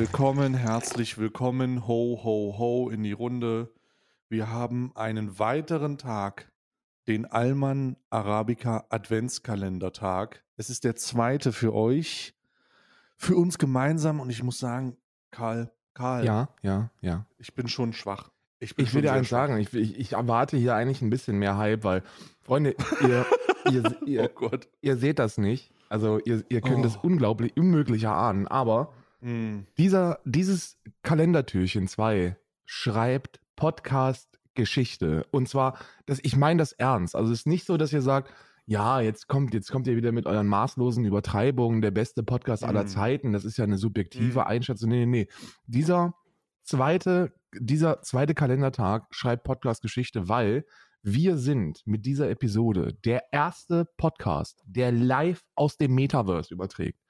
Willkommen, herzlich willkommen, ho, ho, ho in die Runde. Wir haben einen weiteren Tag, den Alman Arabica Adventskalendertag. Es ist der zweite für euch, für uns gemeinsam und ich muss sagen, Karl, Karl, Ja, ja, ja. ich bin schon schwach. Ich, Ich will dir eins sagen, ich, ich, ich erwarte hier eigentlich ein bisschen mehr Hype, weil, Freunde, ihr, ihr, Oh ihr, Gott. ihr seht das nicht. Also ihr, ihr könnt es Oh. unglaublich unmöglich erahnen, aber Hm. dieser, dieses Kalendertürchen 2 schreibt Podcast-Geschichte. Und zwar, das, ich meine das ernst. Also es ist nicht so, dass ihr sagt, ja, jetzt kommt, jetzt kommt ihr wieder mit euren maßlosen Übertreibungen, der beste Podcast aller Mhm. Zeiten. Das ist ja eine subjektive Mhm. Einschätzung. Nee, nee, nee. Dieser zweite, dieser zweite Kalendertag schreibt Podcast-Geschichte, weil wir sind mit dieser Episode der erste Podcast, der live aus dem Metaverse überträgt.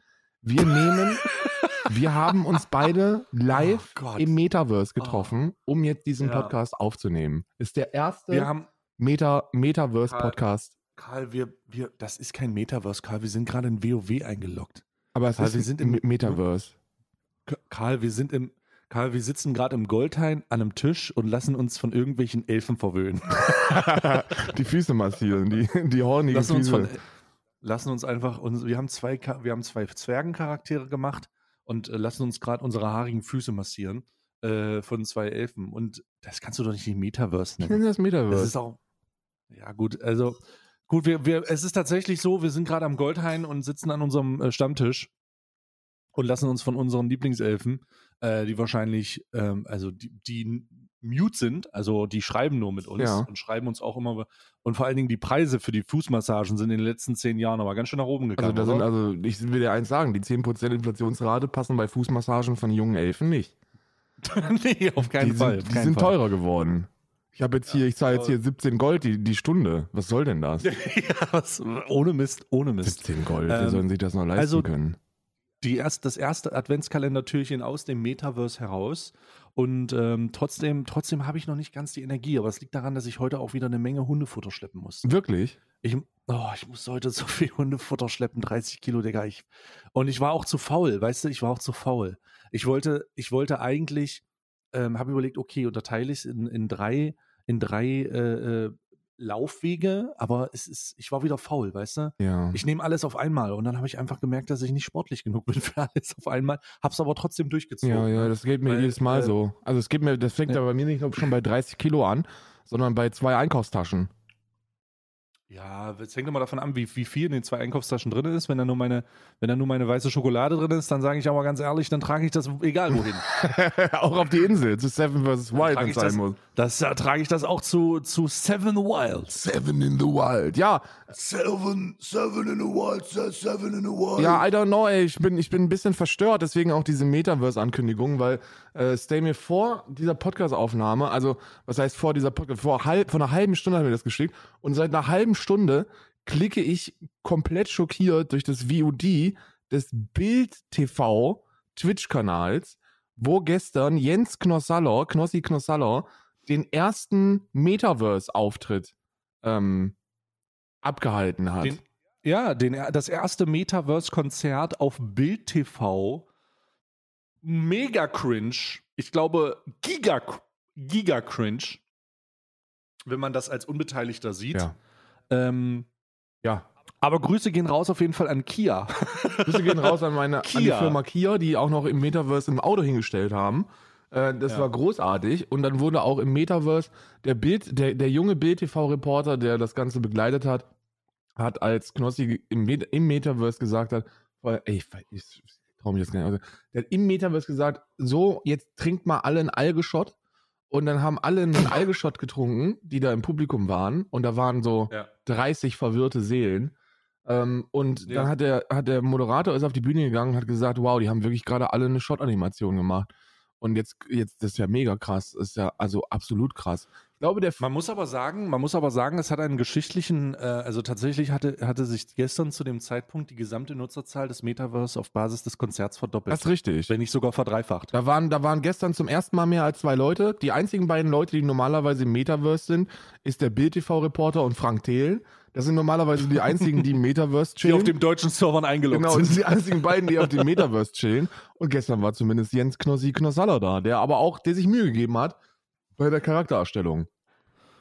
Wir nehmen, wir haben uns beide live Oh im Metaverse getroffen, um jetzt diesen Ja. Podcast aufzunehmen. Ist der erste Wir haben, Meta, Metaverse-Podcast. Karl, wir, wir, das ist kein Metaverse, Karl, wir sind gerade in WoW eingeloggt. Aber es Karl, ist wir sind im- Metaverse. Karl, wir sind im, Karl, wir sitzen gerade im Goldhain an einem Tisch und lassen uns von irgendwelchen Elfen verwöhnen. die Füße massieren, die, die hornigen lassen uns Füße. von, lassen uns einfach, uns, wir haben zwei, wir haben zwei Zwergencharaktere gemacht und äh, lassen uns gerade unsere haarigen Füße massieren äh, von zwei Elfen. Und das kannst du doch nicht die Metaverse ich nennen. nenne das Das Metaverse. ist auch. Ja, gut, also. Gut, wir, wir, es ist tatsächlich so, wir sind gerade am Goldhain und sitzen an unserem äh, Stammtisch und lassen uns von unseren Lieblingselfen, äh, die wahrscheinlich, ähm, also die, die mute sind, also die schreiben nur mit uns Ja. und schreiben uns auch immer. Und vor allen Dingen die Preise für die Fußmassagen sind in den letzten zehn Jahren aber ganz schön nach oben also, gegangen. da sind, also, ich will dir eins sagen, die 10% Inflationsrate passen bei Fußmassagen von jungen Elfen nicht. nee, auf keinen die Fall. sind, die keinen sind Fall. teurer geworden. Ich habe jetzt hier, ich zahle jetzt hier 17 Gold die, die Stunde. Was soll denn das? ja, was, ohne Mist, ohne Mist. 17 Gold, Ähm, sollen sich das noch leisten also- können? die erst, das erste Adventskalendertürchen aus dem Metaverse heraus. Und ähm, trotzdem, trotzdem habe ich noch nicht ganz die Energie. Aber es liegt daran, dass ich heute auch wieder eine Menge Hundefutter schleppen muss. Wirklich? Ich, oh, ich muss heute so viel Hundefutter schleppen, 30 Kilo, Digga. Ich, und ich war auch zu faul, weißt du, ich war auch zu faul. Ich wollte, ich wollte eigentlich, ähm, habe überlegt, okay, unterteile ich es in, in drei, in drei äh, äh, Laufwege, aber es ist, ich war wieder faul, weißt du? Ja. Ich nehme alles auf einmal und dann habe ich einfach gemerkt, dass ich nicht sportlich genug bin für alles auf einmal, hab's aber trotzdem durchgezogen. Ja, ja, das geht mir Weil, jedes Mal äh, so. Also es geht mir, das fängt ja. ja bei mir nicht schon bei 30 Kilo an, sondern bei zwei Einkaufstaschen. Ja, es hängt immer davon an, wie, wie viel in den zwei Einkaufstaschen drin ist. Wenn da nur meine, wenn da nur meine weiße Schokolade drin ist, dann sage ich aber ganz ehrlich, dann trage ich das egal wohin. auch auf die Insel, zu Seven vs. Wild, trage wenn ich es sein das- muss. Das da trage ich das auch zu, zu Seven Wilds. Seven in the Wild. Ja, Seven, Seven in the Wild, Seven in the Wild. ja, I don't know, ey. Ich bin, ich bin ein bisschen verstört, deswegen auch diese Metaverse-Ankündigung, weil äh, stay mir vor dieser Podcast-Aufnahme, also was heißt vor dieser Podcast, vor, halb, vor einer halben Stunde hat er mir das geschickt und seit einer halben Stunde klicke ich komplett schockiert durch das VOD des Bild-TV Twitch-Kanals, wo gestern Jens Knossaller, Knossi Knossaller, den ersten Metaverse-Auftritt ähm, abgehalten hat. Den, ja, den, das erste Metaverse-Konzert auf Bild TV. Mega cringe. Ich glaube, giga, giga cringe. Wenn man das als Unbeteiligter sieht. ja. Ähm, ja, aber Grüße gehen raus auf jeden Fall an Kia. Grüße gehen raus an, meine, an die Kia. Firma Kia, die auch noch im Metaverse im Auto hingestellt haben. Äh, das Ja. war großartig. Und dann wurde auch im Metaverse der Bild, der, der junge Bild-TV-Reporter, der das Ganze begleitet hat, hat als Knossi im, Met im Metaverse gesagt hat, weil, ey, ich, ich, ich traue mich jetzt gar nicht. Der hat im Metaverse gesagt, so, jetzt trinkt mal alle einen Algeschott. Und dann haben alle einen Algeschott getrunken, die da im Publikum waren. Und da waren so Ja. 30 verwirrte Seelen. Ähm, und Ja. dann hat der, hat der Moderator ist auf die Bühne gegangen und hat gesagt, wow, die haben wirklich gerade alle eine Shot-Animation gemacht. Und jetzt, jetzt, das ist ja mega krass. Das ist ja also absolut krass. Glaube, der Man muss aber sagen, man muss aber sagen, es hat einen geschichtlichen, äh, also tatsächlich hatte, hatte sich gestern zu dem Zeitpunkt die gesamte Nutzerzahl des Metaverse auf Basis des Konzerts verdoppelt. das ist richtig. wenn nicht sogar verdreifacht. Da waren, da waren gestern zum ersten Mal mehr als zwei Leute. Die einzigen beiden Leute, die normalerweise im Metaverse sind, ist der Bild-TV-Reporter und Frank Thelen. Das sind normalerweise die einzigen, die im Metaverse Die chillen. auf dem deutschen Servern eingeloggt Genau, das sind sind. die einzigen beiden, die auf dem Metaverse chillen. Und gestern war zumindest Jens Knossi Knossalla da, der aber auch, der sich Mühe gegeben hat bei der Charaktererstellung.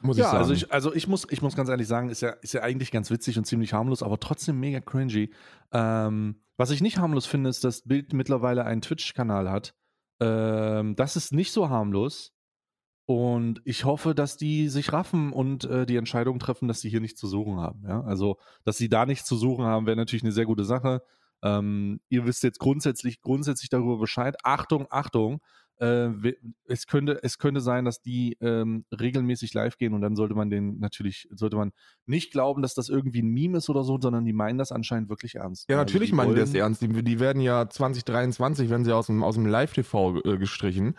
Muss ich Ja, sagen. also ich, also ich muss, ich muss ganz ehrlich sagen, ist ja, ist ja eigentlich ganz witzig und ziemlich harmlos, aber trotzdem mega cringy. Ähm, was ich nicht harmlos finde, ist, dass Bild mittlerweile einen Twitch-Kanal hat. Ähm, das ist nicht so harmlos. Und ich hoffe, dass die sich raffen und äh, die Entscheidung treffen, dass sie hier nichts zu suchen haben. Ja? Also, dass sie da nichts zu suchen haben, wäre natürlich eine sehr gute Sache. Ähm, ihr wisst jetzt grundsätzlich, grundsätzlich darüber Bescheid. Achtung, Achtung. Äh, es, könnte, es könnte sein, dass die ähm, regelmäßig live gehen und dann sollte man den natürlich, sollte man nicht glauben, dass das irgendwie ein Meme ist oder so, sondern die meinen das anscheinend wirklich ernst. ja, Also natürlich meinen die das ernst. Die, die werden ja 2023, werden sie aus dem, aus dem Live-TV äh, gestrichen,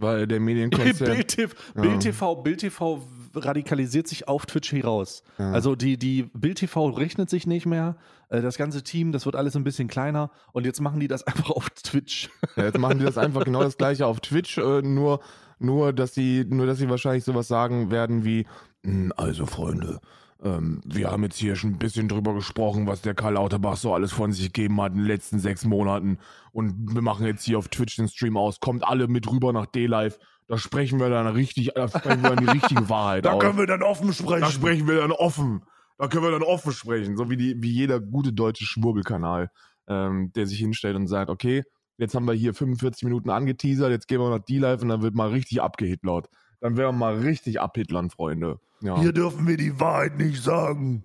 weil der Medienkonzern... Bild TV, Ja. Bild, TV, Bild TV radikalisiert sich auf Twitch heraus. Ja. Also die, die Bild TV rechnet sich nicht mehr. Äh, Das ganze Team, das wird alles ein bisschen kleiner und jetzt machen die das einfach auf Twitch. Ja, jetzt machen die das einfach genau das gleiche auf Twitch, äh, nur, nur, dass sie, nur, dass sie wahrscheinlich sowas sagen werden wie, "Hm, also Freunde, ähm, wir haben jetzt hier schon ein bisschen drüber gesprochen, was der Karl Lauterbach so alles von sich gegeben hat in den letzten sechs Monaten und wir machen jetzt hier auf Twitch den Stream aus, kommt alle mit rüber nach D-Live, da sprechen wir dann richtig, da sprechen wir dann die richtige Wahrheit aus. wir dann offen sprechen. Da sprechen wir dann offen. Da können wir dann offen sprechen. So wie, die, wie jeder gute deutsche Schwurbelkanal, ähm, der sich hinstellt und sagt, okay, jetzt haben wir hier 45 Minuten angeteasert, jetzt gehen wir nach D-Live und dann wird mal richtig abgehitlert. Dann werden wir mal richtig abhitlern, Freunde. Ja, dürfen wir die Wahrheit nicht sagen.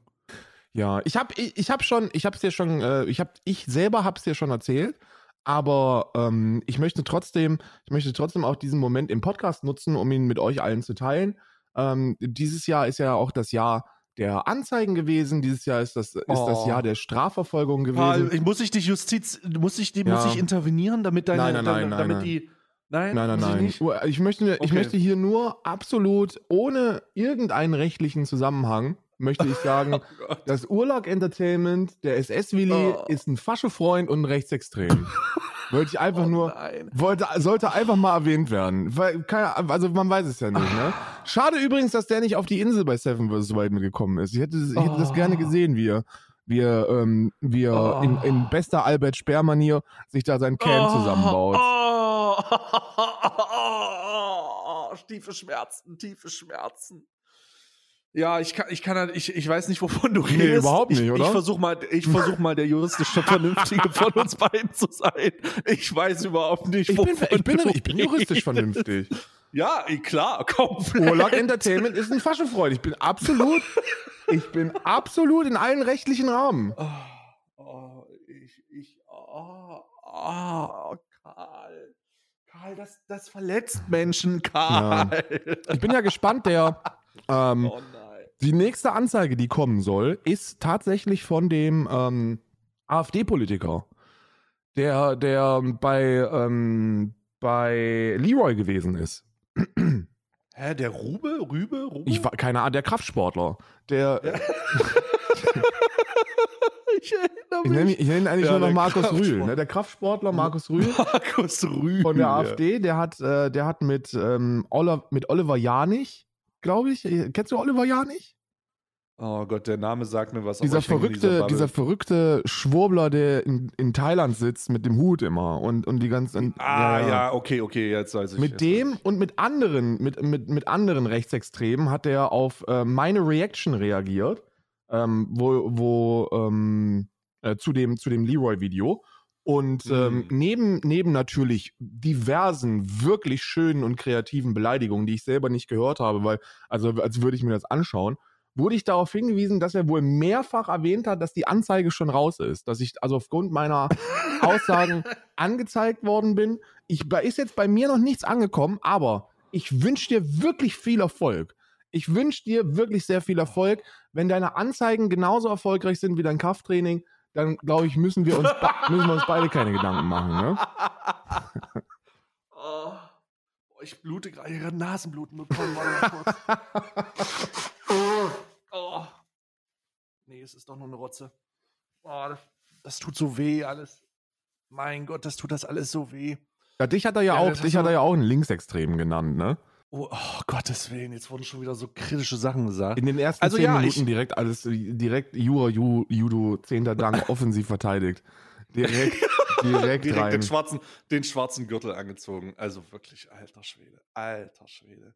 ja. ich habe ich, ich hab schon, ich habe es dir schon, äh, ich, hab, ich selber habe es dir schon erzählt, aber ähm, ich möchte trotzdem, ich möchte trotzdem auch diesen Moment im Podcast nutzen, um ihn mit euch allen zu teilen. Ähm, dieses Jahr ist ja auch das Jahr der Anzeigen gewesen. Dieses Jahr ist das, ist das Oh. Jahr der Strafverfolgung gewesen. Ich, muss ich die Justiz, muss ich, die, Ja. muss ich intervenieren, damit deine, Nein, nein, nein, damit die, nein, Nein, nein, ich nein. Oh, Ich möchte, ich Okay. möchte hier nur absolut ohne irgendeinen rechtlichen Zusammenhang, möchte ich sagen, Oh das Urlaub Entertainment, der SS-Willi, Oh. ist ein Faschefreund und ein Rechtsextrem. Wollte ich einfach Oh nur, wollte, sollte einfach mal erwähnt werden. Weil, keine, also man weiß es ja nicht, ne? Schade übrigens, dass der nicht auf die Insel bei Seven vs. Wild mitgekommen ist. Ich hätte, ich hätte das Oh. gerne gesehen, wie er, wie er, ähm, wie er Oh. in, in bester Albert Speer-Manier sich da sein Camp zusammenbaut. Oh, oh, tiefe Schmerzen, tiefe Schmerzen. Ja, ich kann, ich kann, halt- ich, ich weiß nicht, wovon du redest. Nee, überhaupt nicht, ich, oder? Ich versuch mal, ich versuch mal der juristisch Vernünftige von uns beiden zu sein. Ich weiß überhaupt nicht, Ich bin, wovon ich bin, ich bin juristisch vernünftig. Ja, eh, klar, komplett. Urlaub Entertainment ist ein Faschefreund. Ich bin absolut, ich bin absolut in allen rechtlichen Rahmen. Oh, oh, ich, ich, oh, oh, Karl. Karl, das, das verletzt Menschen, Karl. Ich bin ja gespannt, der, ähm, Oh die nächste Anzeige, die kommen soll, ist tatsächlich von dem ähm, AfD-Politiker, der, der bei, ähm, bei Leroy gewesen ist. Hä, der Rube? Rübe? Rube? Ich war, keine Ahnung, der Kraftsportler. Der, ich erinnere ich nenne, mich. ich nenne ihn eigentlich Ja, nur noch Markus. Rühl. Ne? Der Kraftsportler Markus Rühl. Markus Rübe. von der AfD, der hat, äh, der hat mit, ähm, Ola, mit Oliver Janich, glaube ich. äh, Kennst du Oliver Janich? Oh Gott, der Name sagt mir was. Dieser verrückte, Bubble. dieser verrückte Schwurbler, der in, in Thailand sitzt mit dem Hut immer und, und die ganzen. Ah, ja, okay, okay, jetzt weiß ich. Mit jetzt dem und mit anderen, mit, mit, mit anderen Rechtsextremen hat er auf äh, meine Reaction reagiert, ähm, wo, wo ähm, äh, zu dem, zu dem Leroy-Video. Und ähm, Mm. neben, neben natürlich diversen, wirklich schönen und kreativen Beleidigungen, die ich selber nicht gehört habe, weil, also als würde ich mir das anschauen, wurde ich darauf hingewiesen, dass er wohl mehrfach erwähnt hat, dass die Anzeige schon raus ist. Dass ich also aufgrund meiner Aussagen angezeigt worden bin. Ich, da ist jetzt bei mir noch nichts angekommen, aber ich wünsche dir wirklich viel Erfolg. Ich wünsche dir wirklich sehr viel Erfolg. Wenn deine Anzeigen genauso erfolgreich sind wie dein Krafttraining, dann glaube ich, müssen wir, uns müssen wir uns beide keine Gedanken machen. Ne? oh, oh, ich blute gerade, ich habe Nasenbluten bekommen. Kurz. oh. Nee, es ist doch nur eine Rotze. Oh, das, das tut so weh alles. Mein Gott, das tut das alles so weh. Ja, dich hat er ja, Ja, auch, dich hat er ja auch einen Linksextremen genannt, ne? Oh, oh, Gottes Willen, jetzt wurden schon wieder so kritische Sachen gesagt. In den ersten Also zehn ja, Minuten direkt alles, direkt Jura, Ju, Judo, zehnter Dank, offensiv verteidigt. Direkt, direkt, Direkt rein. den schwarzen, den schwarzen Gürtel angezogen. Also wirklich, alter Schwede. Alter Schwede.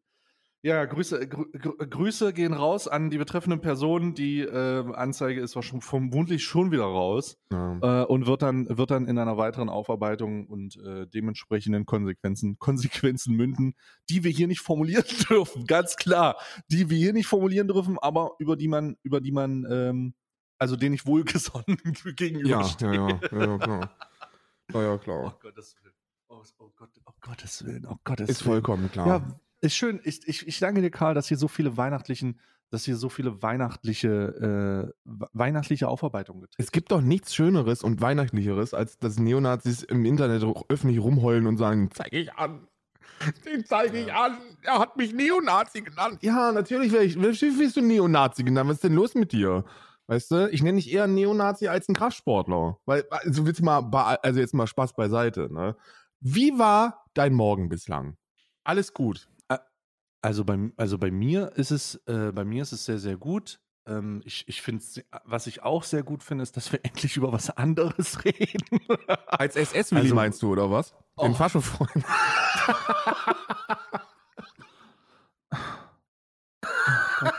Ja, Grüße, grü grü Grüße gehen raus an die betreffenden Personen. Die äh, Anzeige ist vermutlich schon wieder raus Ja. äh, und wird dann, wird dann in einer weiteren Aufarbeitung und äh, dementsprechenden Konsequenzen, Konsequenzen münden, die wir hier nicht formulieren dürfen, ganz klar. Die wir hier nicht formulieren dürfen, aber über die man, über die man, ähm, also denen ich wohlgesonnen gegenüberstehe. ja, ja, ja, ja, klar. Ja, ja, Oh klar. Gottes Willen. Oh, oh, Gott, oh Gottes Willen. Oh Gottes Ist Willen. vollkommen klar. Ja, ist schön. Ich, ich, ich danke dir, Karl, dass hier so viele weihnachtlichen, dass hier so viele weihnachtliche, äh, we- weihnachtliche Aufarbeitungen getreten Es gibt doch nichts Schöneres und Weihnachtlicheres, als dass Neonazis im Internet öffentlich rumheulen und sagen, zeig ich an. Den zeige ich an. Er hat mich Neonazi genannt. Ja, natürlich. Wie wirst du Neonazi genannt? Was ist denn los mit dir? Weißt du, ich nenne dich eher Neonazi als einen Kraftsportler. Weil, also jetzt mal, also jetzt mal Spaß beiseite, ne? Wie war dein Morgen bislang? Alles gut. Also bei, also bei mir ist es, äh, bei mir ist es sehr, sehr gut. Ähm, ich ich finde, was ich auch sehr gut finde, ist, dass wir endlich über was anderes reden. Als SS-Willi Also- meinst du, oder was? Den Oh. Faschofreund.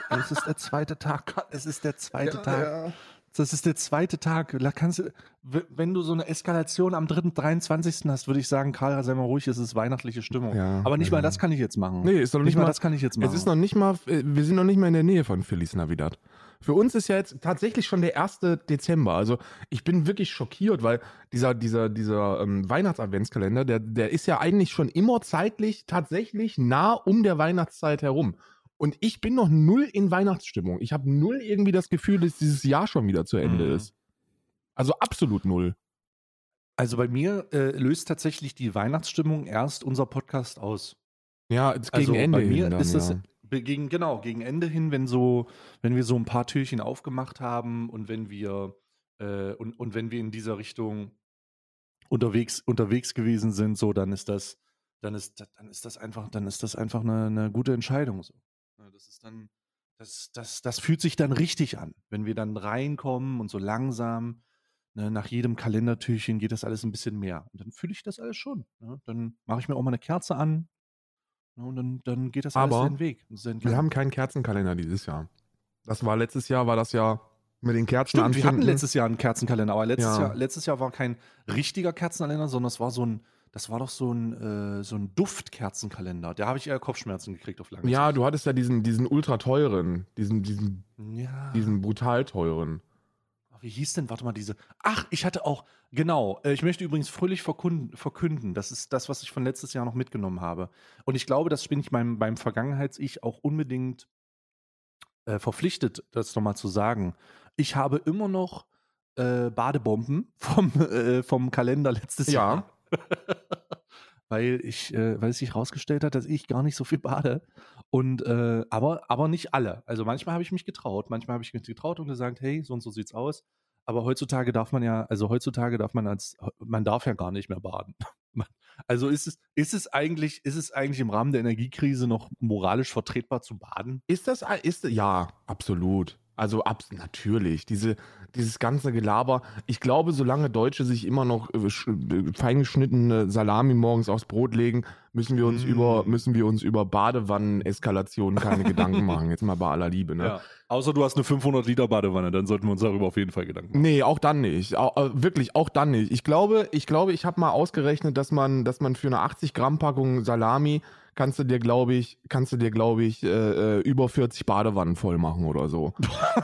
es ist der zweite Tag. Es ist der zweite Tag. Das ist der zweite Tag. Da kannst du, wenn du so eine Eskalation am 3., 23. hast, würde ich sagen, Karl, sei mal ruhig, es ist weihnachtliche Stimmung. Ja, Aber nicht ja. mal das kann ich jetzt machen. Nee, ist doch nicht mal das kann ich jetzt machen. Es ist noch nicht mal, äh, wir sind noch nicht mal in der Nähe von Feliz Navidad. Für uns ist ja jetzt tatsächlich schon der 1. Dezember. Also ich bin wirklich schockiert, weil dieser, dieser, dieser ähm, Weihnachts-Adventskalender, der, der ist ja eigentlich schon immer zeitlich tatsächlich nah um der Weihnachtszeit herum. Und ich bin noch null in Weihnachtsstimmung. Ich habe null irgendwie das Gefühl, dass dieses Jahr schon wieder zu Ende Mhm. ist. Also absolut null. also bei mir äh, löst tatsächlich die Weihnachtsstimmung erst unser Podcast aus. Ja, gegen Also Ende bei mir hin dann, ist es ja. gegen genau gegen Ende hin, wenn so, wenn wir so ein paar Türchen aufgemacht haben und wenn wir äh, und, und wenn wir in dieser Richtung unterwegs unterwegs gewesen sind, so dann ist das dann ist dann ist das einfach dann ist das einfach eine, eine gute Entscheidung so. Das ist dann das, das, das fühlt sich dann richtig an, wenn wir dann reinkommen und so langsam ne, nach jedem Kalendertürchen geht das alles ein bisschen mehr. Und dann fühle ich das alles schon. Ne? Dann mache ich mir auch mal eine Kerze an ne, und dann, dann geht das alles Aber seinen Weg. Seinen Wir haben keinen Kerzenkalender dieses Jahr. Das war letztes Jahr, war das ja mit den Kerzen Stimmt, wir hatten letztes Jahr einen Kerzenkalender, aber letztes, Ja. Jahr, letztes Jahr war kein richtiger Kerzenkalender, sondern es war so ein, das war doch so ein, äh, so ein Duftkerzenkalender. Da habe ich eher Kopfschmerzen gekriegt auf lange Ja, du hattest ja diesen, diesen ultra teuren, diesen, diesen. Ja. diesen brutal teuren. Wie hieß denn, warte mal, diese. Ach, ich hatte auch, genau. Äh, ich möchte übrigens fröhlich verkünden, verkünden. Das ist das, was ich von letztes Jahr noch mitgenommen habe. Und ich glaube, das bin ich meinem, beim Vergangenheits-Ich auch unbedingt äh, verpflichtet, das nochmal zu sagen. Ich habe immer noch äh, Badebomben vom, äh, vom Kalender letztes Ja. Jahr. weil ich, äh, weil es sich herausgestellt hat, dass ich gar nicht so viel bade. Und äh, aber, aber nicht alle. Also manchmal habe ich mich getraut, manchmal habe ich mich getraut und gesagt, hey, so und so sieht's aus. Aber heutzutage darf man ja, also heutzutage darf man als, man darf ja gar nicht mehr baden. Also ist es, ist es eigentlich, ist es eigentlich im Rahmen der Energiekrise noch moralisch vertretbar zu baden? Ist das, ist, ja, absolut. Also abs natürlich. Diese, dieses ganze Gelaber. Ich glaube, solange Deutsche sich immer noch äh, sch- äh, feingeschnittene Salami morgens aufs Brot legen, müssen wir uns Mm. über, müssen wir uns über Badewannen-Eskalationen keine Gedanken machen. Jetzt mal bei aller Liebe, ne? Ja. Außer du hast eine 500 Liter Badewanne, dann sollten wir uns darüber auf jeden Fall Gedanken machen. Nee, auch dann nicht. Au, äh, wirklich, auch dann nicht. Ich glaube, ich glaube, ich habe mal ausgerechnet, dass man, dass man für eine 80 Gramm Packung Salami kannst du dir, glaube ich, kannst du dir, glaube ich, äh, äh, über 40 Badewannen voll machen oder so.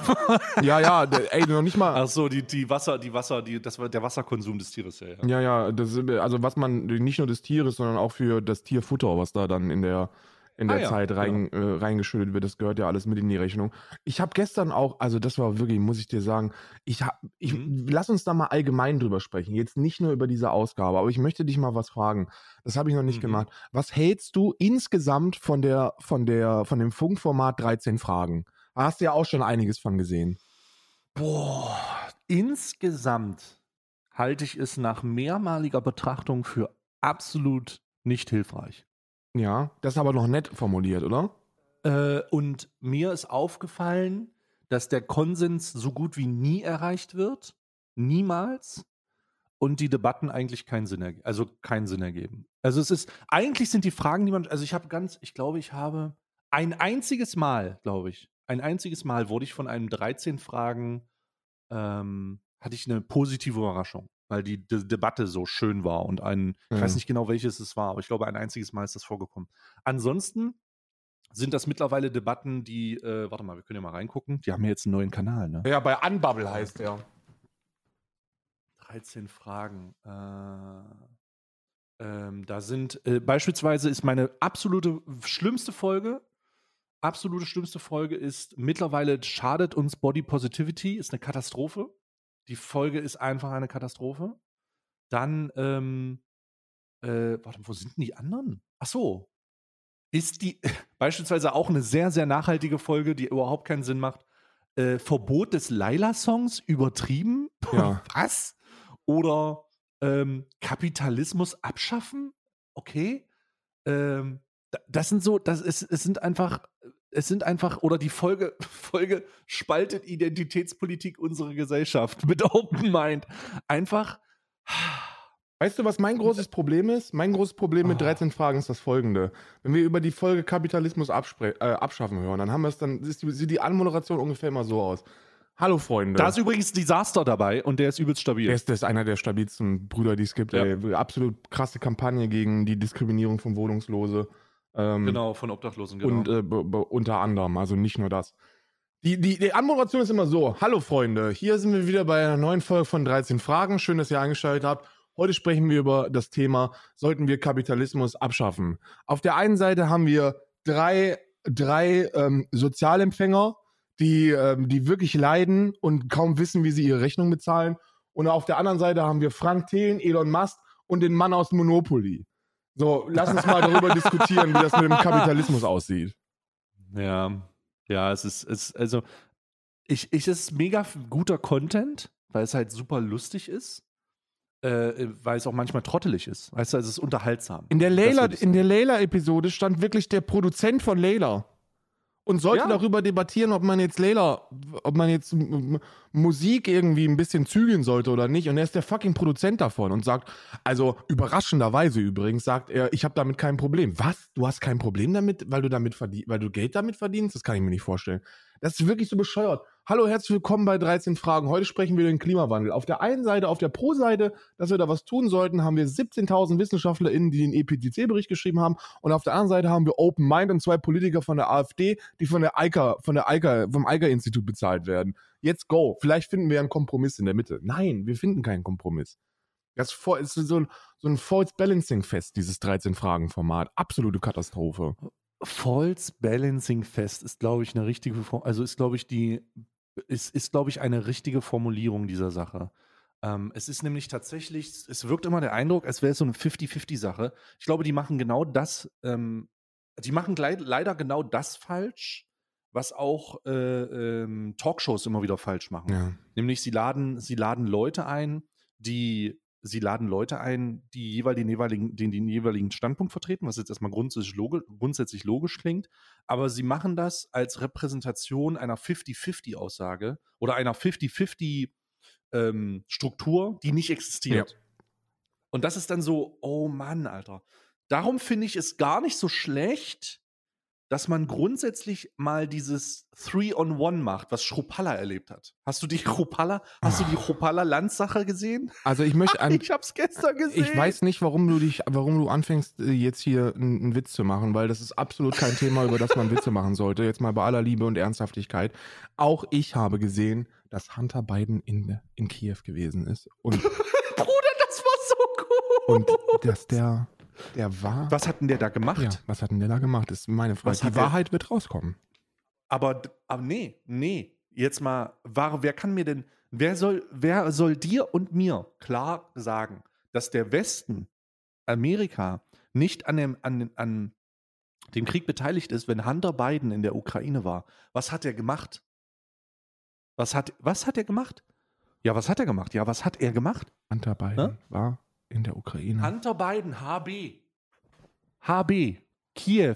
ja, ja, ey, noch nicht mal. Ach so, die, die Wasser, die Wasser, die, das war der Wasserkonsum des Tieres, ja, ja. Ja, ja, das, also was man nicht nur des Tieres, sondern auch für das Tierfutter, was da dann in der in der Ah ja, Zeit rein, äh, reingeschüttet wird, das gehört ja alles mit in die Rechnung. Ich habe gestern auch, also das war wirklich, muss ich dir sagen, ich hab, ich Mhm. lass uns da mal allgemein drüber sprechen, jetzt nicht nur über diese Ausgabe, aber ich möchte dich mal was fragen. Das habe ich noch nicht Mhm. gemacht. Was hältst du insgesamt von der von der von dem Funkformat 13 Fragen? Da hast du ja auch schon einiges von gesehen. Boah, insgesamt halte ich es nach mehrmaliger Betrachtung für absolut nicht hilfreich. Ja, das ist aber noch nett formuliert, oder? Äh, und mir ist aufgefallen, dass der Konsens so gut wie nie erreicht wird. Niemals. Und die Debatten eigentlich keinen Sinn ergeben. Also keinen Sinn ergeben. Also es ist, eigentlich sind die Fragen, die man, also ich habe ganz, ich glaube, ich habe ein einziges Mal, glaube ich, ein einziges Mal wurde ich von einem 13 Fragen, ähm, hatte ich eine positive Überraschung, weil die De Debatte so schön war und ein, ich weiß Ja. nicht genau welches es war, aber ich glaube, ein einziges Mal ist das vorgekommen. Ansonsten sind das mittlerweile Debatten, die, äh, warte mal, wir können ja mal reingucken. Die haben ja jetzt einen neuen Kanal, ne? Ja, bei Unbubble heißt der. 13 Fragen. Äh, ähm, da sind äh, beispielsweise ist meine absolute schlimmste Folge, absolute schlimmste Folge ist mittlerweile schadet uns Body Positivity, ist eine Katastrophe. Die Folge ist einfach eine Katastrophe. Dann, ähm, äh, warte, wo sind denn die anderen? Ach so. Ist die beispielsweise auch eine sehr, sehr nachhaltige Folge, die überhaupt keinen Sinn macht. Äh, Verbot des Laila-Songs übertrieben? Ja. Was? Oder ähm, Kapitalismus abschaffen? Okay. Ähm, da- das sind so, das ist, es sind einfach, es sind einfach, oder die Folge, Folge spaltet Identitätspolitik unserer Gesellschaft mit Open Mind. Einfach. Weißt du, was mein großes Problem ist? Mein großes Problem mit Oh. 13 Fragen ist das folgende. Wenn wir über die Folge Kapitalismus äh, abschaffen hören, dann haben wir es dann, ist die, sieht die Anmoderation ungefähr immer so aus. Hallo Freunde. Da ist übrigens Disaster dabei und der ist übelst stabil. der, ist, der ist einer der stabilsten Brüder, die es gibt. Ja. Ey. Absolut krasse Kampagne gegen die Diskriminierung von Wohnungslose. Ähm, genau, von Obdachlosen, genau. Und äh, unter anderem, also nicht nur das. Die, die, die Anmoderation ist immer so: Hallo Freunde, hier sind wir wieder bei einer neuen Folge von 13 Fragen. Schön, dass ihr eingeschaltet habt. Heute sprechen wir über das Thema: Sollten wir Kapitalismus abschaffen? Auf der einen Seite haben wir drei, drei ähm, Sozialempfänger, die, ähm, die wirklich leiden und kaum wissen, wie sie ihre Rechnung bezahlen. Und auf der anderen Seite haben wir Frank Thelen, Elon Musk und den Mann aus Monopoly. So, lass uns mal darüber diskutieren, wie das mit dem Kapitalismus aussieht. Ja, ja, es ist, es, also, ich, ich, es ist mega guter Content, weil es halt super lustig ist, äh, weil es auch manchmal trottelig ist. Weißt du, also es ist unterhaltsam. In der Layla-Episode stand wirklich der Produzent von Layla und sollte Ja. darüber debattieren, ob man jetzt Layla, ob man jetzt Musik irgendwie ein bisschen zügeln sollte oder nicht. Und er ist der fucking Produzent davon und sagt, also überraschenderweise übrigens, sagt er, ich habe damit kein Problem. Was? Du hast kein Problem damit, weil du damit verdien, weil du Geld damit verdienst? Das kann ich mir nicht vorstellen. Das ist wirklich so bescheuert. Hallo, herzlich willkommen bei 13 Fragen. Heute sprechen wir über den Klimawandel. Auf der einen Seite, auf der Pro-Seite, dass wir da was tun sollten, haben wir 17.000 WissenschaftlerInnen, die den EPCC-Bericht geschrieben haben. Und auf der anderen Seite haben wir Open Mind und zwei Politiker von der AfD, die von der EIKA, von der EIKA, vom EIKA-Institut bezahlt werden. Jetzt go. Vielleicht finden wir einen Kompromiss in der Mitte. Nein, wir finden keinen Kompromiss. Das ist so ein, so ein False Balancing Fest, dieses 13-Fragen-Format. Absolute Katastrophe. False Balancing Fest ist, glaube ich, eine richtige, Form- also ist, glaube ich, die, ist, ist, glaube ich, eine richtige Formulierung dieser Sache. Ähm, es ist nämlich tatsächlich, es wirkt immer der Eindruck, als wäre es so eine 50-50-Sache. Ich glaube, die machen genau das, ähm, die machen leider genau das falsch, was auch äh, ähm, Talkshows immer wieder falsch machen. Ja. Nämlich sie laden, sie laden Leute ein, die sie laden Leute ein, die jeweils den jeweiligen, den, den jeweiligen Standpunkt vertreten, was jetzt erstmal grundsätzlich, logisch, grundsätzlich logisch klingt, aber sie machen das als Repräsentation einer 50-50-Aussage oder einer 50-50-Struktur, die nicht existiert. Und das ist dann so, oh Mann, Alter. Darum finde ich es gar nicht so schlecht, dass man grundsätzlich mal dieses Three-on-One macht, was Schrupalla erlebt hat. Hast du die Schrupalla, hast du die Schrupalla-Landsache gesehen? Also ich möchte an, ich hab's gestern gesehen. Ich weiß nicht, warum du dich, warum du anfängst, äh, jetzt hier einen einen Witz zu machen, weil das ist absolut kein Thema, über das man Witze machen sollte. Jetzt mal bei aller Liebe und Ernsthaftigkeit. Auch ich habe gesehen, dass Hunter Biden in, in Kiew gewesen ist. Und, Bruder, das war so und gut. dass der, der war. Was hat denn der da gemacht? Ja, was hat denn der da gemacht? Das ist meine Frage. Was Die hat der- Wahrheit wird rauskommen. Aber, aber nee, nee. Jetzt mal, war, wer kann mir denn, wer soll, wer soll dir und mir klar sagen, dass der Westen, Amerika, nicht an dem, an, dem- an dem Krieg beteiligt ist, wenn Hunter Biden in der Ukraine war? Was hat er gemacht? Was hat, was hat er gemacht? Ja, was hat er gemacht? Ja, was hat er gemacht? Hunter Biden Hä? war in der Ukraine. Hunter Biden, HB. HB. Kiew,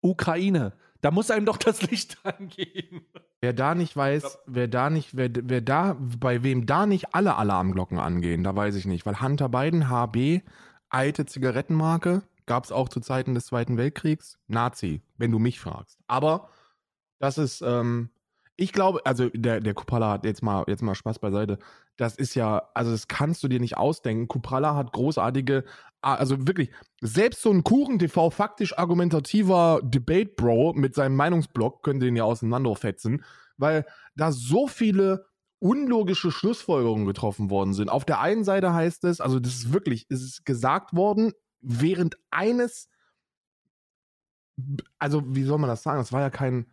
Ukraine. Da muss einem doch das Licht angehen. Wer da nicht weiß, wer da nicht, wer, wer da, bei wem da nicht alle Alarmglocken angehen, da weiß ich nicht. Weil Hunter Biden, HB, alte Zigarettenmarke, gab es auch zu Zeiten des Zweiten Weltkriegs. Nazi, wenn du mich fragst. Aber das ist, ähm, ich glaube, also der, der Kupala hat jetzt mal, jetzt mal Spaß beiseite. Das ist ja, also das kannst du dir nicht ausdenken. Kupala hat großartige, also wirklich, selbst so ein Kuchen-TV faktisch argumentativer Debate-Bro mit seinem Meinungsblock könnte den ja auseinanderfetzen, weil da so viele unlogische Schlussfolgerungen getroffen worden sind. Auf der einen Seite heißt es, also das ist wirklich, es ist gesagt worden, während eines, also wie soll man das sagen? Das war ja kein,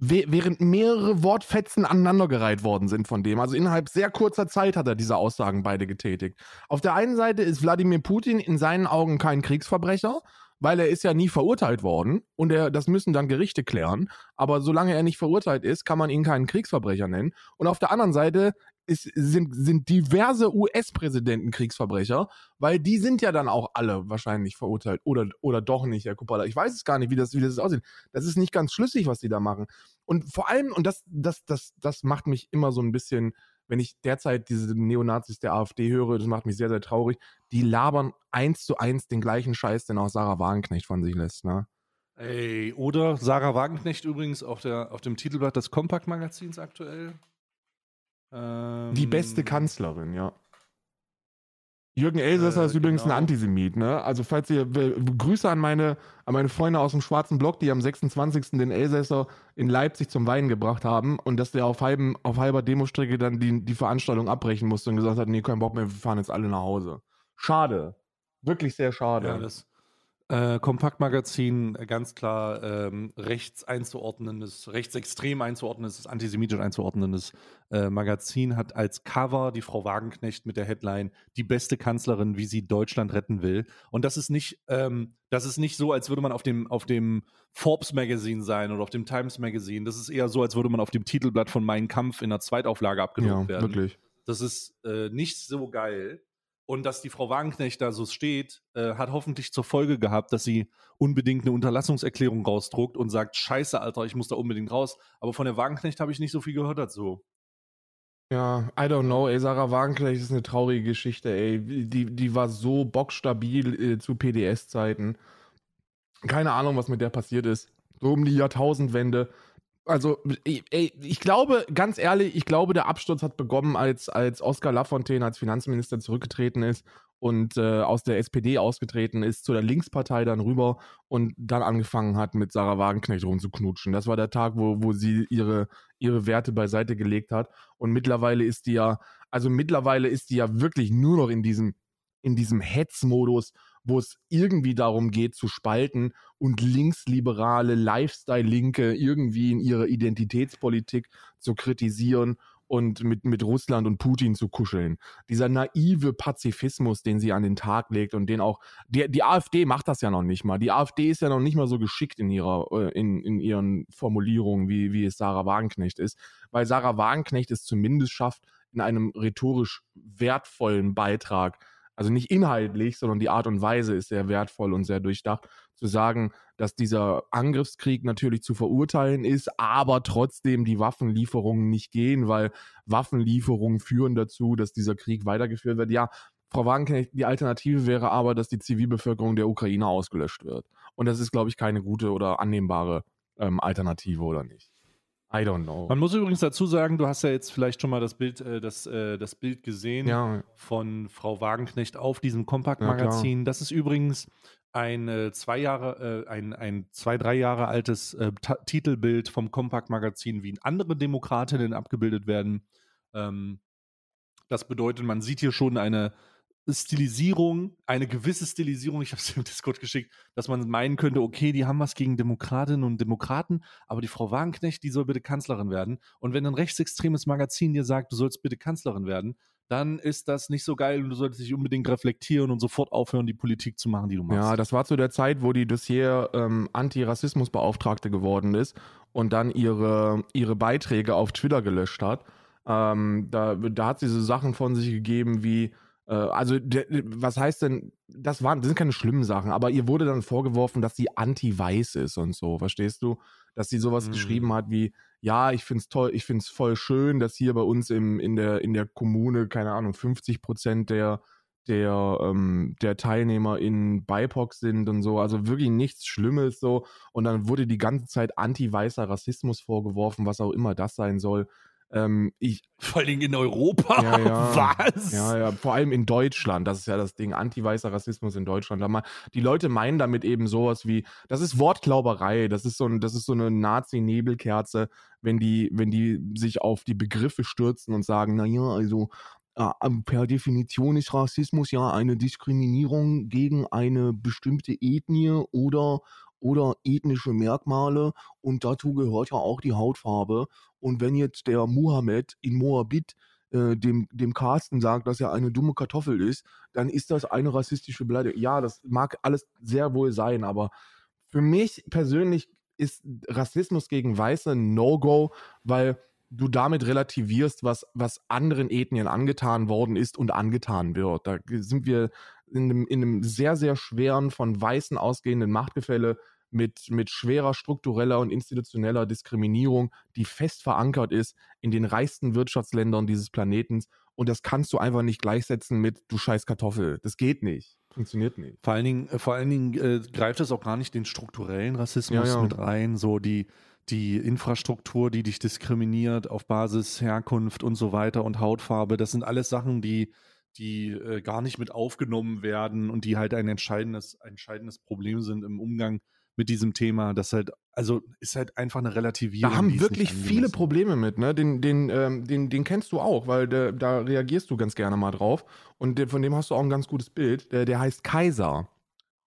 während mehrere Wortfetzen aneinandergereiht worden sind von dem. Also innerhalb sehr kurzer Zeit hat er diese Aussagen beide getätigt. Auf der einen Seite ist Wladimir Putin in seinen Augen kein Kriegsverbrecher, weil er ist ja nie verurteilt worden und er, das müssen dann Gerichte klären. Aber solange er nicht verurteilt ist, kann man ihn keinen Kriegsverbrecher nennen. Und auf der anderen Seite ist, sind, sind diverse US-Präsidenten Kriegsverbrecher, weil die sind ja dann auch alle wahrscheinlich verurteilt oder, oder doch nicht, Herr Kupala. Ich weiß es gar nicht, wie das, wie das aussieht. Das ist nicht ganz schlüssig, was die da machen. Und vor allem, und das, das, das, das macht mich immer so ein bisschen, wenn ich derzeit diese Neonazis der AfD höre, das macht mich sehr, sehr traurig. Die labern eins zu eins den gleichen Scheiß, den auch Sarah Wagenknecht von sich lässt, ne? Ey, oder Sarah Wagenknecht übrigens auf, der, auf dem Titelblatt des Kompakt-Magazins aktuell. Ähm, die beste Kanzlerin, ja. Jürgen Elsässer äh, ist übrigens genau. ein Antisemit, ne? Also falls ihr Grüße an meine, an meine Freunde aus dem schwarzen Block, die am 26. den Elsässer in Leipzig zum Weinen gebracht haben und dass der auf, halben, auf halber Demostrecke dann die, die Veranstaltung abbrechen musste und gesagt hat, nee, kein Bock mehr, wir fahren jetzt alle nach Hause. Schade. Wirklich sehr schade. Ja, das, äh, Kompaktmagazin äh, ganz klar ähm, rechts einzuordnendes, rechtsextrem einzuordnendes, antisemitisch einzuordnendes äh, Magazin hat als Cover die Frau Wagenknecht mit der Headline die beste Kanzlerin, wie sie Deutschland retten will. Und das ist nicht, ähm, das ist nicht so, als würde man auf dem auf dem Forbes Magazine sein oder auf dem Times Magazine. Das ist eher so, als würde man auf dem Titelblatt von Mein Kampf in der Zweitauflage abgedruckt ja, werden. Wirklich. Das ist äh, nicht so geil. Und dass die Frau Wagenknecht da so steht, äh, hat hoffentlich zur Folge gehabt, dass sie unbedingt eine Unterlassungserklärung rausdruckt und sagt, scheiße, Alter, ich muss da unbedingt raus. Aber von der Wagenknecht habe ich nicht so viel gehört dazu. Ja, I don't know, ey, Sarah Wagenknecht ist eine traurige Geschichte, ey. Die, die war so bockstabil äh, zu PDS-Zeiten. Keine Ahnung, was mit der passiert ist. So um die Jahrtausendwende also, ey, ich glaube, ganz ehrlich, ich glaube, der Absturz hat begonnen, als, als Oskar Lafontaine als Finanzminister zurückgetreten ist und äh, aus der SPD ausgetreten ist, zu der Linkspartei dann rüber und dann angefangen hat, mit Sarah Wagenknecht rumzuknutschen. Das war der Tag, wo, wo sie ihre, ihre Werte beiseite gelegt hat. Und mittlerweile ist die ja, also mittlerweile ist die ja wirklich nur noch in diesem, in diesem Hetzmodus wo es irgendwie darum geht zu spalten und linksliberale Lifestyle-Linke irgendwie in ihrer Identitätspolitik zu kritisieren und mit, mit Russland und Putin zu kuscheln. Dieser naive Pazifismus, den sie an den Tag legt und den auch, die, die AfD macht das ja noch nicht mal. Die AfD ist ja noch nicht mal so geschickt in ihrer, äh, in, in ihren Formulierungen, wie, wie es Sarah Wagenknecht ist, weil Sarah Wagenknecht es zumindest schafft, in einem rhetorisch wertvollen Beitrag also nicht inhaltlich, sondern die Art und Weise ist sehr wertvoll und sehr durchdacht, zu sagen, dass dieser Angriffskrieg natürlich zu verurteilen ist, aber trotzdem die Waffenlieferungen nicht gehen, weil Waffenlieferungen führen dazu, dass dieser Krieg weitergeführt wird. Ja, Frau Wagenknecht, die Alternative wäre aber, dass die Zivilbevölkerung der Ukraine ausgelöscht wird. Und das ist, glaube ich, keine gute oder annehmbare ähm, Alternative, oder nicht? I don't know. Man muss übrigens dazu sagen, du hast ja jetzt vielleicht schon mal das Bild, äh, das, äh, das Bild gesehen ja. von Frau Wagenknecht auf diesem Kompaktmagazin. Ja, das ist übrigens ein äh, zwei Jahre, äh, ein, ein zwei, drei Jahre altes äh, Titelbild vom Kompaktmagazin, wie andere Demokratinnen abgebildet werden. Ähm, das bedeutet, man sieht hier schon eine Stilisierung, eine gewisse Stilisierung, ich habe es im Discord geschickt, dass man meinen könnte, okay, die haben was gegen Demokratinnen und Demokraten, aber die Frau Wagenknecht, die soll bitte Kanzlerin werden. Und wenn ein rechtsextremes Magazin dir sagt, du sollst bitte Kanzlerin werden, dann ist das nicht so geil und du solltest dich unbedingt reflektieren und sofort aufhören, die Politik zu machen, die du machst. Ja, das war zu der Zeit, wo die Dossier ähm, Antirassismusbeauftragte geworden ist und dann ihre, ihre Beiträge auf Twitter gelöscht hat. Ähm, da, da hat sie so Sachen von sich gegeben wie also, der, was heißt denn, das waren, das sind keine schlimmen Sachen, aber ihr wurde dann vorgeworfen, dass sie anti-weiß ist und so, verstehst du? Dass sie sowas Mhm. geschrieben hat wie, ja, ich find's toll, ich find's voll schön, dass hier bei uns im, in der, in der Kommune, keine Ahnung, 50 Prozent der, der, ähm, der Teilnehmer in BIPOC sind und so, also wirklich nichts Schlimmes so. Und dann wurde die ganze Zeit anti-weißer Rassismus vorgeworfen, was auch immer das sein soll. Ähm, ich, Vor Dingen in Europa. Ja, ja. Was? ja, ja, vor allem in Deutschland, das ist ja das Ding, anti-weißer Rassismus in Deutschland. Da mal, die Leute meinen damit eben sowas wie, das ist Wortklauberei, das ist so, ein, das ist so eine Nazi-Nebelkerze, wenn die, wenn die sich auf die Begriffe stürzen und sagen, naja, also äh, per Definition ist Rassismus ja eine Diskriminierung gegen eine bestimmte Ethnie oder, oder ethnische Merkmale und dazu gehört ja auch die Hautfarbe. Und wenn jetzt der Muhammad in Moabit äh, dem, dem Carsten sagt, dass er eine dumme Kartoffel ist, dann ist das eine rassistische Beleidigung. Ja, das mag alles sehr wohl sein, aber für mich persönlich ist Rassismus gegen Weiße ein No-Go, weil du damit relativierst, was, was anderen Ethnien angetan worden ist und angetan wird. Da sind wir in einem, in einem sehr, sehr schweren, von Weißen ausgehenden Machtgefälle mit, mit schwerer struktureller und institutioneller Diskriminierung, die fest verankert ist in den reichsten Wirtschaftsländern dieses Planetens. Und das kannst du einfach nicht gleichsetzen mit du scheiß Kartoffel. Das geht nicht. Funktioniert nicht. Vor allen Dingen, vor allen Dingen äh, greift es auch gar nicht den strukturellen Rassismus Ja, ja. mit rein, so die, die Infrastruktur, die dich diskriminiert auf Basis Herkunft und so weiter und Hautfarbe. Das sind alles Sachen, die, die äh, gar nicht mit aufgenommen werden und die halt ein entscheidendes, entscheidendes Problem sind im Umgang mit diesem Thema. Das halt, also ist halt einfach eine Relativierung. Da haben wirklich viele. Probleme mit, ne? Den, den, ähm, den, den kennst du auch, weil der, da reagierst du ganz gerne mal drauf. Und der, von dem hast du auch ein ganz gutes Bild. Der, der heißt Kaiser.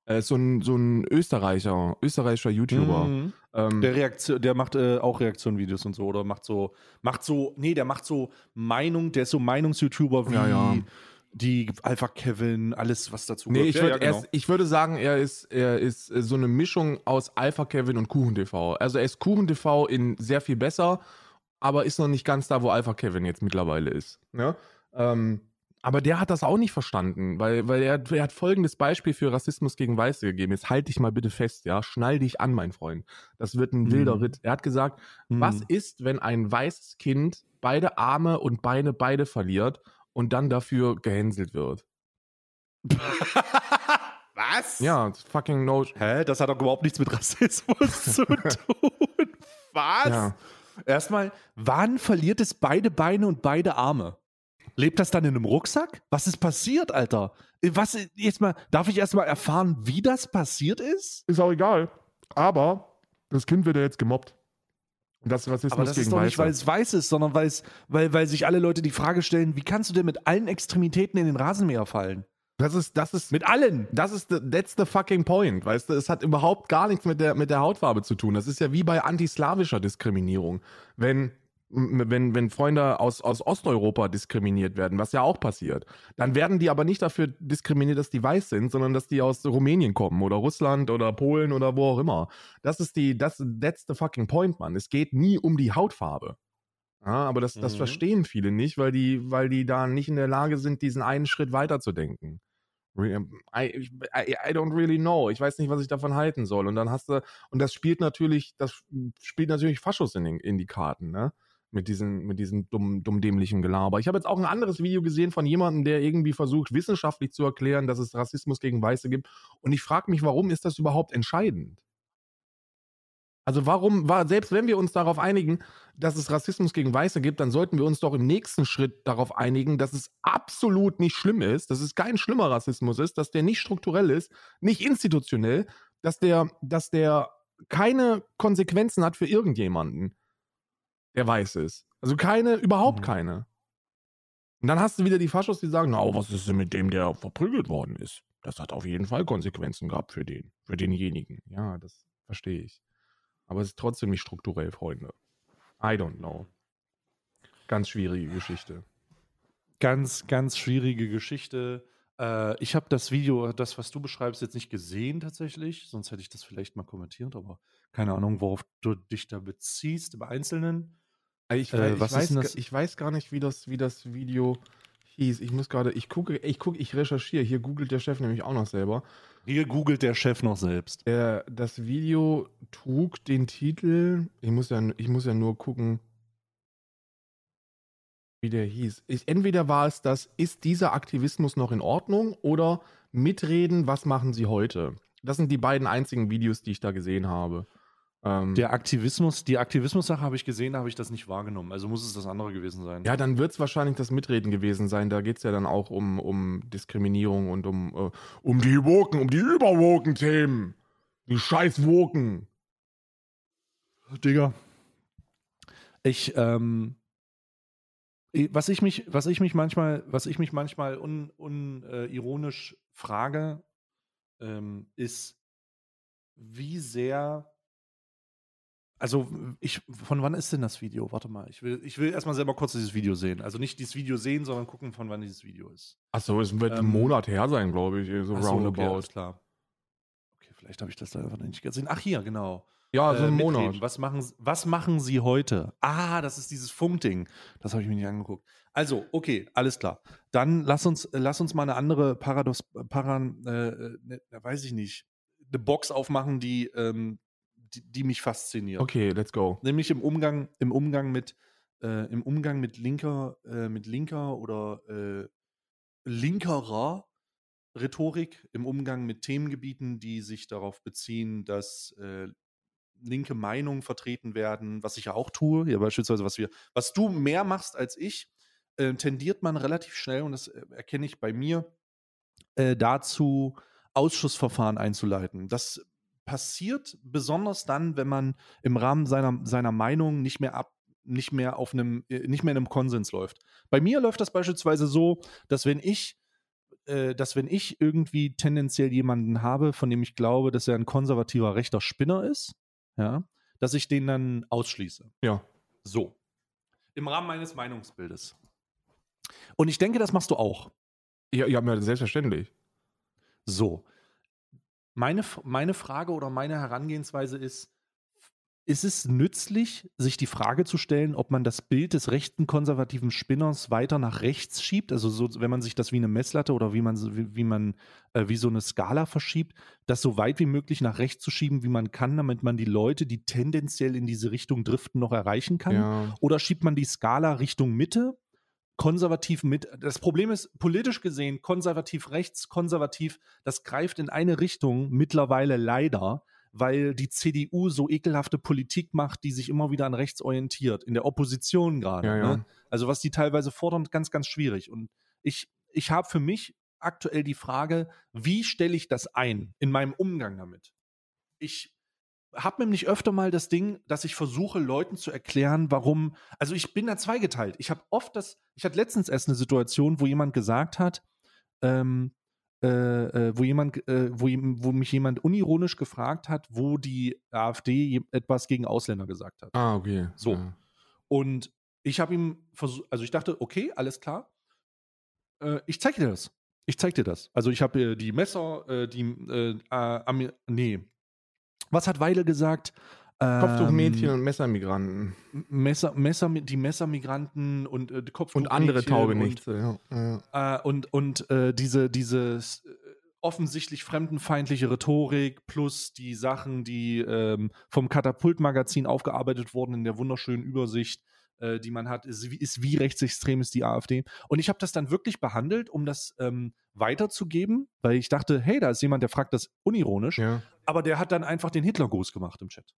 Er ist so ein, so ein Österreicher, österreichischer YouTuber. Mhm. Ähm, Der Reaktion, der macht äh, auch Reaktionvideos und so oder macht so, macht so, nee, der macht so Meinung, der ist so Meinungs-YouTuber wie Ja, ja. Die Alpha Kevin, alles was dazu Nee, ich, würd, ja, genau. ist, ich würde sagen, er ist, er ist äh, so eine Mischung aus Alpha Kevin und Kuchen TV. Also er ist Kuchen TV in sehr viel besser, aber ist noch nicht ganz da, wo Alpha Kevin jetzt mittlerweile ist. Ne? Ähm, aber der hat das auch nicht verstanden, weil, weil er, er hat folgendes Beispiel für Rassismus gegen Weiße gegeben. Jetzt halt dich mal bitte fest, ja. Schnall dich an, mein Freund. Das wird ein Mhm. wilder Ritt. Er hat gesagt, Hm. was ist, wenn ein weißes Kind beide Arme und Beine beide verliert und dann dafür gehänselt wird? was? Ja, fucking no. Hä? Das hat doch überhaupt nichts mit Rassismus zu tun. Was? Ja. Erstmal, wann verliert es beide Beine und beide Arme? Lebt das dann in einem Rucksack? Was ist passiert, Alter? Was jetzt mal, darf ich erstmal erfahren, wie das passiert ist? Ist auch egal. Aber das Kind wird ja jetzt gemobbt. Das ist Rassismus Aber das gegen ist doch nicht, weil es weiß ist, sondern weil, es, weil, weil sich alle Leute die Frage stellen, wie kannst du denn mit allen Extremitäten in den Rasenmäher fallen? Das ist, das ist, Mit allen! das ist, the, that's the fucking point. Weißt du, es hat überhaupt gar nichts mit der, mit der Hautfarbe zu tun. Das ist ja wie bei antislawischer Diskriminierung. Wenn, wenn, wenn Freunde aus, aus Osteuropa diskriminiert werden, was ja auch passiert, dann werden die aber nicht dafür diskriminiert, dass die weiß sind, sondern dass die aus Rumänien kommen oder Russland oder Polen oder wo auch immer. Das ist die, das, that's the fucking point, Mann. Es geht nie um die Hautfarbe. Ja, aber das, das Mhm. verstehen viele nicht, weil die, weil die da nicht in der Lage sind, diesen einen Schritt weiterzudenken. Re- I, I, I don't really know. Ich weiß nicht, was ich davon halten soll. Und dann hast du, und das spielt natürlich, das spielt natürlich Faschos in, den, in die Karten, ne? Mit diesen, mit diesem dumm, dumm dämlichen Gelaber. Ich habe jetzt auch ein anderes Video gesehen von jemandem, der irgendwie versucht, wissenschaftlich zu erklären, dass es Rassismus gegen Weiße gibt. Und ich frage mich, warum ist das überhaupt entscheidend? Also warum war, selbst wenn wir uns darauf einigen, dass es Rassismus gegen Weiße gibt, dann sollten wir uns doch im nächsten Schritt darauf einigen, dass es absolut nicht schlimm ist, dass es kein schlimmer Rassismus ist, dass der nicht strukturell ist, nicht institutionell, dass der, dass der keine Konsequenzen hat für irgendjemanden, der weiß ist. Also keine, überhaupt Mhm. keine. Und dann hast du wieder die Faschos, die sagen, na, oh, was ist denn mit dem, der verprügelt worden ist? Das hat auf jeden Fall Konsequenzen gehabt für den, für denjenigen. Ja, das verstehe ich. Aber es ist trotzdem nicht strukturell, Freunde. I don't know. Ganz schwierige Geschichte. Ganz, ganz schwierige Geschichte. Äh, ich habe das Video, das, was du beschreibst, jetzt nicht gesehen tatsächlich. Sonst hätte ich das vielleicht mal kommentiert, aber keine Ahnung, worauf du dich da beziehst im Einzelnen. Ich, Äh, ich, ist weiß, ich weiß gar nicht, wie das, wie das Video hieß. Ich muss gerade, ich gucke, ich gucke, ich recherchiere. Hier googelt der Chef nämlich auch noch selber. Hier googelt der Chef noch selbst. Der, das Video trug den Titel. Ich muss ja, ich muss ja nur gucken, wie der hieß. Ich, entweder war es das, ist dieser Aktivismus noch in Ordnung oder mitreden, was machen sie heute? Das sind die beiden einzigen Videos, die ich da gesehen habe. Ähm, der Aktivismus, die Aktivismus-Sache habe ich gesehen, da habe ich das nicht wahrgenommen. Also muss es das andere gewesen sein. Ja, dann wird es wahrscheinlich das Mitreden gewesen sein. Da geht es ja dann auch um, um Diskriminierung und um, äh, um die Woken, um die Überwoken-Themen. Die scheiß Woken. Digga. Ich, ähm, was ich mich, was ich mich manchmal, was ich mich manchmal unironisch un, äh, frage, ähm, ist, wie sehr also, ich, von wann ist denn das Video? Warte mal, ich will, ich will erstmal selber kurz dieses Video sehen. Also nicht dieses Video sehen, sondern gucken, von wann dieses Video ist. Achso, es wird ähm, ein Monat her sein, glaube ich, so roundabout. Okay, alles klar. Okay, vielleicht habe ich das da einfach nicht gesehen. Ach, hier, genau. Ja, so ein äh, Monat. Was machen, was machen Sie heute? Ah, das ist dieses Funkding. Das habe ich mir nicht angeguckt. Also, okay, alles klar. Dann lass uns, lass uns mal eine andere Paradox, Paran, äh, ne, weiß ich nicht, eine Box aufmachen, die ähm, die, die mich fasziniert. Okay, let's go. Nämlich im Umgang, im Umgang mit, äh, im Umgang mit linker, äh, mit linker oder äh, linkerer Rhetorik, im Umgang mit Themengebieten, die sich darauf beziehen, dass äh, linke Meinungen vertreten werden, was ich ja auch tue, ja beispielsweise, was wir, was du mehr machst als ich, äh, tendiert man relativ schnell, und das äh, erkenne ich bei mir, dazu, Ausschussverfahren einzuleiten. Das passiert besonders dann, wenn man im Rahmen seiner, seiner Meinung nicht mehr ab nicht mehr auf einem äh, nicht mehr in einem Konsens läuft. Bei mir läuft das beispielsweise so, dass wenn ich äh, dass wenn ich irgendwie tendenziell jemanden habe, von dem ich glaube, dass er ein konservativer rechter Spinner ist, ja, dass ich den dann ausschließe. Ja. So. Im Rahmen meines Meinungsbildes. Und ich denke, das machst du auch. Ja, ja, selbstverständlich. So. Meine, meine Frage oder meine Herangehensweise ist, ist es nützlich, sich die Frage zu stellen, ob man das Bild des rechten konservativen Spinners weiter nach rechts schiebt? Also so, wenn man sich das wie eine Messlatte oder wie man, wie, wie man, äh, wie so eine Skala verschiebt, das so weit wie möglich nach rechts zu schieben, wie man kann, damit man die Leute, die tendenziell in diese Richtung driften, noch erreichen kann? Ja. Oder schiebt man die Skala Richtung Mitte konservativ mit. Das Problem ist, politisch gesehen, konservativ rechts, konservativ, das greift in eine Richtung mittlerweile leider, weil die CDU so ekelhafte Politik macht, die sich immer wieder an rechts orientiert, in der Opposition gerade. Ja, ja. ne? Also was die teilweise fordern, ganz, ganz schwierig. Und ich, ich habe für mich aktuell die Frage, wie stelle ich das ein in meinem Umgang damit? Ich habe nämlich öfter mal das Ding, dass ich versuche, Leuten zu erklären, warum. Also ich bin da zweigeteilt. Ich habe oft das, ich hatte letztens erst eine Situation, wo jemand gesagt hat, ähm, äh, äh, wo jemand, äh, wo, wo mich jemand unironisch gefragt hat, wo die AfD etwas gegen Ausländer gesagt hat. Ah, okay. So. Ja. Und ich habe ihm versucht, also ich dachte, okay, alles klar. Äh, ich zeige dir das. Ich zeige dir das. Also ich habe die Messer, äh, die, äh, nee, was hat Weidel gesagt? Kopftuchmädchen ähm, und Messermigranten. Messer, Messer, die Messermigranten und äh, Kopftuchmädchen. Und andere Taugenichte, und, ja. Äh, und und äh, diese, diese äh, offensichtlich fremdenfeindliche Rhetorik plus die Sachen, die ähm, vom Katapultmagazin aufgearbeitet wurden in der wunderschönen Übersicht äh, die man hat, ist, ist, wie rechtsextrem ist die AfD. Und ich habe das dann wirklich behandelt, um das ähm, weiterzugeben, weil ich dachte, hey, da ist jemand, der fragt das unironisch, ja. aber der hat dann einfach den Hitlergruß gemacht im Chat.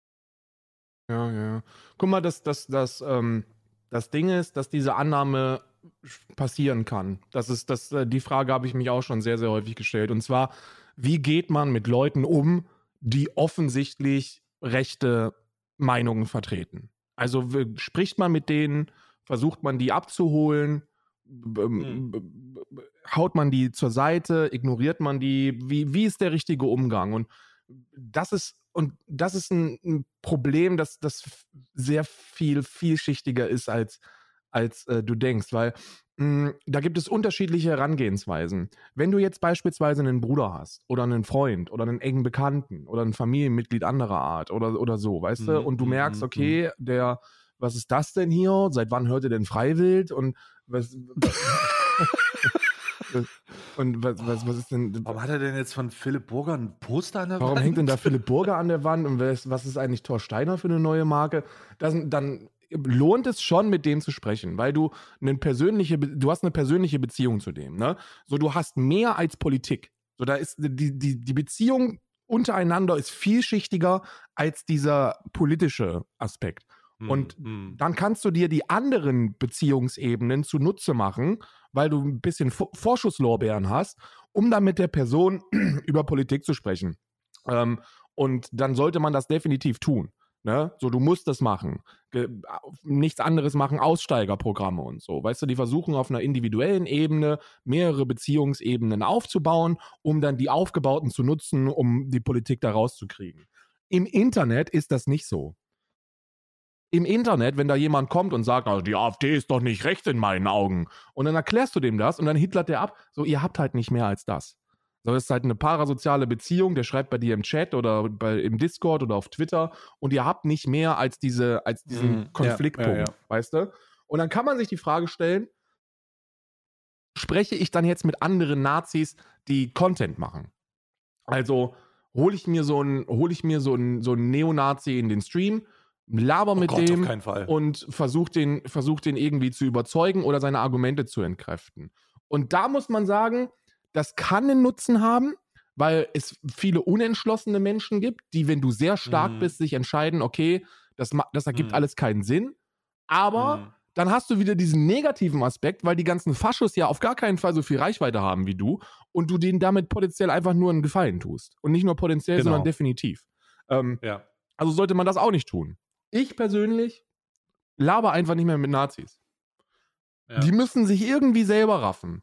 Ja, ja. Guck mal, das, das, das, ähm, das Ding ist, dass diese Annahme passieren kann. Das ist, das, äh, die Frage habe ich mich auch schon sehr, sehr häufig gestellt. Und zwar, wie geht man mit Leuten um, die offensichtlich rechte Meinungen vertreten? Also spricht man mit denen, versucht man die abzuholen, mhm. haut man die zur Seite, ignoriert man die, wie, wie ist der richtige Umgang? Und das ist, und das ist ein, ein Problem, das, das sehr viel vielschichtiger ist, als, als äh, du denkst, weil mh, hm, da gibt es unterschiedliche Herangehensweisen. Wenn du jetzt beispielsweise einen Bruder hast oder einen Freund oder einen engen Bekannten oder ein Familienmitglied anderer Art oder, oder so, weißt mhm. du, und du merkst, mhm, okay, mhm. der, was ist das denn hier? Seit wann hört ihr denn Freiwild? Und was. Und was, was, was ist denn. Warum hat er denn jetzt von Philipp Burger ein Poster an der Warum Wand? hängt denn da Philipp Burger an der Wand und was, was ist eigentlich Thor Steiner für eine neue Marke? Das, dann lohnt es schon, mit dem zu sprechen, weil du eine persönliche, du hast eine persönliche Beziehung zu dem, ne? So, du hast mehr als Politik. So, da ist die, die, die Beziehung untereinander ist vielschichtiger als dieser politische Aspekt. Hm, und hm. Dann kannst du dir die anderen Beziehungsebenen zunutze machen, weil du ein bisschen Vor- Vorschusslorbeeren hast, um dann mit der Person über Politik zu sprechen. Ähm, und dann sollte man das definitiv tun. Ne? So, du musst das machen. Ge nichts anderes machen Aussteigerprogramme und so. Weißt du, die versuchen auf einer individuellen Ebene mehrere Beziehungsebenen aufzubauen, um dann die aufgebauten zu nutzen, um die Politik da rauszukriegen. Im Internet ist das nicht so. Im Internet, wenn da jemand kommt und sagt, also die AfD ist doch nicht rechts in meinen Augen, und dann erklärst du dem das und dann hitlert der ab, so, ihr habt halt nicht mehr als das. So, das ist halt eine parasoziale Beziehung, der schreibt bei dir im Chat oder bei, im Discord oder auf Twitter und ihr habt nicht mehr als, diese, als diesen Mhm, ja, Konfliktpunkt, ja, ja. weißt du? Und dann kann man sich die Frage stellen, spreche ich dann jetzt mit anderen Nazis, die Content machen? Also hole ich mir so einen, hole ich mir so einen, so einen Neonazi in den Stream, laber Oh mit Gott, dem und versuche den, versuch den irgendwie zu überzeugen oder seine Argumente zu entkräften. Und da muss man sagen, das kann einen Nutzen haben, weil es viele unentschlossene Menschen gibt, die, wenn du sehr stark Mhm. bist, sich entscheiden, okay, das, das ergibt Mhm. alles keinen Sinn. Aber Hm. dann hast du wieder diesen negativen Aspekt, weil die ganzen Faschos ja auf gar keinen Fall so viel Reichweite haben wie du und du denen damit potenziell einfach nur einen Gefallen tust. Und nicht nur potenziell, Genau. sondern definitiv. Ähm, Ja. also sollte man das auch nicht tun. Ich persönlich laber einfach nicht mehr mit Nazis. Ja. Die müssen sich irgendwie selber raffen.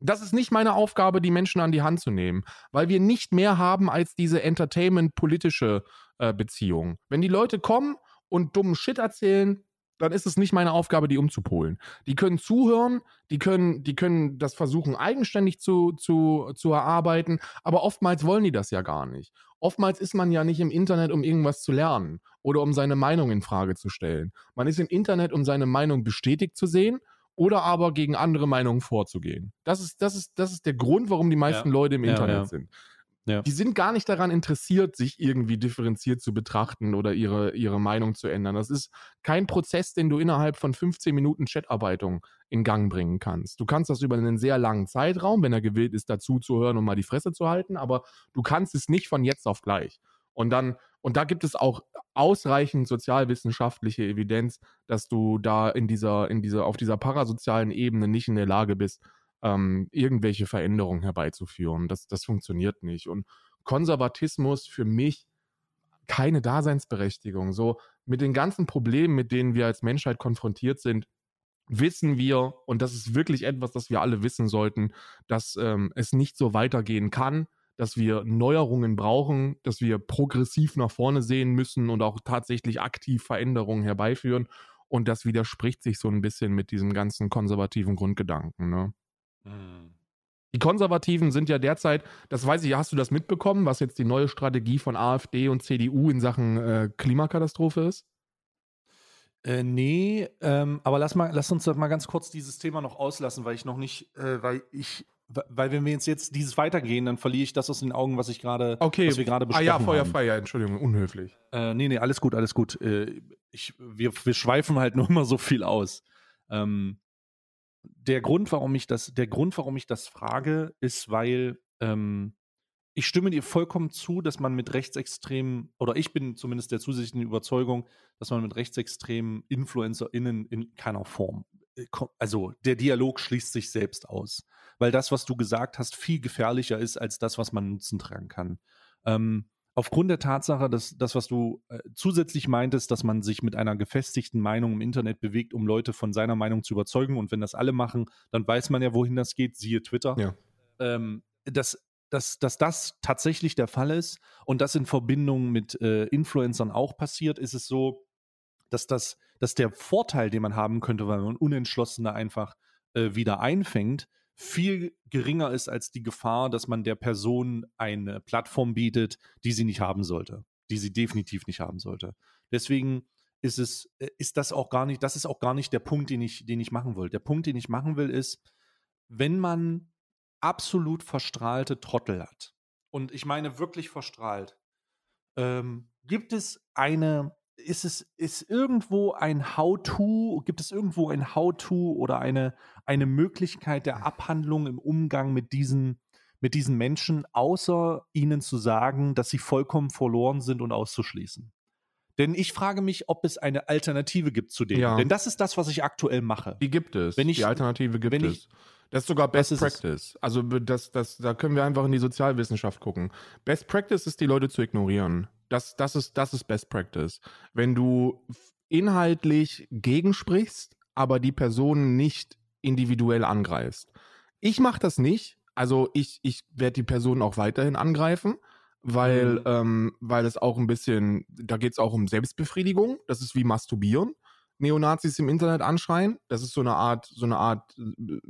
Das ist nicht meine Aufgabe, die Menschen an die Hand zu nehmen, weil wir nicht mehr haben als diese Entertainment-politische äh, Beziehung. Wenn die Leute kommen und dummen Shit erzählen, dann ist es nicht meine Aufgabe, die umzupolen. Die können zuhören, die können, die können das versuchen, eigenständig zu, zu, zu erarbeiten, aber oftmals wollen die das ja gar nicht. Oftmals ist man ja nicht im Internet, um irgendwas zu lernen oder um seine Meinung in Frage zu stellen. Man ist im Internet, um seine Meinung bestätigt zu sehen oder aber gegen andere Meinungen vorzugehen. Das ist, das ist, das ist der Grund, warum die meisten Ja. Leute im Ja, Internet ja. sind. Die sind gar nicht daran interessiert, sich irgendwie differenziert zu betrachten oder ihre, ihre Meinung zu ändern. Das ist kein Prozess, den du innerhalb von 15 Minuten Chatarbeitung in Gang bringen kannst. Du kannst das über einen sehr langen Zeitraum, wenn er gewillt ist, dazu zu hören und mal die Fresse zu halten, aber du kannst es nicht von jetzt auf gleich. Und dann, und da gibt es auch ausreichend sozialwissenschaftliche Evidenz, dass du da in dieser, in dieser, auf dieser parasozialen Ebene nicht in der Lage bist, ähm, irgendwelche Veränderungen herbeizuführen. Das, das funktioniert nicht. Und Konservatismus für mich keine Daseinsberechtigung. So mit den ganzen Problemen, mit denen wir als Menschheit konfrontiert sind, wissen wir, und das ist wirklich etwas, das wir alle wissen sollten, dass ähm, es nicht so weitergehen kann, dass wir Neuerungen brauchen, dass wir progressiv nach vorne sehen müssen und auch tatsächlich aktiv Veränderungen herbeiführen. Und das widerspricht sich so ein bisschen mit diesem ganzen konservativen Grundgedanken. Ne? Hm. Die Konservativen sind ja derzeit, das weiß ich, hast du das mitbekommen, was jetzt die neue Strategie von AfD und CDU in Sachen äh, Klimakatastrophe ist? Äh, nee, ähm, aber lass, mal, lass uns mal ganz kurz dieses Thema noch auslassen, weil ich noch nicht, äh, weil ich, weil wenn wir jetzt, jetzt dieses weitergehen, dann verliere ich das aus den Augen, was ich gerade, Okay. was wir gerade Ah besprochen ja, Feuer haben. frei, ja, Entschuldigung, unhöflich. Äh, nee, nee, alles gut, alles gut. Äh, ich, wir, wir schweifen halt nur immer so viel aus. Ähm, der Grund, warum ich das, der Grund, warum ich das frage, ist, weil ähm, ich stimme dir vollkommen zu, dass man mit rechtsextremen, oder ich bin zumindest der zusätzlichen Überzeugung, dass man mit rechtsextremen InfluencerInnen in keiner Form, äh, also der Dialog schließt sich selbst aus. Weil das, was du gesagt hast, viel gefährlicher ist als das, was man Nutzen tragen kann. Ähm, aufgrund der Tatsache, dass das, was du äh, zusätzlich meintest, dass man sich mit einer gefestigten Meinung im Internet bewegt, um Leute von seiner Meinung zu überzeugen. Und wenn das alle machen, dann weiß man ja, wohin das geht, siehe Twitter. Ja. Ähm, dass, dass, dass das tatsächlich der Fall ist und das in Verbindung mit äh, Influencern auch passiert, ist es so, dass, das, dass der Vorteil, den man haben könnte, weil man Unentschlossene einfach äh, wieder einfängt, viel geringer ist als die Gefahr, dass man der Person eine Plattform bietet, die sie nicht haben sollte, die sie definitiv nicht haben sollte. Deswegen ist es, äh, ist das auch gar nicht, das ist auch gar nicht der Punkt, den ich, den ich machen will. Der Punkt, den ich machen will, ist, wenn man absolut verstrahlte Trottel hat, und ich meine wirklich verstrahlt, ähm, gibt es eine, ist es, ist irgendwo ein How-To, gibt es irgendwo ein How-To oder eine, eine Möglichkeit der Abhandlung im Umgang mit diesen, mit diesen Menschen, außer ihnen zu sagen, dass sie vollkommen verloren sind und auszuschließen? Denn ich frage mich, ob es eine Alternative gibt zu denen. Ja. Denn das ist das, was ich aktuell mache. Die gibt es. Wenn ich- die Alternative gibt es. ich- das ist sogar Best ist es? Practice. Also das, das, da können wir einfach in die Sozialwissenschaft gucken. Best Practice ist, die Leute zu ignorieren. Das, das, ist, das ist Best Practice. Wenn du inhaltlich gegensprichst, aber die Person nicht individuell angreifst. Ich mache das nicht. Also ich, ich werde die Person auch weiterhin angreifen, weil, Mhm. ähm, weil es auch ein bisschen, da geht es auch um Selbstbefriedigung. Das ist wie Masturbieren. Neonazis im Internet anschreien. Das ist so eine Art, so eine Art äh,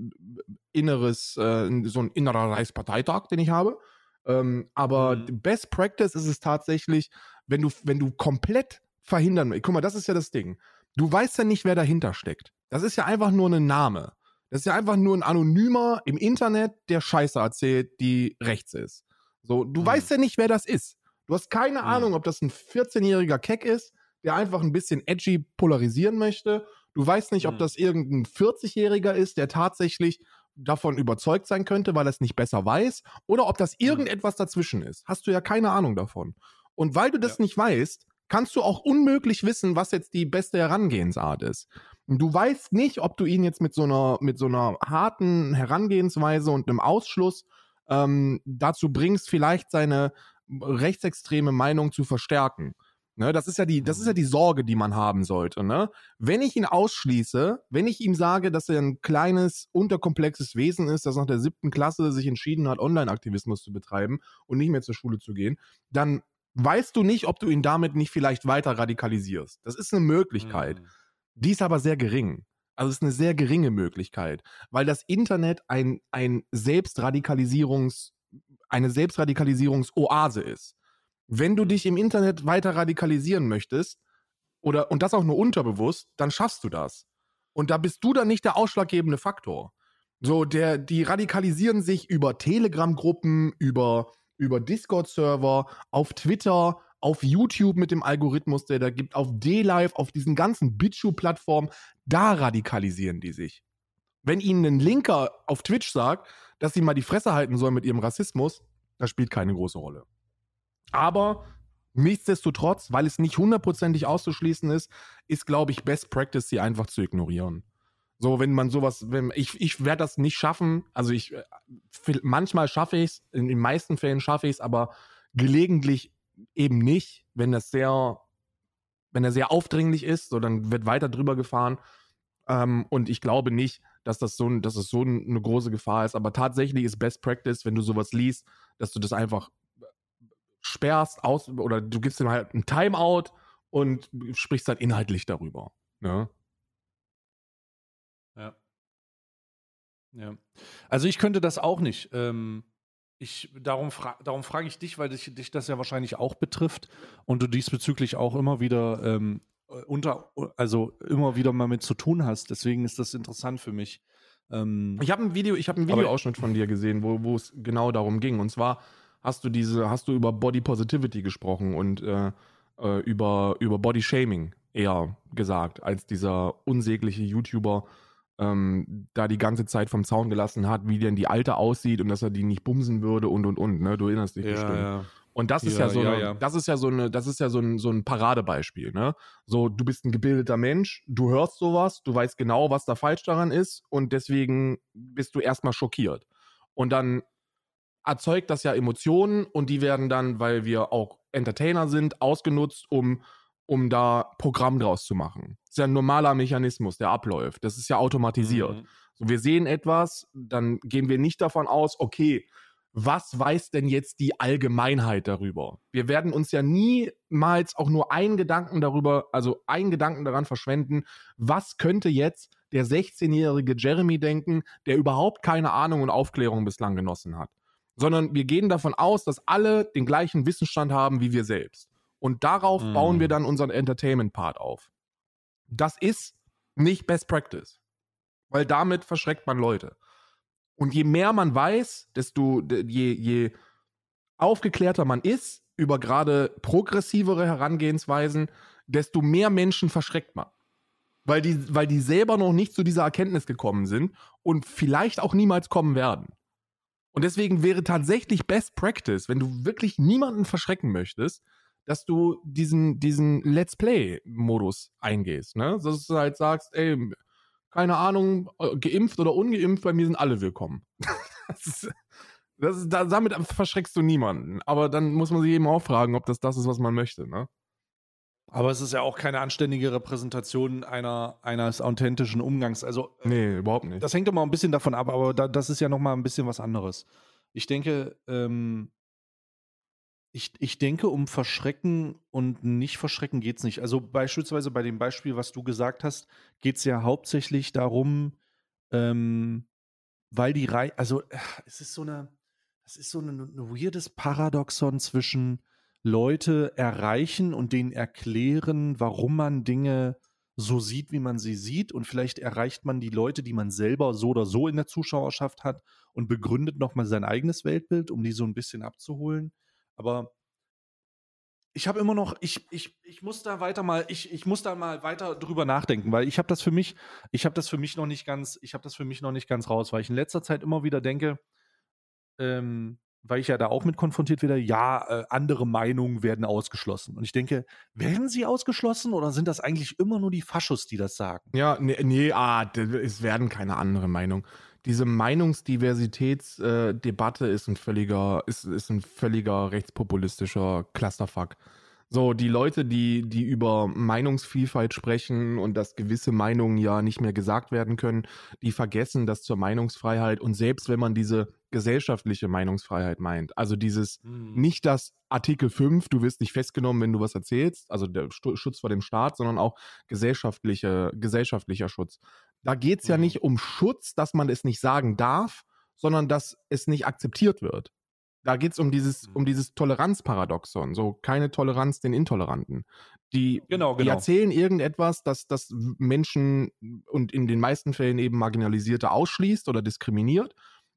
inneres, äh, so ein innerer Reichsparteitag, den ich habe. Ähm, aber Mhm. Best Practice ist es tatsächlich, wenn du, wenn du komplett verhindern willst. Guck mal, das ist ja das Ding. Du weißt ja nicht, wer dahinter steckt. Das ist ja einfach nur ein Name. Das ist ja einfach nur ein Anonymer im Internet, der Scheiße erzählt, die rechts ist. So, du Mhm. weißt ja nicht, wer das ist. Du hast keine Mhm. Ahnung, ob das ein 14-jähriger Keck ist, der einfach ein bisschen edgy polarisieren möchte. Du weißt nicht, ob Mhm. das irgendein 40-jähriger ist, der tatsächlich davon überzeugt sein könnte, weil er es nicht besser weiß, oder ob das irgendetwas dazwischen ist. Hast du ja keine Ahnung davon. Und weil du das Ja. nicht weißt, kannst du auch unmöglich wissen, was jetzt die beste Herangehensart ist. Du weißt nicht, ob du ihn jetzt mit so einer, mit so einer harten Herangehensweise und einem Ausschluss ähm, dazu bringst, vielleicht seine rechtsextreme Meinung zu verstärken. Ne, das ist ja die, das ist ja die Sorge, die man haben sollte. Ne? Wenn ich ihn ausschließe, wenn ich ihm sage, dass er ein kleines, unterkomplexes Wesen ist, das nach der siebten Klasse sich entschieden hat, Online-Aktivismus zu betreiben und nicht mehr zur Schule zu gehen, dann weißt du nicht, ob du ihn damit nicht vielleicht weiter radikalisierst. Das ist eine Möglichkeit. Mhm. Die ist aber sehr gering. Also es ist eine sehr geringe Möglichkeit, weil das Internet ein, ein Selbstradikalisierungs, eine Selbstradikalisierungsoase ist. Wenn du dich im Internet weiter radikalisieren möchtest, oder, und das auch nur unterbewusst, dann schaffst du das. Und da bist du dann nicht der ausschlaggebende Faktor. So, der, die radikalisieren sich über Telegram-Gruppen, über, über Discord-Server, auf Twitter, auf YouTube mit dem Algorithmus, der da gibt, auf D-Live, auf diesen ganzen Bitshoe-Plattformen, da radikalisieren die sich. Wenn ihnen ein Linker auf Twitch sagt, dass sie mal die Fresse halten sollen mit ihrem Rassismus, das spielt keine große Rolle. Aber nichtsdestotrotz, weil es nicht hundertprozentig auszuschließen ist, ist, glaube ich, Best Practice, sie einfach zu ignorieren. So, wenn man sowas, wenn, ich, ich werde das nicht schaffen. Also ich, äh, manchmal schaffe ich es, in den meisten Fällen schaffe ich es, aber gelegentlich eben nicht, wenn das sehr, wenn er sehr aufdringlich ist, so dann wird weiter drüber gefahren. Ähm, und ich glaube nicht, dass das so, dass es so ein- eine große Gefahr ist. Aber tatsächlich ist Best Practice, wenn du sowas liest, dass du das einfach sperrst aus oder du gibst ihm halt ein Timeout und sprichst halt inhaltlich darüber. Ne? Ja. Ja. Also ich könnte das auch nicht. Ähm, ich, darum, fra darum frage ich dich, weil dich, dich das ja wahrscheinlich auch betrifft und du diesbezüglich auch immer wieder ähm, unter, also immer wieder mal mit zu tun hast. Deswegen ist das interessant für mich. Ähm, Ich habe ein Video, ich habe einen Videoausschnitt von dir gesehen, wo es genau darum ging. Und zwar hast du diese, hast du über Body Positivity gesprochen und äh, äh, über, über Body Shaming eher gesagt, als dieser unsägliche YouTuber ähm, da die ganze Zeit vom Zaun gelassen hat, wie denn die Alte aussieht und dass er die nicht bumsen würde und und und. Ne? Du erinnerst dich bestimmt. ja. Und das ist ja, Ja, so, ja, eine, ja. das ist ja so eine, das ist ja so ein, so ein Paradebeispiel, ne? So, du bist ein gebildeter Mensch, du hörst sowas, du weißt genau, was da falsch daran ist und deswegen bist du erstmal schockiert. Und dann erzeugt das ja Emotionen und die werden dann, weil wir auch Entertainer sind, ausgenutzt, um, um da Programm draus zu machen. Das ist ja ein normaler Mechanismus, der abläuft. Das ist ja automatisiert. Mhm. So, wir sehen etwas, dann gehen wir nicht davon aus, okay, was weiß denn jetzt die Allgemeinheit darüber? Wir werden uns ja niemals auch nur einen Gedanken darüber, also einen Gedanken daran verschwenden, was könnte jetzt der 16-jährige Jeremy denken, der überhaupt keine Ahnung und Aufklärung bislang genossen hat. Sondern wir gehen davon aus, dass alle den gleichen Wissensstand haben wie wir selbst. Und darauf Mhm. bauen wir dann unseren Entertainment-Part auf. Das ist nicht Best Practice. Weil damit verschreckt man Leute. Und je mehr man weiß, desto je, je aufgeklärter man ist über gerade progressivere Herangehensweisen, desto mehr Menschen verschreckt man. Weil die, weil die selber noch nicht zu dieser Erkenntnis gekommen sind und vielleicht auch niemals kommen werden. Und deswegen wäre tatsächlich Best Practice, wenn du wirklich niemanden verschrecken möchtest, dass du diesen, diesen Let's Play-Modus eingehst. Ne? Dass du halt sagst, ey, keine Ahnung, äh, geimpft oder ungeimpft, bei mir sind alle willkommen. das ist, das ist, damit verschreckst du niemanden. Aber dann muss man sich eben auch fragen, ob das das ist, was man möchte. Ne? Aber es ist ja auch keine anständige Repräsentation einer, eines authentischen Umgangs. Also, äh, nee, überhaupt nicht. Das hängt immer ein bisschen davon ab, aber da, das ist ja nochmal ein bisschen was anderes. Ich denke, ähm, ich, ich denke, um Verschrecken und nicht Verschrecken geht es nicht. Also beispielsweise bei dem Beispiel, was du gesagt hast, geht es ja hauptsächlich darum, ähm, weil die Reihe, also äh, es ist so eine, es ist so ein, ein weirdes Paradoxon zwischen Leute erreichen und denen erklären, warum man Dinge so sieht, wie man sie sieht. Und vielleicht erreicht man die Leute, die man selber so oder so in der Zuschauerschaft hat und begründet nochmal sein eigenes Weltbild, um die so ein bisschen abzuholen. Aber ich habe immer noch, ich, ich, ich muss da weiter mal, ich, ich muss da mal weiter drüber nachdenken, weil ich habe das für mich, ich habe das für mich noch nicht ganz, ich habe das für mich noch nicht ganz raus, weil ich in letzter Zeit immer wieder denke, ähm, weil ich ja da auch mit konfrontiert werde, ja, äh, andere Meinungen werden ausgeschlossen. Und ich denke, werden sie ausgeschlossen oder sind das eigentlich immer nur die Faschos, die das sagen? Ja, nee, nee ah, es werden keine andere Meinungen diese Meinungsdiversitätsdebatte äh, ist ein völliger, ist, ist ein völliger rechtspopulistischer Clusterfuck. So, die Leute, die, die über Meinungsvielfalt sprechen und dass gewisse Meinungen ja nicht mehr gesagt werden können, die vergessen das zur Meinungsfreiheit und selbst wenn man diese gesellschaftliche Meinungsfreiheit meint, also dieses, mhm. nicht das Artikel 5, du wirst nicht festgenommen, wenn du was erzählst, also der Schutz vor dem Staat, sondern auch gesellschaftliche, gesellschaftlicher Schutz. Da geht es ja mhm. nicht um Schutz, dass man es nicht sagen darf, sondern dass es nicht akzeptiert wird. Da geht es um dieses, mhm. um dieses Toleranzparadoxon, so keine Toleranz den Intoleranten. Die, genau, genau. die erzählen irgendetwas, das, das Menschen und in den meisten Fällen eben Marginalisierte ausschließt oder diskriminiert.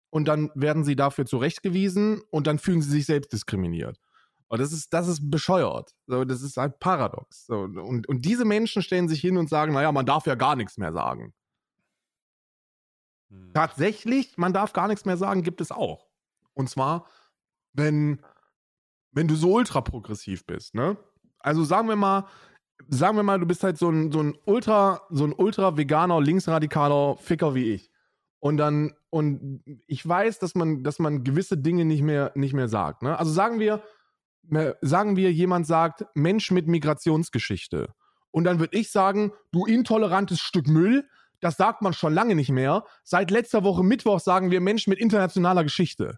Und dann werden sie dafür zurechtgewiesen und dann fühlen sie sich selbst diskriminiert. Und das ist, das ist bescheuert. So, das ist halt paradox. So, und, und diese Menschen stellen sich hin und sagen, naja, man darf ja gar nichts mehr sagen. Hm. Tatsächlich, man darf gar nichts mehr sagen, gibt es auch. Und zwar, wenn, wenn du so ultra progressiv bist, ne? Also sagen wir mal, sagen wir mal, du bist halt so ein, so ein ultra, so ein ultra veganer, linksradikaler Ficker wie ich. Und dann, und ich weiß, dass man, dass man gewisse Dinge nicht mehr, nicht mehr sagt. Ne? Also sagen wir, sagen wir, jemand sagt, Mensch mit Migrationsgeschichte. Und dann würde ich sagen, du intolerantes Stück Müll, das sagt man schon lange nicht mehr. Seit letzter Woche Mittwoch sagen wir Menschen mit internationaler Geschichte.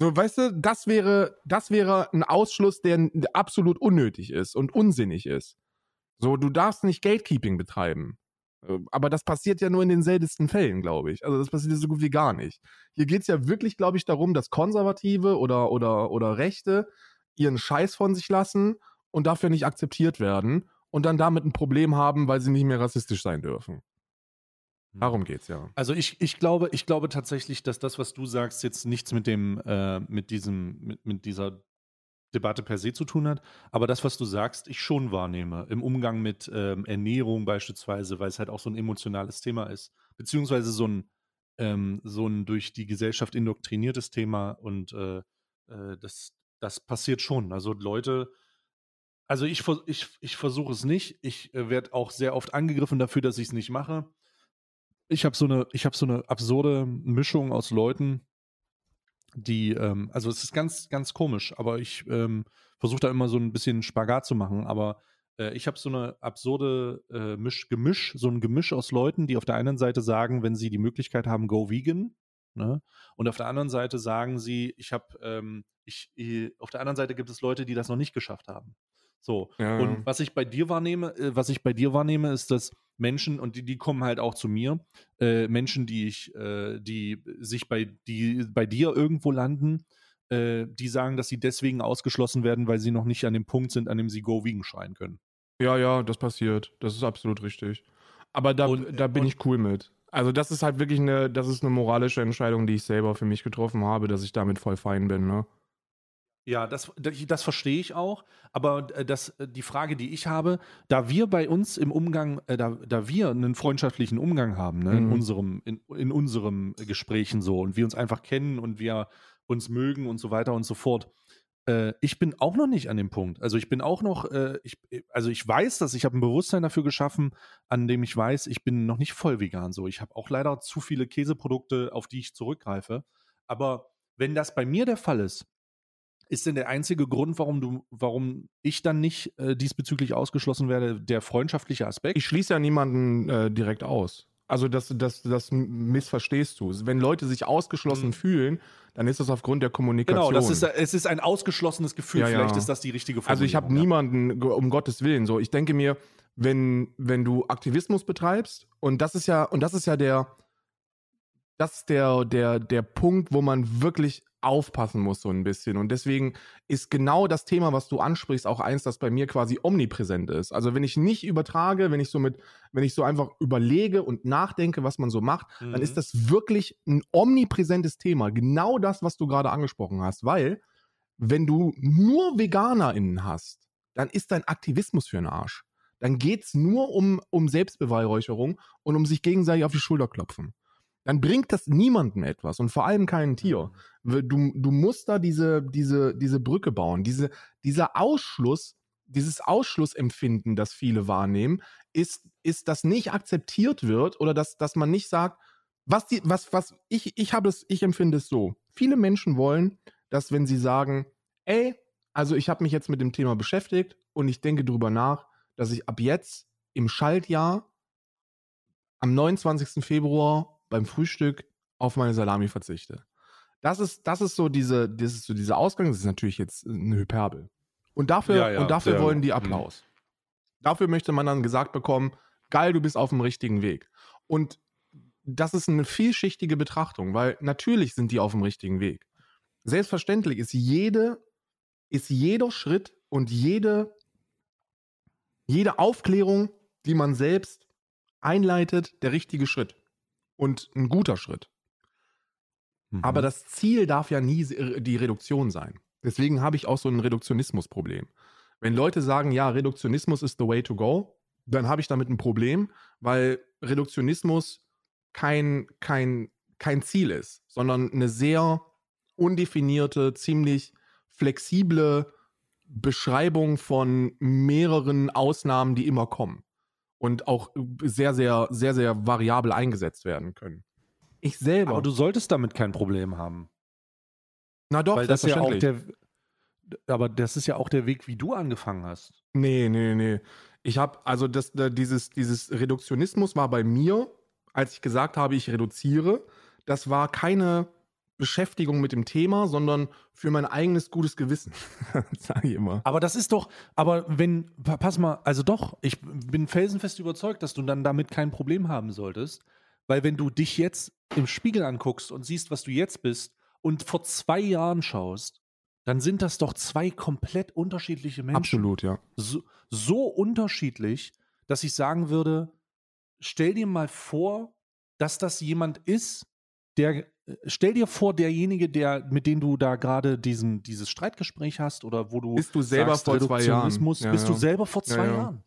So, weißt du, das wäre, das wäre ein Ausschluss, der absolut unnötig ist und unsinnig ist. So, du darfst nicht Gatekeeping betreiben. Äh, aber das passiert ja nur in den seltensten Fällen, glaube ich. Also das passiert so gut wie gar nicht. Hier geht es ja wirklich, glaube ich, darum, dass Konservative oder, oder, oder Rechte ihren Scheiß von sich lassen und dafür nicht akzeptiert werden und dann damit ein Problem haben, weil sie nicht mehr rassistisch sein dürfen. Hm. Darum geht's ja. Also ich, ich glaube, ich glaube tatsächlich, dass das, was du sagst, jetzt nichts mit dem, äh, mit diesem, mit, mit dieser Debatte per se zu tun hat, aber das, was du sagst, ich schon wahrnehme im Umgang mit ähm, Ernährung beispielsweise, weil es halt auch so ein emotionales Thema ist, beziehungsweise so ein ähm, so ein durch die Gesellschaft indoktriniertes Thema und äh, äh, das das passiert schon. Also Leute, also ich ich ich versuche es nicht. Ich äh, werde auch sehr oft angegriffen dafür, dass ich es nicht mache ich habe so eine, ich habe so eine absurde Mischung aus Leuten, die, ähm, also es ist ganz, ganz komisch, aber ich ähm, versuche da immer so ein bisschen Spagat zu machen, aber äh, ich habe so eine absurde äh, Misch, Gemisch, so ein Gemisch aus Leuten, die auf der einen Seite sagen, wenn sie die Möglichkeit haben, go vegan, ne? Und auf der anderen Seite sagen sie, ich habe, ähm, ich, ich, auf der anderen Seite gibt es Leute, die das noch nicht geschafft haben. So. Ja. Und was ich bei dir wahrnehme, äh, was ich bei dir wahrnehme, ist, dass Menschen, und die, die kommen halt auch zu mir, äh, Menschen, die ich, äh, die sich bei, die bei dir irgendwo landen, äh, die sagen, dass sie deswegen ausgeschlossen werden, weil sie noch nicht an dem Punkt sind, an dem sie Go Vegan schreien können. Ja, ja, das passiert. Das ist absolut richtig. Aber da, und, da bin ich cool mit. Also das ist halt wirklich eine, das ist eine moralische Entscheidung, die ich selber für mich getroffen habe, dass ich damit voll fein bin, ne? Ja, das, das, das verstehe ich auch. Aber äh, das, äh, die Frage, die ich habe, da wir bei uns im Umgang, äh, da, da wir einen freundschaftlichen Umgang haben, ne, in Mhm. unserem, in, in unserem Gesprächen so und wir uns einfach kennen und wir uns mögen und so weiter und so fort. Äh, ich bin auch noch nicht an dem Punkt. Also ich bin auch noch, äh, ich, also ich weiß, dass ich habe ein Bewusstsein dafür geschaffen, an dem ich weiß, ich bin noch nicht voll vegan so. Ich habe auch leider zu viele Käseprodukte, auf die ich zurückgreife. Aber wenn das bei mir der Fall ist, ist denn der einzige Grund, warum du, warum ich dann nicht äh, diesbezüglich ausgeschlossen werde, der freundschaftliche Aspekt? Ich schließe ja niemanden äh, direkt aus. Also das, das, das missverstehst du. Wenn Leute sich ausgeschlossen Mhm. fühlen, dann ist das aufgrund der Kommunikation. genau, das ist, es ist ein ausgeschlossenes Gefühl. Ja, ja. Vielleicht ist das die richtige Also ich habe ja. niemanden, um Gottes Willen, so. Ich denke mir, wenn, wenn du Aktivismus betreibst, und das ist ja, und das ist ja der, das ist der, der, der Punkt, wo man wirklich aufpassen muss, so ein bisschen. Und deswegen ist genau das Thema, was du ansprichst, auch eins, das bei mir quasi omnipräsent ist. Also wenn ich nicht übertrage, wenn ich so mit, wenn ich so einfach überlege und nachdenke, was man so macht, dann Mhm. ist das wirklich ein omnipräsentes Thema. Genau das, was du gerade angesprochen hast. Weil, wenn du nur VeganerInnen hast, dann ist dein Aktivismus für den Arsch. Dann geht's nur um, um Selbstbeweihräucherung und um sich gegenseitig auf die Schulter klopfen. Dann bringt das niemandem etwas und vor allem keinem Tier. Du, du musst da diese, diese, diese Brücke bauen. Diese, dieser Ausschluss, dieses Ausschlussempfinden, das viele wahrnehmen, ist, ist, dass nicht akzeptiert wird oder dass, dass man nicht sagt, was die, was, was, ich, ich habe es, ich empfinde es so. Viele Menschen wollen, dass wenn sie sagen, ey, also ich habe mich jetzt mit dem Thema beschäftigt und ich denke drüber nach, dass ich ab jetzt im Schaltjahr am 29. Februar beim Frühstück auf meine Salami verzichte. Das ist, das ist so diese, das ist so dieser Ausgang, das ist natürlich jetzt eine Hyperbel. Und dafür, Ja, ja, und dafür sehr- wollen die mhm. Applaus. Dafür möchte man dann gesagt bekommen, geil, du bist auf dem richtigen Weg. Und das ist eine vielschichtige Betrachtung, weil natürlich sind die auf dem richtigen Weg. Selbstverständlich ist jede, ist jeder Schritt und jede, jede Aufklärung, die man selbst einleitet, der richtige Schritt. Und ein guter Schritt. Mhm. Aber das Ziel darf ja nie die Reduktion sein. Deswegen habe ich auch so ein Reduktionismus-Problem. Wenn Leute sagen, ja, Reduktionismus ist the way to go, dann habe ich damit ein Problem, weil Reduktionismus kein, kein, kein Ziel ist, sondern eine sehr undefinierte, ziemlich flexible Beschreibung von mehreren Ausnahmen, die immer kommen und auch sehr, sehr, sehr, sehr variabel eingesetzt werden können. Ich selber. Aber du solltest damit kein Problem haben. na doch, weil das ja auch der. Aber das ist ja auch der Weg, wie du angefangen hast. Nee, nee, nee. Ich habe, also das, da- dieses, dieses Reduktionismus war bei mir, als ich gesagt habe, ich reduziere, das war keine Beschäftigung mit dem Thema, sondern für mein eigenes gutes Gewissen, sage ich immer. Aber das ist doch, aber wenn, pa- pass mal, also doch, ich bin felsenfest überzeugt, dass du dann damit kein Problem haben solltest, weil wenn du dich jetzt im Spiegel anguckst und siehst, was du jetzt bist und vor zwei Jahren schaust, dann sind das doch zwei komplett unterschiedliche Menschen. Absolut, ja. So, so unterschiedlich, dass ich sagen würde, stell dir mal vor, dass das jemand ist, der, äh, stell dir vor, derjenige, der, mit dem du da gerade diesen, dieses Streitgespräch hast oder wo du Bist du selber sagst, vor zwei Jahren. Ja, bist du ja. selber vor zwei ja. Jahren.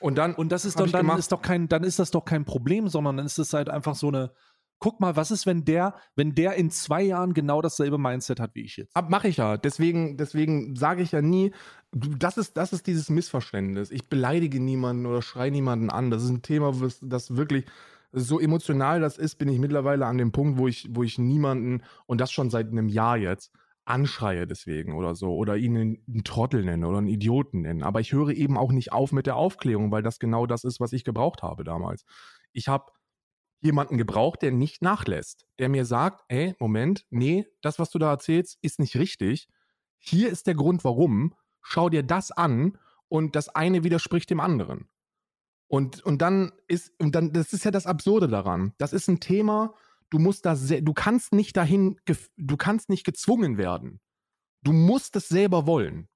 Und dann, Und das ist doch dann ist doch kein, dann ist das doch kein Problem, sondern dann ist es halt einfach so eine, guck mal, was ist, wenn der, wenn der in zwei Jahren genau dasselbe Mindset hat wie ich jetzt? Ab mache ich ja. Deswegen, deswegen sage ich ja nie, das ist, das ist dieses Missverständnis. Ich beleidige niemanden oder schreie niemanden an. Das ist ein Thema, das wirklich so emotional das ist, bin ich mittlerweile an dem Punkt, wo ich, wo ich niemanden, und das schon seit einem Jahr jetzt, anschreie deswegen oder so oder ihn einen Trottel nenne oder einen Idioten nenne. Aber ich höre eben auch nicht auf mit der Aufklärung, weil das genau das ist, was ich gebraucht habe damals. Ich habe jemanden gebraucht, der nicht nachlässt, der mir sagt, ey, Moment, nee, das, was du da erzählst, ist nicht richtig. Hier ist der Grund, warum. Schau dir das an und das eine widerspricht dem anderen. Und, und dann ist, und dann, das ist ja das Absurde daran. Das ist ein Thema, du musst da sehr, du kannst nicht dahin, du kannst nicht gezwungen werden. Du musst es selber wollen.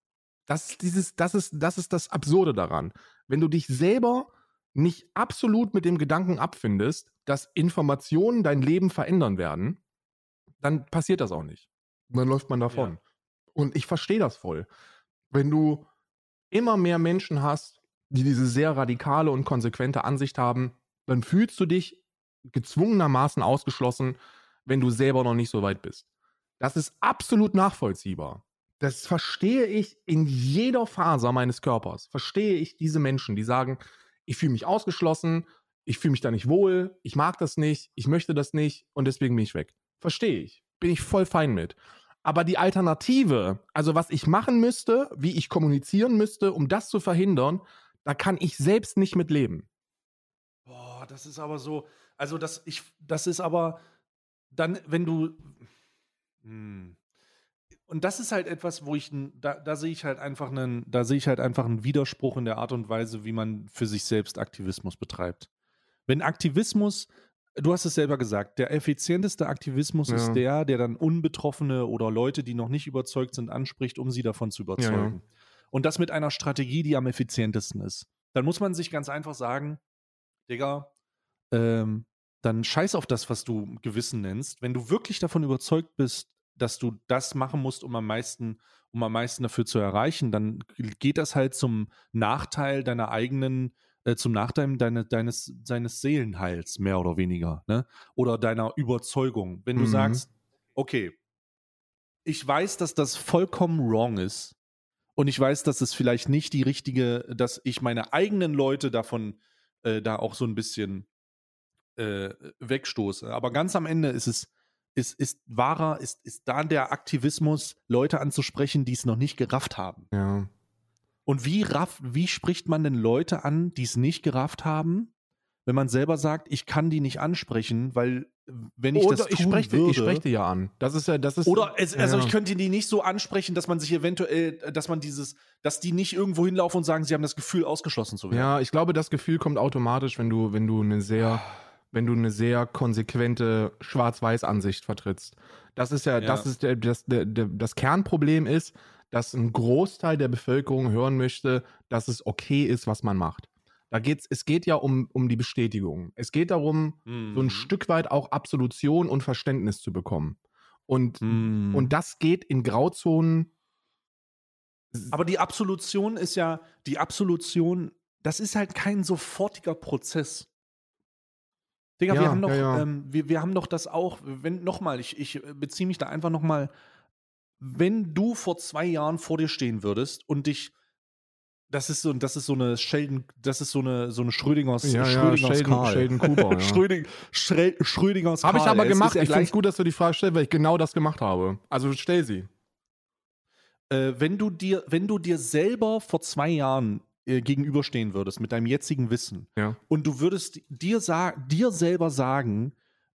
Das ist dieses, das ist, das ist das Absurde daran. Wenn du dich selber nicht absolut mit dem Gedanken abfindest, dass Informationen dein Leben verändern werden, dann passiert das auch nicht. Und dann läuft man davon. Ja. Und ich verstehe das voll. Wenn du immer mehr Menschen hast, die diese sehr radikale und konsequente Ansicht haben, dann fühlst du dich gezwungenermaßen ausgeschlossen, wenn du selber noch nicht so weit bist. Das ist absolut nachvollziehbar. Das verstehe ich in jeder Faser meines Körpers. Verstehe ich diese Menschen, die sagen, ich fühle mich ausgeschlossen, ich fühle mich da nicht wohl, ich mag das nicht, ich möchte das nicht und deswegen bin ich weg. Verstehe ich. Bin ich voll fein mit. Aber die Alternative, also was ich machen müsste, wie ich kommunizieren müsste, um das zu verhindern, da kann ich selbst nicht mit leben. Boah, das ist aber so, also das, ich, das ist aber dann, wenn du, hm. Und das ist halt etwas, wo ich, da, da sehe ich halt einfach einen, da sehe ich halt einfach einen Widerspruch in der Art und Weise, wie man für sich selbst Aktivismus betreibt. Wenn Aktivismus du hast es selber gesagt, der effizienteste Aktivismus ja. ist der, der dann Unbetroffene oder Leute, die noch nicht überzeugt sind, anspricht, um sie davon zu überzeugen. Ja, Und das mit einer Strategie, die am effizientesten ist. Dann muss man sich ganz einfach sagen, Digga, ähm, dann scheiß auf das, was du Gewissen nennst. Wenn du wirklich davon überzeugt bist, dass du das machen musst, um am meisten, um am meisten dafür zu erreichen, dann geht das halt zum Nachteil deiner eigenen äh, zum Nachteil deine, deines, deines Seelenheils, mehr oder weniger, ne? Oder deiner Überzeugung. Wenn du mhm. sagst, okay, ich weiß, dass das vollkommen wrong ist und ich weiß, dass es vielleicht nicht die richtige, dass ich meine eigenen Leute davon äh, da auch so ein bisschen äh, wegstoße. Aber ganz am Ende ist es, ist, ist wahrer, ist, ist da der Aktivismus, Leute anzusprechen, die es noch nicht gerafft haben. Ja. Und wie, raff, wie spricht man denn Leute an, die es nicht gerafft haben, wenn man selber sagt, ich kann die nicht ansprechen, weil wenn ich oder das tun ich spreche, würde, ich spreche die ja an. Das ist ja, das ist. Oder es, also ja. ich könnte die nicht so ansprechen, dass man sich eventuell, dass man dieses, dass die nicht irgendwo hinlaufen und sagen, sie haben das Gefühl, ausgeschlossen zu werden. Ja, ich glaube, das Gefühl kommt automatisch, wenn du, wenn du eine sehr, wenn du eine sehr konsequente Schwarz-Weiß-Ansicht vertrittst. Das ist ja, ja. das ist der, das, der, der, das Kernproblem ist, dass ein Großteil der Bevölkerung hören möchte, dass es okay ist, was man macht. Da geht's, es geht ja um, um die Bestätigung. Es geht darum, mhm. so ein mhm. Stück weit auch Absolution und Verständnis zu bekommen. Und, mhm. und das geht in Grauzonen. Aber die Absolution ist ja, die Absolution, das ist halt kein sofortiger Prozess. Digga, ja, wir haben doch, ja, ja. Ähm, wir, wir haben doch das auch, wenn, nochmal, ich, ich beziehe mich da einfach nochmal wenn du vor zwei Jahren vor dir stehen würdest und dich das ist so, das ist so eine Sheldon, das ist so eine, so eine Schrödingers, ja, Schrödingers Sheldon. Sheldon Cooper, ja. Schröding, Schrödingers Habe ich aber gemacht. Ja ich finde es gut, dass du die Frage stellst, weil ich genau das gemacht habe. Also stell sie. Äh, wenn du dir, wenn du dir selber vor zwei Jahren äh, gegenüberstehen würdest mit deinem jetzigen Wissen ja. und du würdest dir, dir selber sagen,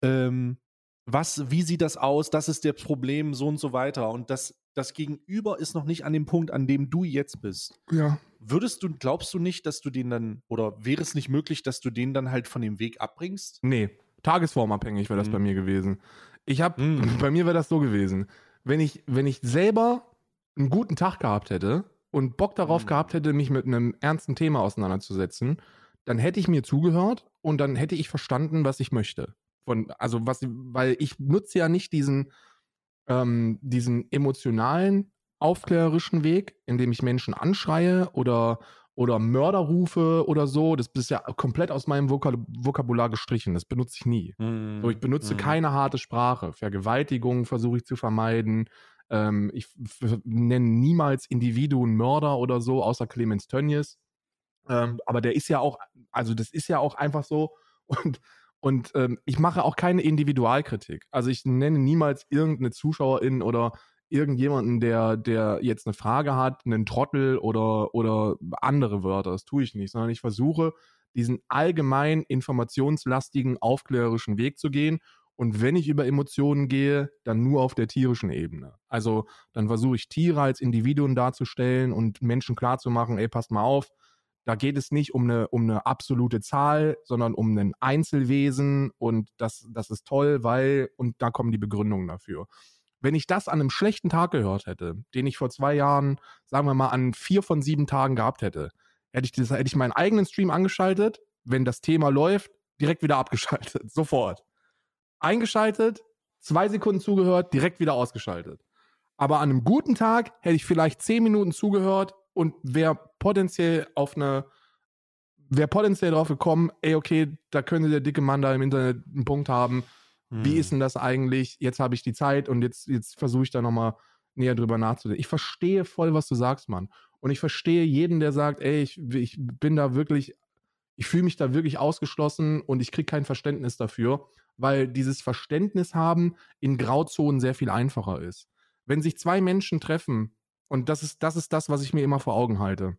ähm, was, wie sieht das aus, das ist der Problem, so und so weiter. Und das, das Gegenüber ist noch nicht an dem Punkt, an dem du jetzt bist. Ja. Würdest du, glaubst du nicht, dass du den dann, oder wäre es nicht möglich, dass du den dann halt von dem Weg abbringst? Nee, tagesformabhängig wäre das mhm. bei mir gewesen. Ich habe, mhm. bei mir wäre das so gewesen. Wenn ich, wenn ich selber einen guten Tag gehabt hätte und Bock darauf mhm. gehabt hätte, mich mit einem ernsten Thema auseinanderzusetzen, dann hätte ich mir zugehört und dann hätte ich verstanden, was ich möchte. Von, also was, weil ich nutze ja nicht diesen, ähm, diesen emotionalen, aufklärerischen Weg, indem ich Menschen anschreie oder, oder Mörder rufe oder so. Das ist ja komplett aus meinem Vokab Vokabular gestrichen. Das benutze ich nie. Mm, so, ich benutze mm. keine harte Sprache. Vergewaltigung versuche ich zu vermeiden. Ähm, ich nenne niemals Individuen Mörder oder so, außer Clemens Tönnies. Ähm, aber der ist ja auch, also das ist ja auch einfach so. Und und ähm, ich mache auch keine Individualkritik. Also ich nenne niemals irgendeine Zuschauerin oder irgendjemanden, der, der jetzt eine Frage hat, einen Trottel oder, oder andere Wörter. Das tue ich nicht, sondern ich versuche, diesen allgemein informationslastigen, aufklärerischen Weg zu gehen. Und wenn ich über Emotionen gehe, dann nur auf der tierischen Ebene. Also dann versuche ich Tiere als Individuen darzustellen und Menschen klarzumachen, ey, passt mal auf, da geht es nicht um eine, um eine absolute Zahl, sondern um ein Einzelwesen und das, das ist toll, weil, und da kommen die Begründungen dafür. Wenn ich das an einem schlechten Tag gehört hätte, den ich vor zwei Jahren, sagen wir mal, an vier von sieben Tagen gehabt hätte, hätte ich, das, hätte ich meinen eigenen Stream angeschaltet. Wenn das Thema läuft, direkt wieder abgeschaltet. Sofort. Eingeschaltet, zwei Sekunden zugehört, direkt wieder ausgeschaltet. Aber an einem guten Tag hätte ich vielleicht zehn Minuten zugehört und wäre potenziell auf eine, wäre potenziell drauf gekommen, ey, okay, da könnte der dicke Mann da im Internet einen Punkt haben. Wie Hm. ist denn das eigentlich? Jetzt habe ich die Zeit und jetzt, jetzt versuche ich da nochmal näher drüber nachzudenken. Ich verstehe voll, was du sagst, Mann. Und ich verstehe jeden, der sagt, ey, ich, ich bin da wirklich, ich fühle mich da wirklich ausgeschlossen und ich kriege kein Verständnis dafür, weil dieses Verständnis haben in Grauzonen sehr viel einfacher ist. Wenn sich zwei Menschen treffen, und das ist, das ist das, was ich mir immer vor Augen halte.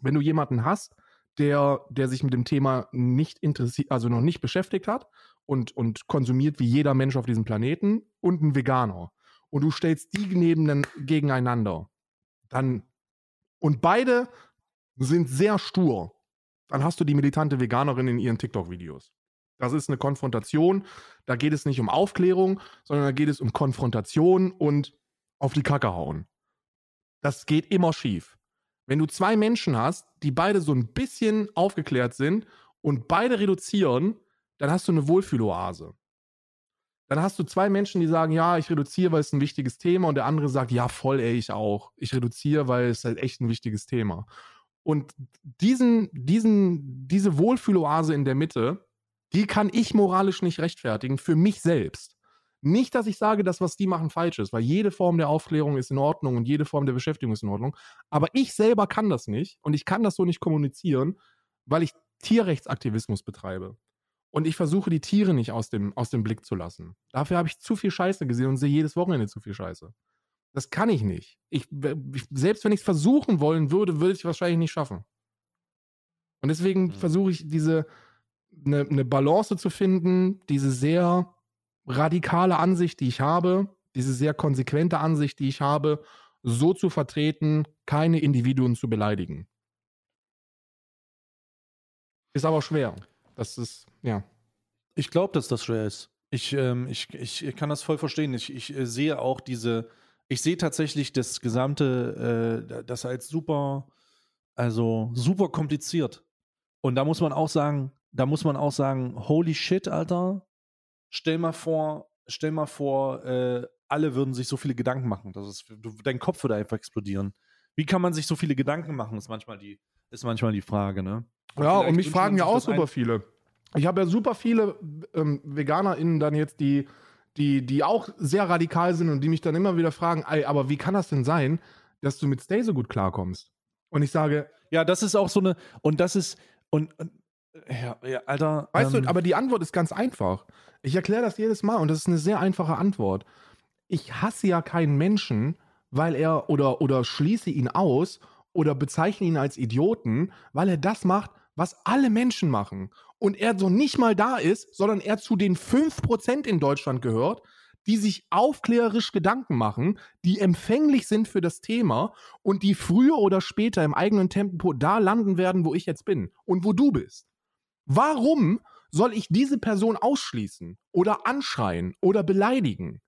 Wenn du jemanden hast, der, der sich mit dem Thema nicht interessiert, also noch nicht beschäftigt hat und, und konsumiert wie jeder Mensch auf diesem Planeten und ein Veganer. Und du stellst die neben, gegeneinander, dann und beide sind sehr stur, dann hast du die militante Veganerin in ihren TikTok-Videos. Das ist eine Konfrontation. Da geht es nicht um Aufklärung, sondern da geht es um Konfrontation und auf die Kacke hauen. Das geht immer schief. Wenn du zwei Menschen hast, die beide so ein bisschen aufgeklärt sind und beide reduzieren, dann hast du eine Wohlfühloase. Dann hast du zwei Menschen, die sagen, ja, ich reduziere, weil es ein wichtiges Thema und der andere sagt, ja, voll, ey, ich auch. Ich reduziere, weil es halt echt ein wichtiges Thema. Und diesen, diesen, diese Wohlfühloase in der Mitte, die kann ich moralisch nicht rechtfertigen für mich selbst. Nicht, dass ich sage, dass was die machen falsch ist, weil jede Form der Aufklärung ist in Ordnung und jede Form der Beschäftigung ist in Ordnung. Aber ich selber kann das nicht und ich kann das so nicht kommunizieren, weil ich Tierrechtsaktivismus betreibe. Und ich versuche, die Tiere nicht aus dem, aus dem Blick zu lassen. Dafür habe ich zu viel Scheiße gesehen und sehe jedes Wochenende zu viel Scheiße. Das kann ich nicht. Ich, ich, selbst wenn ich es versuchen wollen würde, würde ich es wahrscheinlich nicht schaffen. Und deswegen Mhm. versuche ich diese eine, eine Balance zu finden, diese sehr radikale Ansicht, die ich habe, diese sehr konsequente Ansicht, die ich habe, so zu vertreten, keine Individuen zu beleidigen. Ist aber schwer. Das ist, ja. Ich glaube, dass das schwer ist. Ich, ähm, ich, ich kann das voll verstehen. Ich, ich äh, sehe auch diese, ich sehe tatsächlich das gesamte, äh, das als super, also super kompliziert. Und da muss man auch sagen, da muss man auch sagen, holy shit, Alter, stell mal vor, stell mal vor, äh, alle würden sich so viele Gedanken machen. Das ist, du, dein Kopf würde einfach explodieren. Wie kann man sich so viele Gedanken machen, ist manchmal die, ist manchmal die Frage, ne? Ja, und mich fragen ja auch super viele. Ich habe ja super viele ähm, VeganerInnen dann jetzt, die, die, die auch sehr radikal sind und die mich dann immer wieder fragen, ey, aber wie kann das denn sein, dass du mit Stay so gut klarkommst? Und ich sage, Ja, das ist auch so eine, und das ist, und, und ja, ja, Alter. weißt ähm, du, aber die Antwort ist ganz einfach. Ich erkläre das jedes Mal und das ist eine sehr einfache Antwort. Ich hasse ja keinen Menschen, weil er oder, oder schließe ihn aus oder bezeichne ihn als Idioten, weil er das macht, was alle Menschen machen. Und er so nicht mal da ist, sondern er zu den 5% in Deutschland gehört, die sich aufklärerisch Gedanken machen, die empfänglich sind für das Thema und die früher oder später im eigenen Tempo da landen werden, wo ich jetzt bin und wo du bist. Warum soll ich diese Person ausschließen oder anschreien oder beleidigen?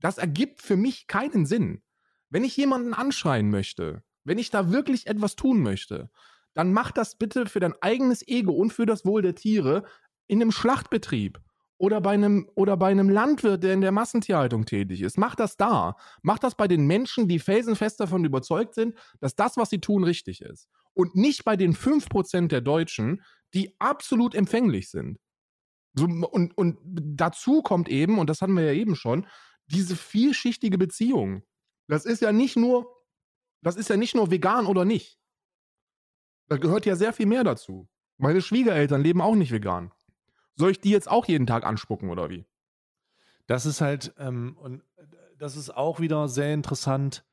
Das ergibt für mich keinen Sinn. Wenn ich jemanden anschreien möchte, wenn ich da wirklich etwas tun möchte, dann mach das bitte für dein eigenes Ego und für das Wohl der Tiere in einem Schlachtbetrieb oder bei einem oder bei einem Landwirt, der in der Massentierhaltung tätig ist. Mach das da. Mach das bei den Menschen, die felsenfest davon überzeugt sind, dass das, was sie tun, richtig ist. Und nicht bei den 5% der Deutschen, die absolut empfänglich sind. So, und, und dazu kommt eben, und das hatten wir ja eben schon, diese vielschichtige Beziehung. Das ist ja nicht nur, das ist ja nicht nur vegan oder nicht. Da gehört ja sehr viel mehr dazu. Meine Schwiegereltern leben auch nicht vegan. Soll ich die jetzt auch jeden Tag anspucken oder wie? Das ist halt, ähm, und das ist auch wieder sehr interessant,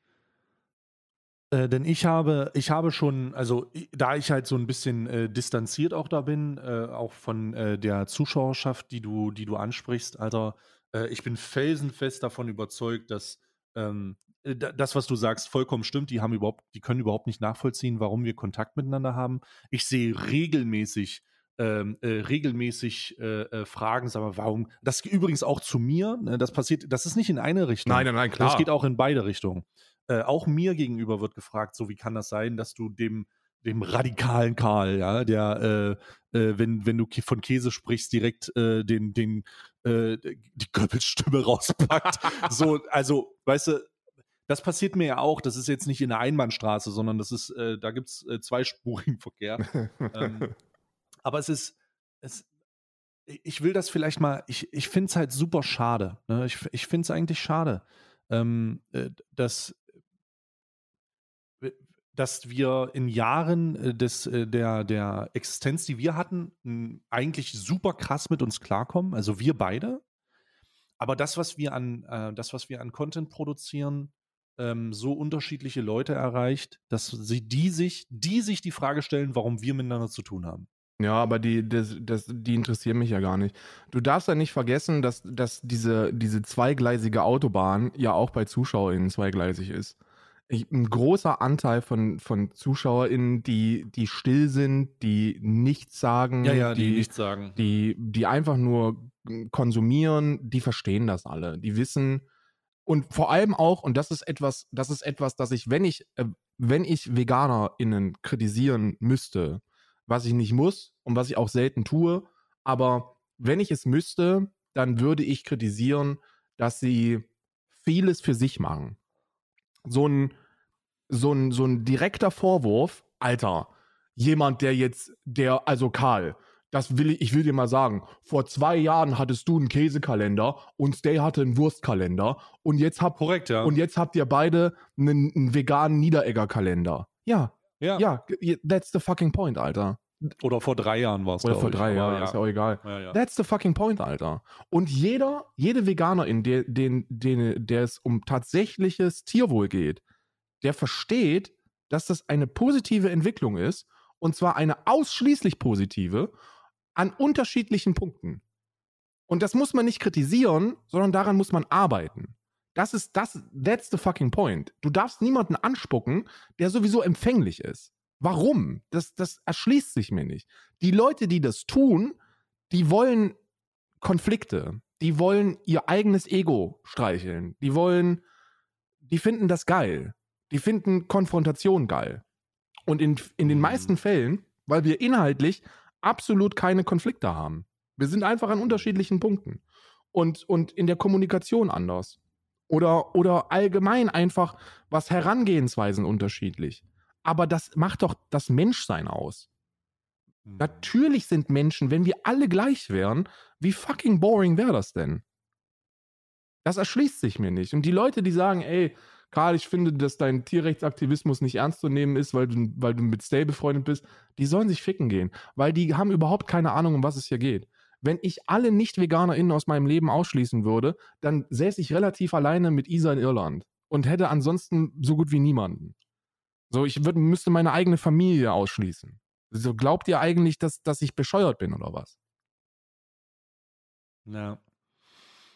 äh, denn ich habe, ich habe schon, also da ich halt so ein bisschen äh, distanziert auch da bin, äh, auch von äh, der Zuschauerschaft, die du, die du ansprichst, Alter, äh, ich bin felsenfest davon überzeugt, dass ähm, äh, da- das, was du sagst, vollkommen stimmt. Die haben überhaupt, die können überhaupt nicht nachvollziehen, warum wir Kontakt miteinander haben. Ich sehe regelmäßig ähm, äh, regelmäßig äh, äh, fragen, sag mal, warum, das übrigens auch zu mir, ne, das passiert, das ist nicht in eine Richtung. nein, nein, Das geht auch in beide Richtungen. Äh, auch mir gegenüber wird gefragt, so wie kann das sein, dass du dem, dem radikalen Karl, ja, der, äh, äh, wenn, wenn du von Käse sprichst, direkt äh, den, den, äh, die Goebbels-Stimme rauspackt. so, also, weißt du, das passiert mir ja auch. Das ist jetzt nicht in der Einbahnstraße, sondern das ist, äh, da gibt es zweispurigen Verkehr. ähm, aber es ist, es, ich will das vielleicht mal, ich, ich finde es halt super schade. Ne? Ich, ich finde es eigentlich schade, ähm, äh, dass, dass wir in Jahren äh, des, äh, der, der Existenz, die wir hatten, eigentlich super krass mit uns klarkommen. Also wir beide. Aber das, was wir an, äh, das, was wir an Content produzieren, ähm, so unterschiedliche Leute erreicht, dass sie die sich, die sich die Frage stellen, warum wir miteinander zu tun haben. Ja, aber die, das, das, die interessieren mich ja gar nicht. Du darfst ja nicht vergessen, dass, dass diese, diese zweigleisige Autobahn ja auch bei ZuschauerInnen zweigleisig ist. Ein großer Anteil von, von ZuschauerInnen, die, die still sind, die nichts sagen, ja, ja, die, die nichts sagen. die, die einfach nur konsumieren, die verstehen das alle. Die wissen, und vor allem auch, und das ist etwas, das ist etwas, dass ich, wenn ich, äh, wenn ich VeganerInnen kritisieren müsste, was ich nicht muss und was ich auch selten tue, aber wenn ich es müsste, dann würde ich kritisieren, dass sie vieles für sich machen. So ein, so ein, so ein direkter Vorwurf, Alter, jemand, der jetzt, der, also Karl, das will ich, ich will dir mal sagen, vor zwei Jahren hattest du einen Käsekalender und Stay hatte einen Wurstkalender und jetzt habt, Korrekt, ja. und jetzt habt ihr beide einen, einen veganen Niederegger-Kalender. Ja, ja. ja, that's the fucking point, Alter. Oder vor drei Jahren war es. Oder vor drei Jahren, ja. ist ja auch egal. Ja, ja. That's the fucking point, Alter. Und jeder, jede Veganerin, der, den, den, der es um tatsächliches Tierwohl geht, der versteht, dass das eine positive Entwicklung ist. Und zwar eine ausschließlich positive an unterschiedlichen Punkten. Und das muss man nicht kritisieren, sondern daran muss man arbeiten. Das ist das, that's the fucking point. Du darfst niemanden anspucken, der sowieso empfänglich ist. Warum? Das, das erschließt sich mir nicht. Die Leute, die das tun, die wollen Konflikte. Die wollen ihr eigenes Ego streicheln. Die wollen, die finden das geil. Die finden Konfrontation geil. Und in, in den Mhm. meisten Fällen, weil wir inhaltlich absolut keine Konflikte haben. Wir sind einfach an unterschiedlichen Punkten. Und, und in der Kommunikation anders. Oder, oder allgemein einfach, was Herangehensweisen unterschiedlich. Aber das macht doch das Menschsein aus. Mhm. Natürlich sind Menschen, wenn wir alle gleich wären, wie fucking boring wäre das denn? Das erschließt sich mir nicht. Und die Leute, die sagen, ey, Karl, ich finde, dass dein Tierrechtsaktivismus nicht ernst zu nehmen ist, weil du, weil du mit Stay befreundet bist, die sollen sich ficken gehen. Weil die haben überhaupt keine Ahnung, um was es hier geht. Wenn ich alle Nicht-VeganerInnen aus meinem Leben ausschließen würde, dann säße ich relativ alleine mit Isa in Irland und hätte ansonsten so gut wie niemanden. So, ich würd, müsste meine eigene Familie ausschließen. So, glaubt ihr eigentlich, dass, dass ich bescheuert bin oder was? Ja.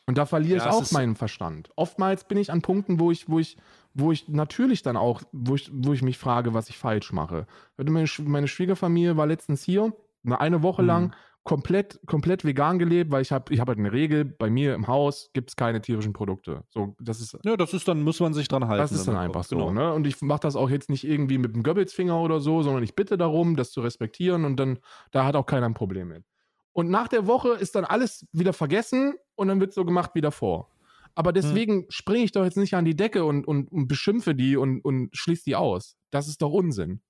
Und da verliere Ja, ich auch meinen Verstand. Oftmals bin ich an Punkten, wo ich, wo ich, wo ich natürlich dann auch, wo ich, wo ich mich frage, was ich falsch mache. Meine, Sch- meine Schwiegerfamilie war letztens hier, eine, eine Woche Mhm. lang, komplett, komplett vegan gelebt, weil ich habe ich hab halt eine Regel, bei mir im Haus gibt es keine tierischen Produkte. So, das ist, ja, das ist dann, muss man sich dran halten. das ist dann einfach so. Genau. Ne? Und ich mache das auch jetzt nicht irgendwie mit dem Goebbelsfinger oder so, sondern ich bitte darum, das zu respektieren und dann, da hat auch keiner ein Problem mit. Und nach der Woche ist dann alles wieder vergessen und dann wird so gemacht wie davor. Aber deswegen springe ich doch jetzt nicht an die Decke und, und, und beschimpfe die und, und schließe die aus. Das ist doch Unsinn.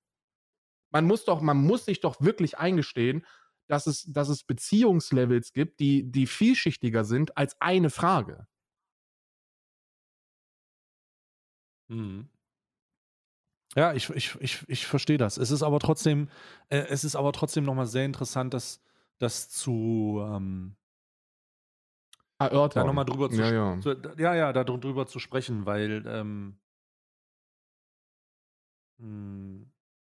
Man muss doch, man muss sich doch wirklich eingestehen, dass es, dass es Beziehungslevels gibt, die, die vielschichtiger sind als eine Frage. Mhm. Ja, ich, ich, ich, ich verstehe das. Es ist aber trotzdem, äh, es ist aber trotzdem nochmal sehr interessant, das, das zu, ähm, Erörtern. da nochmal drüber zu, ja, ja. zu ja, ja, da drüber zu sprechen, weil, ähm, mh,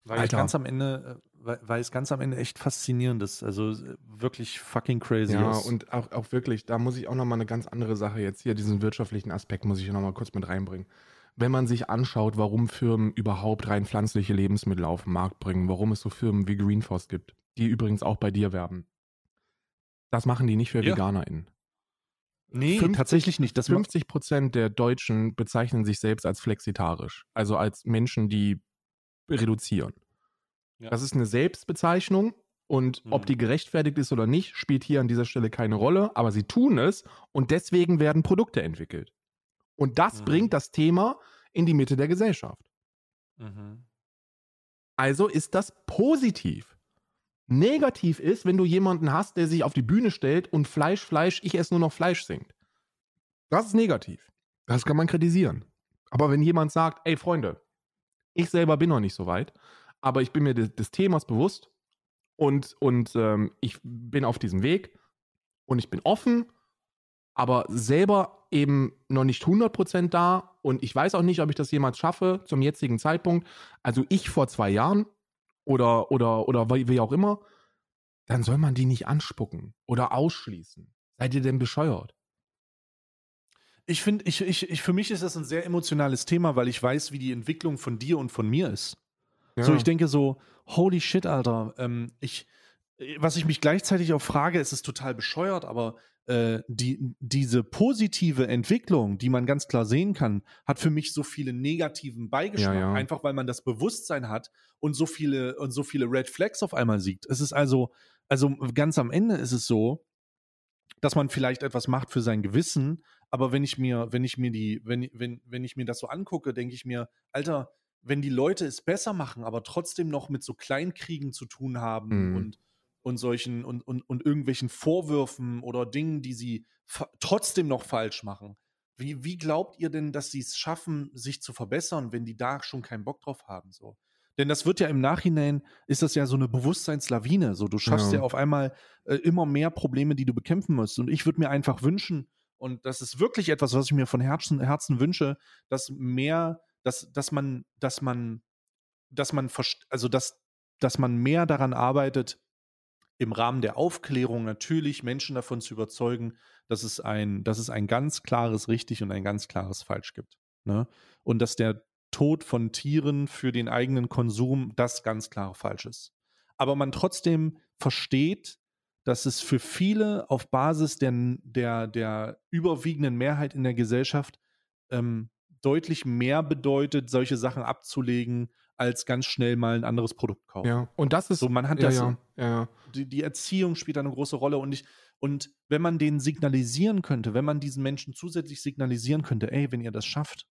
weil es Alter. ganz am Ende, äh, weil, weil es ganz am Ende echt faszinierend ist. Also wirklich fucking crazy. Ja, ist. und auch, auch wirklich, da muss ich auch nochmal eine ganz andere Sache jetzt hier, diesen wirtschaftlichen Aspekt muss ich nochmal kurz mit reinbringen. Wenn man sich anschaut, warum Firmen überhaupt rein pflanzliche Lebensmittel auf den Markt bringen, warum es so Firmen wie Greenforce gibt, die übrigens auch bei dir werben. Das machen die nicht für Ja. VeganerInnen. nee, 50 tatsächlich nicht. Das ma- 50 Prozent der Deutschen bezeichnen sich selbst als flexitarisch, also als Menschen, die reduzieren. Ja. Das ist eine Selbstbezeichnung und mhm. ob die gerechtfertigt ist oder nicht, spielt hier an dieser Stelle keine Rolle, aber sie tun es und deswegen werden Produkte entwickelt. Und das mhm. bringt das Thema in die Mitte der Gesellschaft. Mhm. Also ist das positiv. Negativ ist, wenn du jemanden hast, der sich auf die Bühne stellt und Fleisch, Fleisch, ich esse nur noch Fleisch singt. Das ist negativ. Das kann man kritisieren. Aber wenn jemand sagt, ey Freunde, ich selber bin noch nicht so weit, aber ich bin mir des, des Themas bewusst und, und ähm, ich bin auf diesem Weg und ich bin offen, aber selber eben noch nicht 100% da und ich weiß auch nicht, ob ich das jemals schaffe zum jetzigen Zeitpunkt. Also ich vor zwei Jahren oder, oder, oder wie auch immer, dann soll man die nicht anspucken oder ausschließen. Seid ihr denn bescheuert? Ich finde, ich, ich, ich, für mich ist das ein sehr emotionales Thema, weil ich weiß, wie die Entwicklung von dir und von mir ist. Ja. So, ich denke so, holy shit, Alter. Ähm, ich, was ich mich gleichzeitig auch frage, ist es total bescheuert, aber äh, die, diese positive Entwicklung, die man ganz klar sehen kann, hat für mich so viele negativen Beigeschmack, ja, ja. einfach weil man das Bewusstsein hat und so viele und so viele Red Flags auf einmal sieht. Es ist also, also ganz am Ende ist es so, dass man vielleicht etwas macht für sein Gewissen, aber wenn ich mir, wenn ich mir die, wenn, wenn, wenn ich mir das so angucke, denke ich mir, Alter, wenn die Leute es besser machen, aber trotzdem noch mit so Kleinkriegen zu tun haben mhm. und, und solchen und, und, und irgendwelchen Vorwürfen oder Dingen, die sie trotzdem noch falsch machen. Wie, wie glaubt ihr denn, dass sie es schaffen, sich zu verbessern, wenn die da schon keinen Bock drauf haben? So? Denn das wird ja im Nachhinein, ist das ja so eine Bewusstseinslawine. So, du schaffst ja, ja auf einmal äh, immer mehr Probleme, die du bekämpfen musst. Und ich würde mir einfach wünschen, und das ist wirklich etwas, was ich mir von Herzen, Herzen wünsche, dass mehr, dass, dass man, dass man, dass man, also dass, dass man mehr daran arbeitet, im Rahmen der Aufklärung natürlich Menschen davon zu überzeugen, dass es ein, dass es ein ganz klares richtig und ein ganz klares falsch gibt. Ne? Und dass der Tod von Tieren für den eigenen Konsum das ganz klar falsch ist. Aber man trotzdem versteht, dass es für viele auf Basis der, der, der überwiegenden Mehrheit in der Gesellschaft ähm, deutlich mehr bedeutet, solche Sachen abzulegen, als ganz schnell mal ein anderes Produkt kaufen. Ja, und das ist so, man hat ja, das. Ja, ja. Die, die, Erziehung spielt da eine große Rolle und ich, und wenn man denen signalisieren könnte, wenn man diesen Menschen zusätzlich signalisieren könnte, ey, wenn ihr das schafft,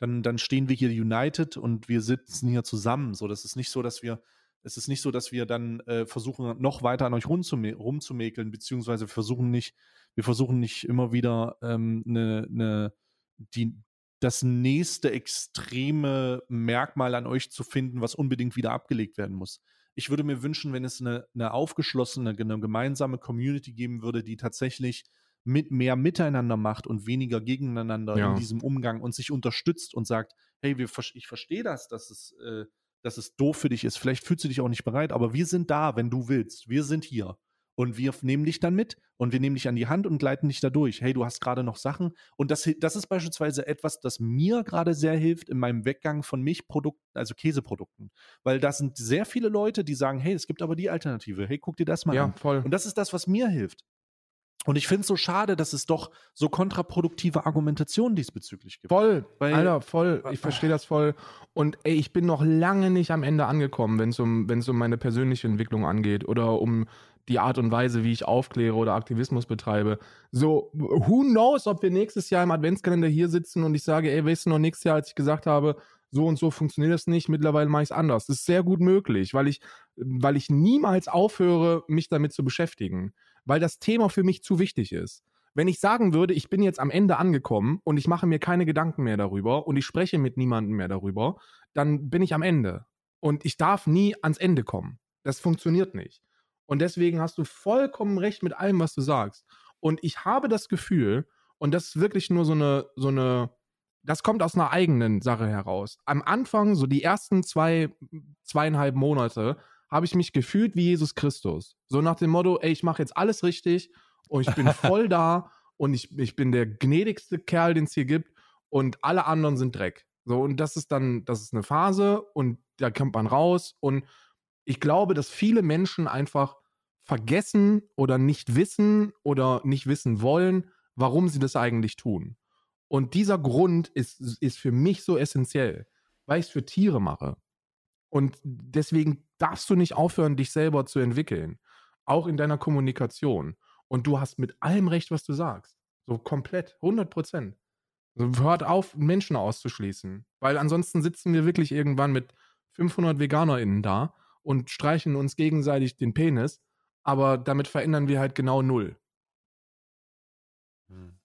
dann, dann stehen wir hier united und wir sitzen hier zusammen. So, das ist nicht so, dass wir, es ist nicht so, dass wir dann äh, versuchen, noch weiter an euch rumzumäkeln, beziehungsweise wir versuchen nicht, wir versuchen nicht immer wieder ähm, eine, eine, die, das nächste extreme Merkmal an euch zu finden, was unbedingt wieder abgelegt werden muss. Ich würde mir wünschen, wenn es eine, eine aufgeschlossene, eine gemeinsame Community geben würde, die tatsächlich mit mehr miteinander macht und weniger gegeneinander ja. in diesem Umgang und sich unterstützt und sagt, hey, wir, ich verstehe das, dass es, äh, dass es doof für dich ist. Vielleicht fühlst du dich auch nicht bereit, aber wir sind da, wenn du willst. Wir sind hier. Und wir nehmen dich dann mit und wir nehmen dich an die Hand und gleiten dich da durch. Hey, du hast gerade noch Sachen. Und das, das ist beispielsweise etwas, das mir gerade sehr hilft in meinem Weggang von Milchprodukten, also Käseprodukten. Weil da sind sehr viele Leute, die sagen, hey, es gibt aber die Alternative. Hey, guck dir das mal ja, an. Voll. Und das ist das, was mir hilft. Und ich finde es so schade, dass es doch so kontraproduktive Argumentationen diesbezüglich gibt. Voll, Weil, Alter, voll. Ich verstehe das voll. Und ey, ich bin noch lange nicht am Ende angekommen, wenn es um, um meine persönliche Entwicklung angeht oder um die Art und Weise, wie ich aufkläre oder Aktivismus betreibe. So, who knows, ob wir nächstes Jahr im Adventskalender hier sitzen und ich sage, ey, weißt du noch nächstes Jahr, als ich gesagt habe, so und so funktioniert das nicht, mittlerweile mache ich es anders. Das ist sehr gut möglich, weil ich, weil ich niemals aufhöre, mich damit zu beschäftigen weil das Thema für mich zu wichtig ist. Wenn ich sagen würde, ich bin jetzt am Ende angekommen und ich mache mir keine Gedanken mehr darüber und ich spreche mit niemandem mehr darüber, dann bin ich am Ende. Und ich darf nie ans Ende kommen. Das funktioniert nicht. Und deswegen hast du vollkommen recht mit allem, was du sagst. Und ich habe das Gefühl, und das ist wirklich nur so eine, so eine, das kommt aus einer eigenen Sache heraus. Am Anfang, so die ersten zwei, zweieinhalb Monate, habe ich mich gefühlt wie Jesus Christus. So nach dem Motto, ey, ich mache jetzt alles richtig und ich bin voll da und ich, ich bin der gnädigste Kerl, den es hier gibt und alle anderen sind Dreck. So, und das ist dann, das ist eine Phase und da kommt man raus und ich glaube, dass viele Menschen einfach vergessen oder nicht wissen oder nicht wissen wollen, warum sie das eigentlich tun. Und dieser Grund ist, ist für mich so essentiell, weil ich es für Tiere mache. Und deswegen darfst du nicht aufhören, dich selber zu entwickeln. Auch in deiner Kommunikation. Und du hast mit allem recht, was du sagst. So komplett, 100 Prozent. Also hört auf, Menschen auszuschließen. Weil ansonsten sitzen wir wirklich irgendwann mit 500 VeganerInnen da und streichen uns gegenseitig den Penis. Aber damit verändern wir halt genau null. Hm.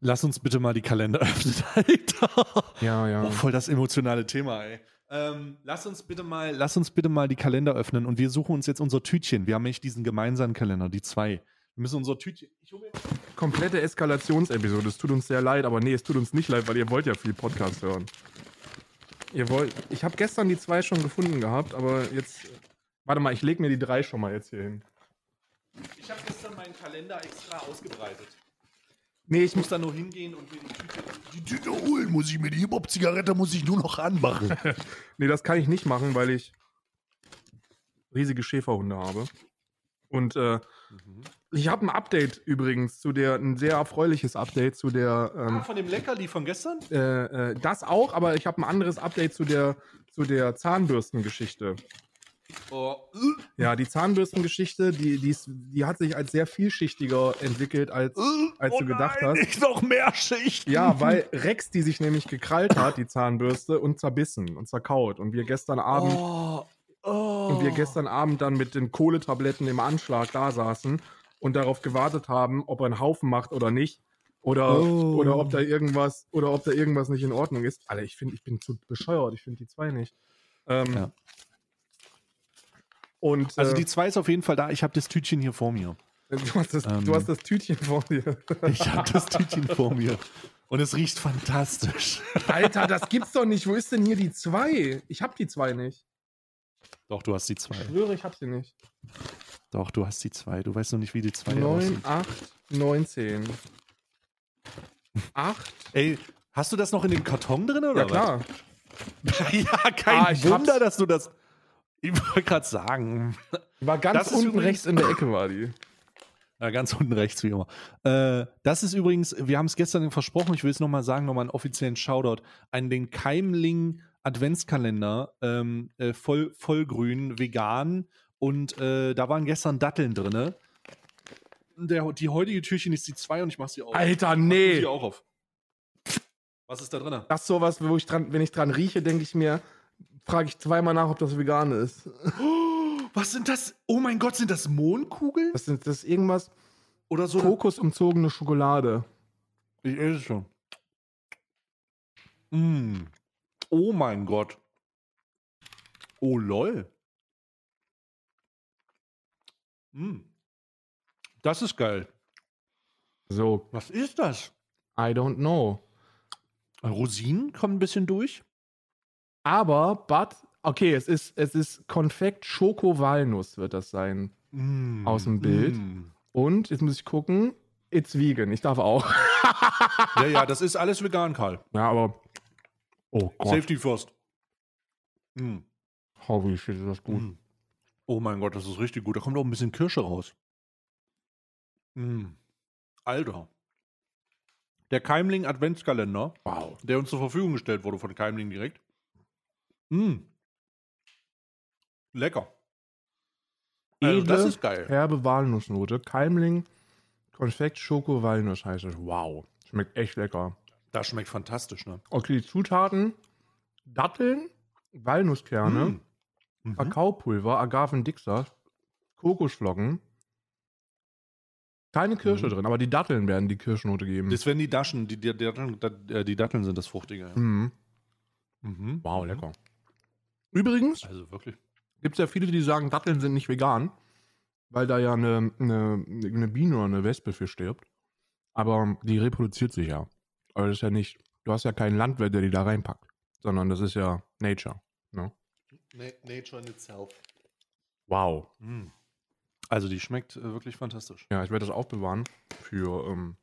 Lass uns bitte mal die Kalender öffnen, Alter. Ja, ja. Oh, voll das emotionale Thema, ey. Ähm, lass uns bitte mal, lass uns bitte mal die Kalender öffnen und wir suchen uns jetzt unser Tütchen. Wir haben nämlich diesen gemeinsamen Kalender, die zwei. Wir müssen unser Tütchen. Ich hol mir Komplette Eskalationsepisode. Es tut uns sehr leid, aber nee, es tut uns nicht leid, weil ihr wollt ja viel Podcast hören. Ihr wollt. Ich habe gestern die zwei schon gefunden gehabt, aber jetzt. Warte mal, ich lege mir die drei schon mal jetzt hier hin. Ich habe gestern meinen Kalender extra ausgebreitet. Nee, ich muss da nur hingehen und mir die Tüte, die Tüte holen, muss ich mir die Hip-Hop-Zigarette muss ich nur noch anmachen. Nee, das kann ich nicht machen, weil ich riesige Schäferhunde habe. Und äh, ich habe ein Update übrigens zu der, ein sehr erfreuliches Update zu der, ähm, ah, von dem Leckerli von gestern? äh, äh, das auch, aber ich habe ein anderes Update zu der, zu der Zahnbürstengeschichte. Oh. Ja, die Zahnbürstengeschichte, die, die, die hat sich als sehr vielschichtiger entwickelt, als, als du gedacht hast. Nicht noch mehr Schichten. Ja, weil Rex die sich nämlich gekrallt hat, die Zahnbürste, und zerbissen und zerkaut. Und wir gestern Abend Oh. Oh. und wir gestern Abend dann mit den Kohletabletten im Anschlag da saßen und darauf gewartet haben, ob er einen Haufen macht oder nicht. Oder, Oh. oder ob da irgendwas, oder ob da irgendwas nicht in Ordnung ist. Alter, ich finde, ich bin zu bescheuert, ich finde die zwei nicht. Ähm, Ja. Und Also äh, die zwei ist auf jeden Fall da. Ich habe das Tütchen hier vor mir. du, hast das, ähm, du hast das Tütchen vor dir. Ich habe das Tütchen vor mir. Und es riecht fantastisch. Alter, das gibt's doch nicht. Wo ist denn hier die zwei? Ich hab die zwei nicht. Doch, du hast die zwei. Ich schwöre, ich hab sie nicht. Doch, du hast die zwei. Du weißt noch nicht, wie die zwei 9, aussehen. 8, 19. 8? Ey, hast du das noch in dem Karton drin oder Ja, klar. was? ja, kein Ah, Wunder, hab's. dass du das. Ich wollte gerade sagen. War ganz Das unten rechts in der Ecke, war die. Ja, ganz unten rechts, wie immer. Äh, das ist übrigens, wir haben es gestern versprochen, ich will es nochmal sagen, nochmal einen offiziellen Shoutout an den Keimling Adventskalender, ähm, äh, voll, vollgrün, vegan und äh, da waren gestern Datteln drin. Der, die heutige Türchen ist die 2 und ich mach sie auf. Alter, Mach du nee. sie auch auf. Was ist da drin? Das ist sowas, wo ich dran, wenn ich dran rieche, denke ich mir, frage ich zweimal nach, ob das vegan ist. Was sind das? Oh mein Gott, sind das Mondkugeln? Das ist, das irgendwas Oder so? kokosumzogene Schokolade. Ich esse es schon. Mm. Oh mein Gott. Oh lol. Mm. Das ist geil. So, Was ist das? I don't know. Rosinen kommen ein bisschen durch. Aber, but, okay, es ist, es ist Konfekt Schoko-Walnuss wird das sein. Mm. Aus dem Bild. Mm. Und, jetzt muss ich gucken, it's vegan. Ich darf auch. Ja, ja, das ist alles vegan, Karl. ja, aber, oh Gott, Safety first. Mm. holy shit, ist das gut. Mm. Oh mein Gott, das ist richtig gut. Da kommt auch ein bisschen Kirsche raus. Mm. Alter. Der Keimling Adventskalender, Wow. der uns zur Verfügung gestellt wurde von Keimling direkt. Mm. Lecker. Also, das Edle, ist geil. herbe Walnussnote. Keimling, Konfekt Schoko Walnuss heißt es. Wow. Schmeckt echt lecker. Das schmeckt fantastisch, ne? Okay, die Zutaten: Datteln, Walnusskerne, Mm. Mhm. Kakaopulver, Agavendicksaft, Kokosflocken. Keine Kirsche Mhm. drin, aber die Datteln werden die Kirschnote geben. Das werden die Daschen, die, die, die, Datteln, äh, die Datteln sind das Fruchtige. Mhm. Mhm. Wow, lecker. Übrigens Also wirklich. gibt es ja viele, die sagen, Datteln sind nicht vegan, weil da ja eine, eine, eine Biene oder eine Wespe für stirbt. Aber die reproduziert sich ja. Aber das ist ja nicht, du hast ja keinen Landwirt, der die da reinpackt, sondern das ist ja Nature. Ne? Nature in itself. Wow. Mm. Also die schmeckt äh, wirklich fantastisch. Ja, ich werde das aufbewahren für, ähm,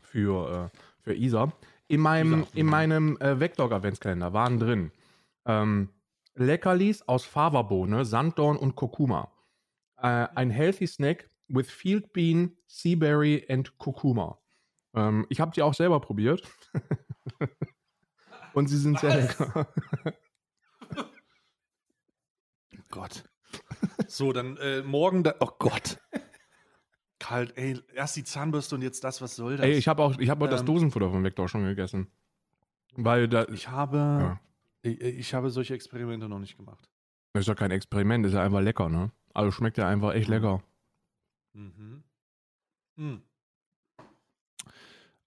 für, äh, für Isa. In meinem, Isa, in meinem äh, Vector-Adventskalender waren drin ähm, Leckerlis aus Fava-Bohne, Sanddorn und Kurkuma. Äh, ein Healthy Snack with Field Bean, Seaberry and Kurkuma. Ähm, ich habe die auch selber probiert. und sie sind sehr Was? lecker. Gott. So, dann äh, morgen, da, oh Gott. Kalt, ey, erst die Zahnbürste und jetzt das, was soll das? Ey, ich habe auch, ich hab auch das Ähm. Dosenfutter von Vector schon gegessen. Weil da, Ich habe, ich, ich habe solche Experimente noch nicht gemacht. das ist ja kein Experiment, ist ja einfach lecker, ne? Also schmeckt ja einfach echt lecker. Mhm. Hm.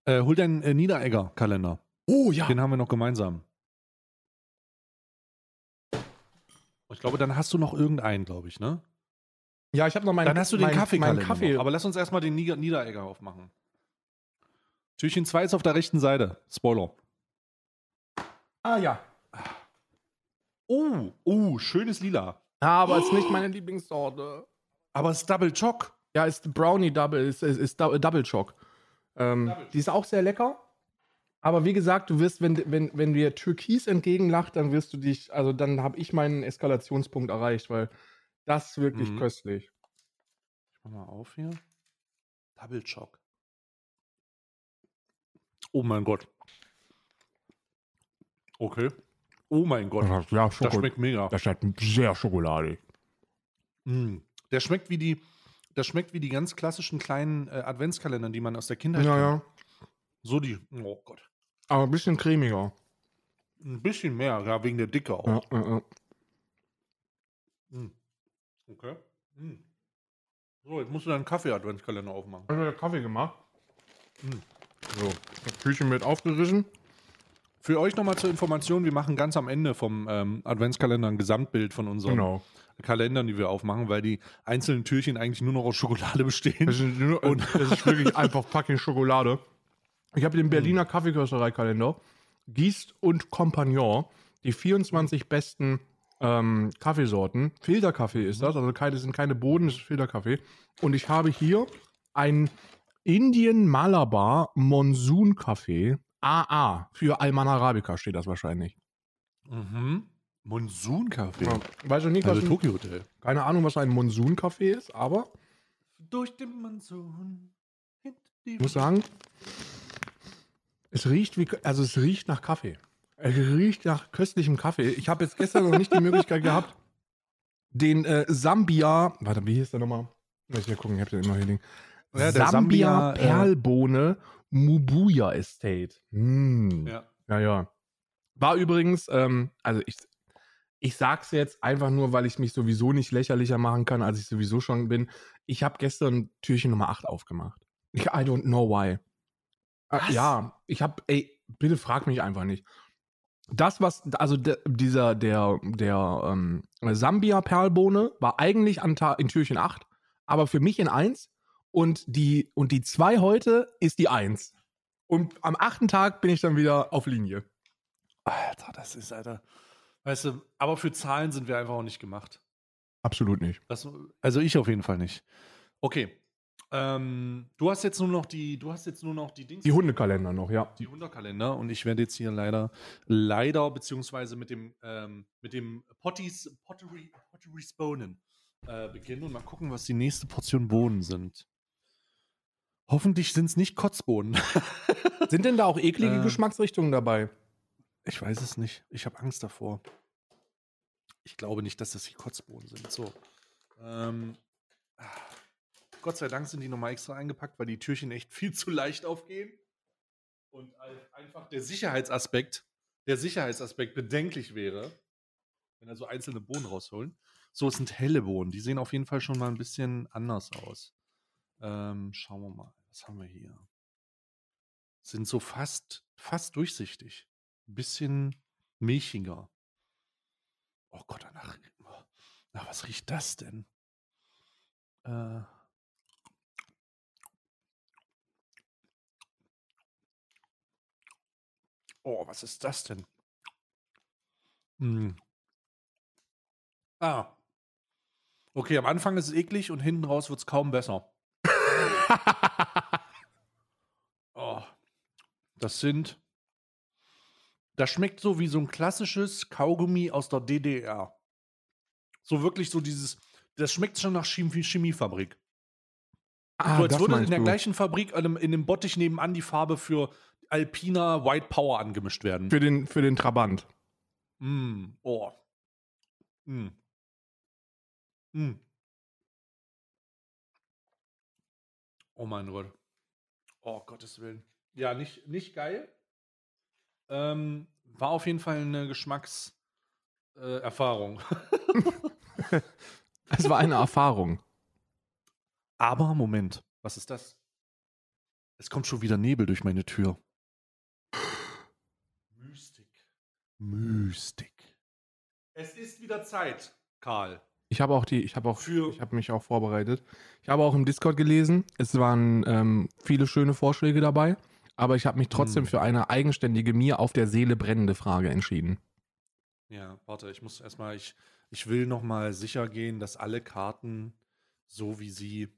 Äh, hol deinen äh, Niederegger-Kalender. Oh ja. Den haben wir noch gemeinsam. Ich glaube, dann hast du noch irgendeinen, glaube ich, ne? Ja, ich habe noch meinen Dann hast du den mein, Kaffeekalender. meinen Kaffee. noch. Aber lass uns erstmal den Nieder Niederegger aufmachen. Türchen 2 ist auf der rechten Seite. Spoiler. ah ja. Oh, oh, schönes Lila. Ja, aber ist nicht meine Lieblingssorte. Aber es ist Double Choc. Ja, ist Brownie Double, ist, ist, ist Dou- Double Choc. Ähm, Double die ist auch sehr lecker. Aber wie gesagt, du wirst, wenn, wenn, wenn dir Türkis entgegenlacht, dann wirst du dich, also dann habe ich meinen Eskalationspunkt erreicht, weil das ist wirklich Mhm. köstlich. Ich mach mal auf hier. Double Choc. Oh mein Gott. Okay. Oh mein Gott. Ja, Das schmeckt mega. Das schmeckt sehr schokoladig. Mm. Der schmeckt wie die, das schmeckt wie die ganz klassischen kleinen äh, Adventskalender, die man aus der Kindheit Ja, kennt. ja. So die. Oh Gott. Aber ein bisschen cremiger. Ein bisschen mehr, ja, wegen der Dicke auch. Ja, ja, ja. Mm. Okay. Mm. So, jetzt musst du deinen Kaffee-Adventskalender aufmachen. Du ja Kaffee gemacht? Mhm. So, das Küchen wird aufgerissen. Für euch nochmal zur Information, wir machen ganz am Ende vom ähm, Adventskalender ein Gesamtbild von unseren Genau. Kalendern, die wir aufmachen, weil die einzelnen Türchen eigentlich nur noch aus Schokolade bestehen. Das ist, nur, Und- das ist wirklich einfach fucking Schokolade. Ich habe den Berliner Mhm. Kaffeekörserei-Kalender. Gießt und Compagnon. Die 24 besten ähm, Kaffeesorten. Filterkaffee ist das. Also keine, das sind keine Boden, das ist Filterkaffee. Und ich habe hier ein Indian Malabar Monsoon Kaffee. AA. Für Alman Arabica steht das wahrscheinlich. Mhm. Monsunkaffee. Ja. Weißt du nicht, was Also ein, Tokyo Hotel. keine Ahnung, was ein Monsoon-Kaffee ist, aber Durch den Monsun. Ich muss sagen, es riecht wie, also es riecht nach Kaffee. Es riecht nach köstlichem Kaffee. Ich habe jetzt gestern noch nicht die Möglichkeit gehabt, den äh, Sambia, warte, wie hieß der nochmal? Ich hier gucken, ich habe den immer hier liegen. Ja, Sambia, Sambia, äh, Perlbohne Mubuya Estate. Hm. Ja. Ja, ja. War übrigens, ähm, also ich, ich sag's jetzt einfach nur, weil ich mich sowieso nicht lächerlicher machen kann, als ich sowieso schon bin. Ich habe gestern Türchen Nummer 8 aufgemacht. Ich, I don't know why. Äh, ja, ich habe, ey, bitte frag mich einfach nicht. Das, was, also de, dieser, der, der ähm, Sambia Perlbohne war eigentlich an in Türchen 8, aber für mich in 1 und die, und die 2 heute ist die 1. Und am achten Tag bin ich dann wieder auf Linie. Alter, das ist, Alter. Weißt du, aber für Zahlen sind wir einfach auch nicht gemacht. Absolut nicht. Das, also ich auf jeden Fall nicht. Okay. Ähm, du hast jetzt nur noch die, du hast jetzt nur noch die Dings. Die Hundekalender noch, ja. die Hunderkalender und ich werde jetzt hier leider, leider, beziehungsweise mit dem, ähm, mit dem Potties, Pottery, Pottery Sponen äh, beginnen und mal gucken, was die nächste Portion Bohnen sind. Hoffentlich sind es nicht Kotzbohnen. Sind denn da auch eklige Äh. Geschmacksrichtungen dabei? Ich weiß es nicht. Ich habe Angst davor. Ich glaube nicht, dass das die Kotzbohnen sind. So. Ähm. Gott sei Dank sind die nochmal extra eingepackt, weil die Türchen echt viel zu leicht aufgehen. Und einfach der Sicherheitsaspekt, der Sicherheitsaspekt bedenklich wäre, wenn da so einzelne Bohnen rausholen. So, es sind helle Bohnen. Die sehen auf jeden Fall schon mal ein bisschen anders aus. Ähm, schauen wir mal. Was haben wir hier? Sind so fast, fast durchsichtig. Ein bisschen milchiger. Oh Gott, danach. Nach was riecht das denn? Äh. Oh, was ist das denn? Hm. Ah. Okay, am Anfang ist es eklig und hinten raus wird es kaum besser. Oh. Das sind. Das schmeckt so wie so ein klassisches Kaugummi aus der DDR. So wirklich so dieses. Das schmeckt schon nach Chemie Chemiefabrik. Ah, so als würde in der du. gleichen Fabrik in dem, Bottich nebenan die Farbe für Alpina White Power angemischt werden. Für den, für den Trabant. Mm, oh. Mm. Hm. Oh mein Gott. Oh, Gottes Willen. Ja, nicht, nicht geil. Ähm, war auf jeden Fall eine Geschmackserfahrung. Äh. Es war eine Erfahrung. Aber Moment, was ist das? Es kommt schon wieder Nebel durch meine Tür. Mystik. Mystik. Es ist wieder Zeit, Karl. Ich habe auch die, ich habe auch, Für- ich habe mich auch vorbereitet. Ich habe auch im Discord gelesen. Es waren ähm, viele schöne Vorschläge dabei, aber ich habe mich trotzdem Hm. für eine eigenständige, mir auf der Seele brennende Frage entschieden. Ja, warte, ich muss erstmal, ich, ich will nochmal sicher gehen, dass alle Karten, so wie sie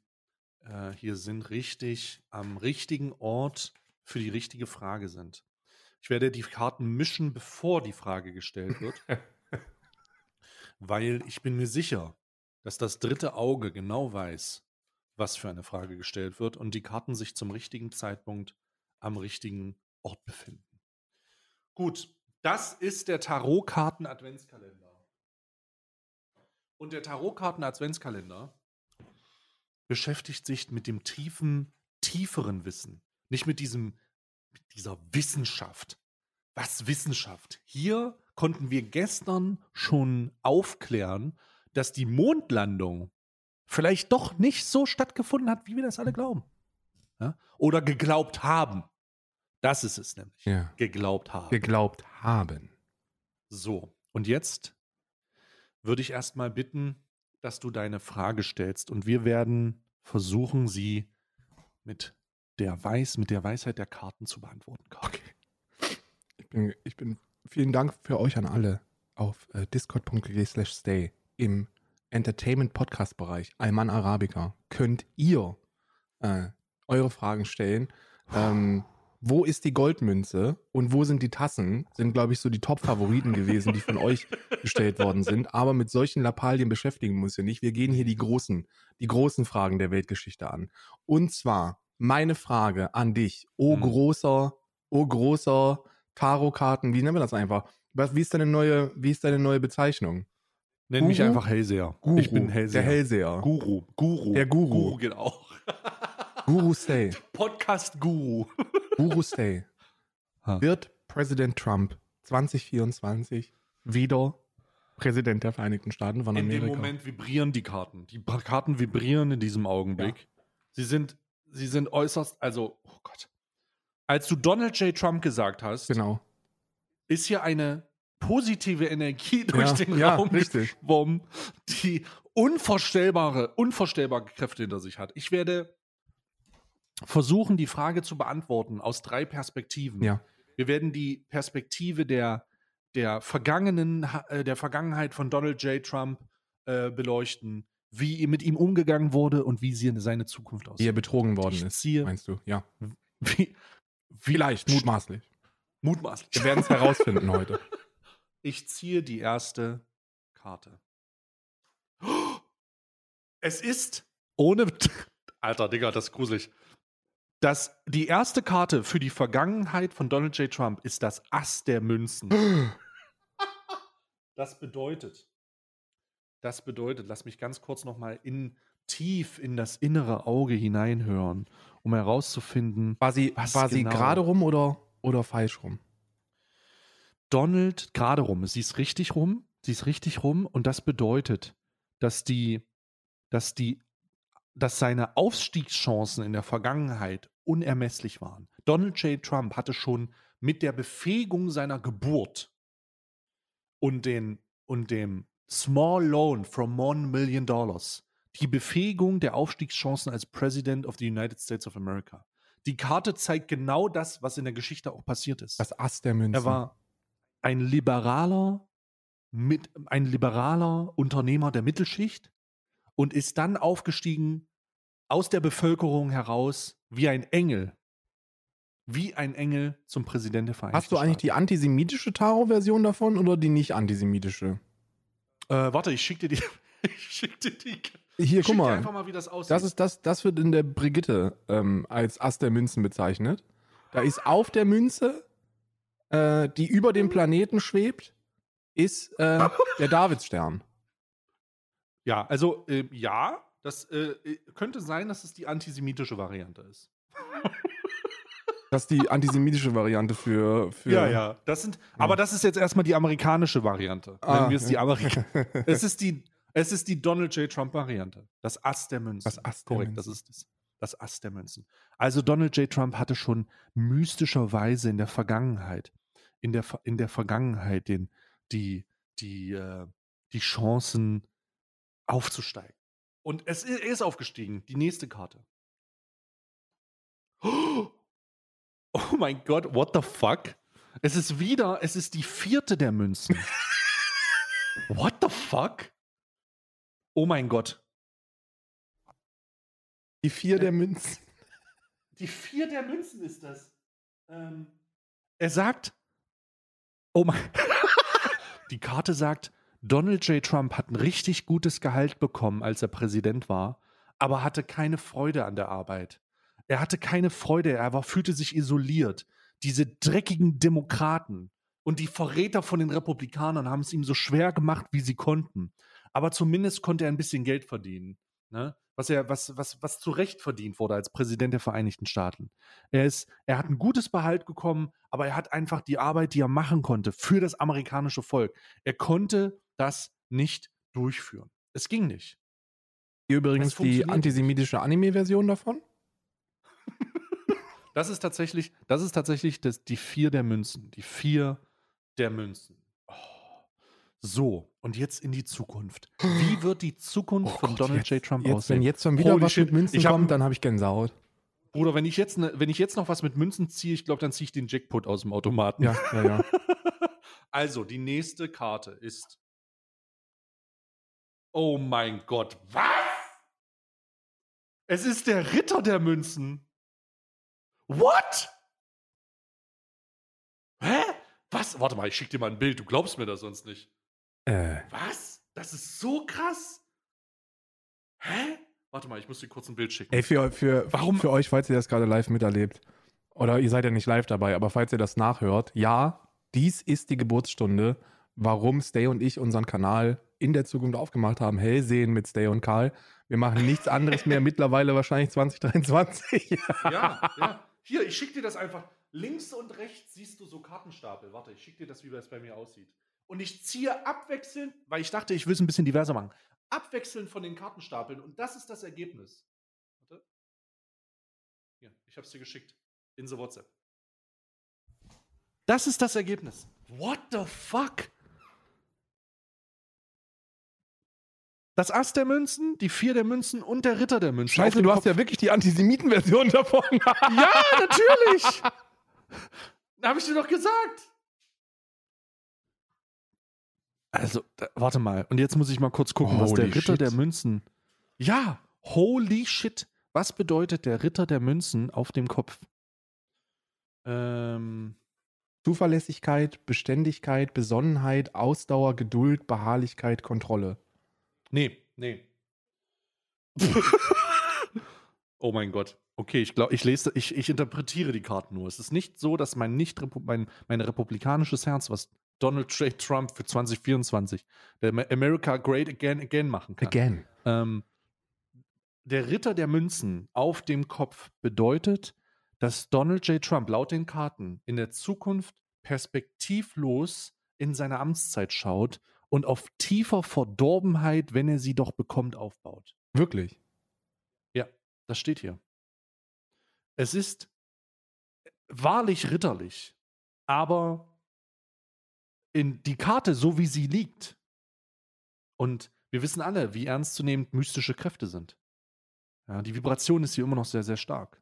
äh, hier sind, richtig am richtigen Ort für die richtige Frage sind. Ich werde die Karten mischen, bevor die Frage gestellt wird, weil ich bin mir sicher, dass das dritte Auge genau weiß, was für eine Frage gestellt wird und die Karten sich zum richtigen Zeitpunkt am richtigen Ort befinden. Gut, das ist der Tarotkarten-Adventskalender. Und der Tarotkarten-Adventskalender beschäftigt sich mit dem tiefen, tieferen Wissen. Nicht mit diesem, mit dieser Wissenschaft. Was Wissenschaft? Hier konnten wir gestern schon aufklären, dass die Mondlandung vielleicht doch nicht so stattgefunden hat, wie wir das alle glauben. Ja? Oder geglaubt haben. Das ist es nämlich. Ja. Geglaubt haben. Geglaubt haben. So, und jetzt würde ich erstmal bitten, dass du deine Frage stellst und wir werden versuchen, sie mit der Weiß, mit der Weisheit der Karten zu beantworten. Okay. Ich bin, ich bin, vielen Dank für euch an alle auf äh, discord.gg slash stay im Entertainment-Podcast-Bereich, Alman Arabica, könnt ihr äh, eure Fragen stellen. Ähm, wo ist die Goldmünze und wo sind die Tassen? Sind, glaube ich, so die Top-Favoriten gewesen, die von euch gestellt worden sind. Aber mit solchen Lappalien beschäftigen wir uns ja nicht. Wir gehen hier die großen, die großen Fragen der Weltgeschichte an. Und zwar meine Frage an dich, oh Hm. großer, oh großer Tarotkarten, wie nennen wir das einfach? Was, wie ist deine neue, wie ist deine neue Bezeichnung? Nenn mich Guru? einfach Hellseher. Guru, ich bin Hellseher. Der Hellseher. Guru. Guru. Der Guru. Guru geht auch. Guru Stay. Podcast Guru. Guru Stay. Ha. Wird Präsident Trump 2024 wieder Präsident der Vereinigten Staaten von In Amerika? dem Moment vibrieren die Karten. Die Karten vibrieren in diesem Augenblick. Sie sind, sie sind äußerst, also, oh Gott. Als du Donald J. Trump gesagt hast, Genau. ist hier eine positive Energie durch Ja, den ja, Raum richtig. geschwommen, die unvorstellbare, unvorstellbare Kräfte hinter sich hat. Ich werde versuchen, die Frage zu beantworten aus drei Perspektiven. Ja. Wir werden die Perspektive der, der vergangenen, äh, der Vergangenheit von Donald J. Trump äh, beleuchten, wie mit ihm umgegangen wurde und wie sie seine Zukunft Wie er aussieht. betrogen worden Ich ist, ziehe, meinst du? Ja. wie, Vielleicht, mutmaßlich. mutmaßlich. Wir werden es herausfinden heute. Ich ziehe die erste Karte. Es ist ohne. Alter, Digga, das ist gruselig. Das, die erste Karte für die Vergangenheit von Donald J. Trump ist das Ass der Münzen. Das bedeutet, das bedeutet, lass mich ganz kurz nochmal in, tief in das innere Auge hineinhören, um herauszufinden, War sie, war sie genau? gerade rum oder, oder falsch rum? Donald gerade rum. Sie ist richtig rum. Sie ist richtig rum. Und das bedeutet, dass die, dass die, dass seine Aufstiegschancen in der Vergangenheit unermesslich waren. Donald J. Trump hatte schon mit der Befähigung seiner Geburt und, den, und dem Small Loan from One Million Dollars die Befähigung der Aufstiegschancen als President of the United States of America. Die Karte zeigt genau das, was in der Geschichte auch passiert ist. Das Ass der Münzen. Er war ein liberaler, mit, ein liberaler Unternehmer der Mittelschicht und ist dann aufgestiegen aus der Bevölkerung heraus wie ein Engel. Wie ein Engel zum Präsident der Vereinigten Hast du eigentlich die antisemitische Tarot-Version davon oder die nicht antisemitische? Äh, warte, ich schick dir die. Ich schick dir die. Hier, guck mal. einfach mal, wie das aussieht. Das, ist das, das wird in der Brigitte ähm, als Ass der Münzen bezeichnet. Da ist auf der Münze, äh, die über dem Planeten schwebt, ist äh, der Davidsstern. Ja, also äh, ja, das äh, könnte sein, dass es die antisemitische Variante ist. Das ist die antisemitische Variante für. für Ja, ja. Das sind, Aber das ist jetzt erstmal die amerikanische Variante. Ah, wir es die ja. Amerika es, ist die, es ist die Donald J. Trump-Variante. Das Ass der Münzen. Das Ass der Korrekt, Münzen. das ist. Das Ass der Münzen. Also Donald J. Trump hatte schon mystischerweise in der Vergangenheit, in der, in der Vergangenheit den, die, die, äh, die Chancen aufzusteigen. Und es er ist aufgestiegen. Die nächste Karte. Oh mein Gott, what the fuck? Es ist wieder, es ist die vierte der Münzen. what the fuck? Oh mein Gott. Die vier der Münzen. Die vier der Münzen ist das. Ähm, er sagt, oh mein, die Karte sagt, Donald J. Trump hat ein richtig gutes Gehalt bekommen, als er Präsident war, aber hatte keine Freude an der Arbeit. Er hatte keine Freude, er war, fühlte sich isoliert. Diese dreckigen Demokraten und die Verräter von den Republikanern haben es ihm so schwer gemacht, wie sie konnten. Aber zumindest konnte er ein bisschen Geld verdienen. Ne? Was er, was, was, was zu Recht verdient wurde als Präsident der Vereinigten Staaten. Er ist, er hat ein gutes Behalt bekommen, aber er hat einfach die Arbeit, die er machen konnte, für das amerikanische Volk. Er konnte das nicht durchführen. Es ging nicht. Hier übrigens die antisemitische Anime-Version davon. Das ist tatsächlich, das ist tatsächlich das, die vier der Münzen. Die vier der Münzen. So, und jetzt in die Zukunft. Wie wird die Zukunft Oh von Gott, Donald J. Trump Jetzt, aussehen? wenn jetzt schon wieder Holy was shit. mit Münzen Ich hab- kommt, dann habe ich Gänsehaut. Bruder, wenn ich jetzt, ne, wenn ich jetzt noch was mit Münzen ziehe, ich glaube, dann ziehe ich den Jackpot aus dem Automaten. Ja, ja, ja. Also, die nächste Karte ist. Oh mein Gott, was? Es ist der Ritter der Münzen. What? Hä? Was? Warte mal, ich schick dir mal ein Bild. Du glaubst mir das sonst nicht. Äh, Was? Das ist so krass. Hä? Warte mal, ich muss dir kurz ein Bild schicken. ey, für, für, Warum- für euch, falls ihr das gerade live miterlebt, oder ihr seid ja nicht live dabei, aber falls ihr das nachhört, ja, dies ist die Geburtsstunde, warum Stay und ich unseren Kanal in der Zukunft aufgemacht haben. Hellsehen mit Stay und Karl. Wir machen nichts anderes mehr, mittlerweile wahrscheinlich 2023. Ja, ja. Hier, ich schick dir das einfach. Links und rechts siehst du so Kartenstapel. Warte, ich schick dir das, wie das bei mir aussieht. Und ich ziehe abwechselnd, weil ich dachte, ich will es ein bisschen diverser machen. Abwechselnd von den Kartenstapeln und das ist das Ergebnis. Warte. Hier, ich hab's dir geschickt. In the WhatsApp. Das ist das Ergebnis. What the fuck? Das Ass der Münzen, die Vier der Münzen und der Ritter der Münzen. Scheiße, du hast ja wirklich die Antisemiten-Version davon. Ja, natürlich. Habe ich dir doch gesagt. Also, warte mal. Und jetzt muss ich mal kurz gucken, was der Holy Ritter shit. der Münzen. Ja, holy shit. Was bedeutet der Ritter der Münzen auf dem Kopf? Ähm, Zuverlässigkeit, Beständigkeit, Besonnenheit, Ausdauer, Geduld, Beharrlichkeit, Kontrolle. nee, nee. oh mein Gott. Okay, ich glaube, ich lese, ich, ich interpretiere die Karten nur. Es ist nicht so, dass mein nicht mein, mein republikanisches Herz, was Donald J. Trump für 2024, der America Great Again Again machen kann. Again. Ähm, der Ritter der Münzen auf dem Kopf bedeutet, dass Donald J. Trump laut den Karten in der Zukunft perspektivlos in seine Amtszeit schaut und auf tiefer Verdorbenheit, wenn er sie doch bekommt, aufbaut. Wirklich. Ja, das steht hier. Es ist wahrlich ritterlich, aber in die Karte, so wie sie liegt, und wir wissen alle, wie ernstzunehmend mystische Kräfte sind. Ja, die Vibration ist hier immer noch sehr, sehr stark.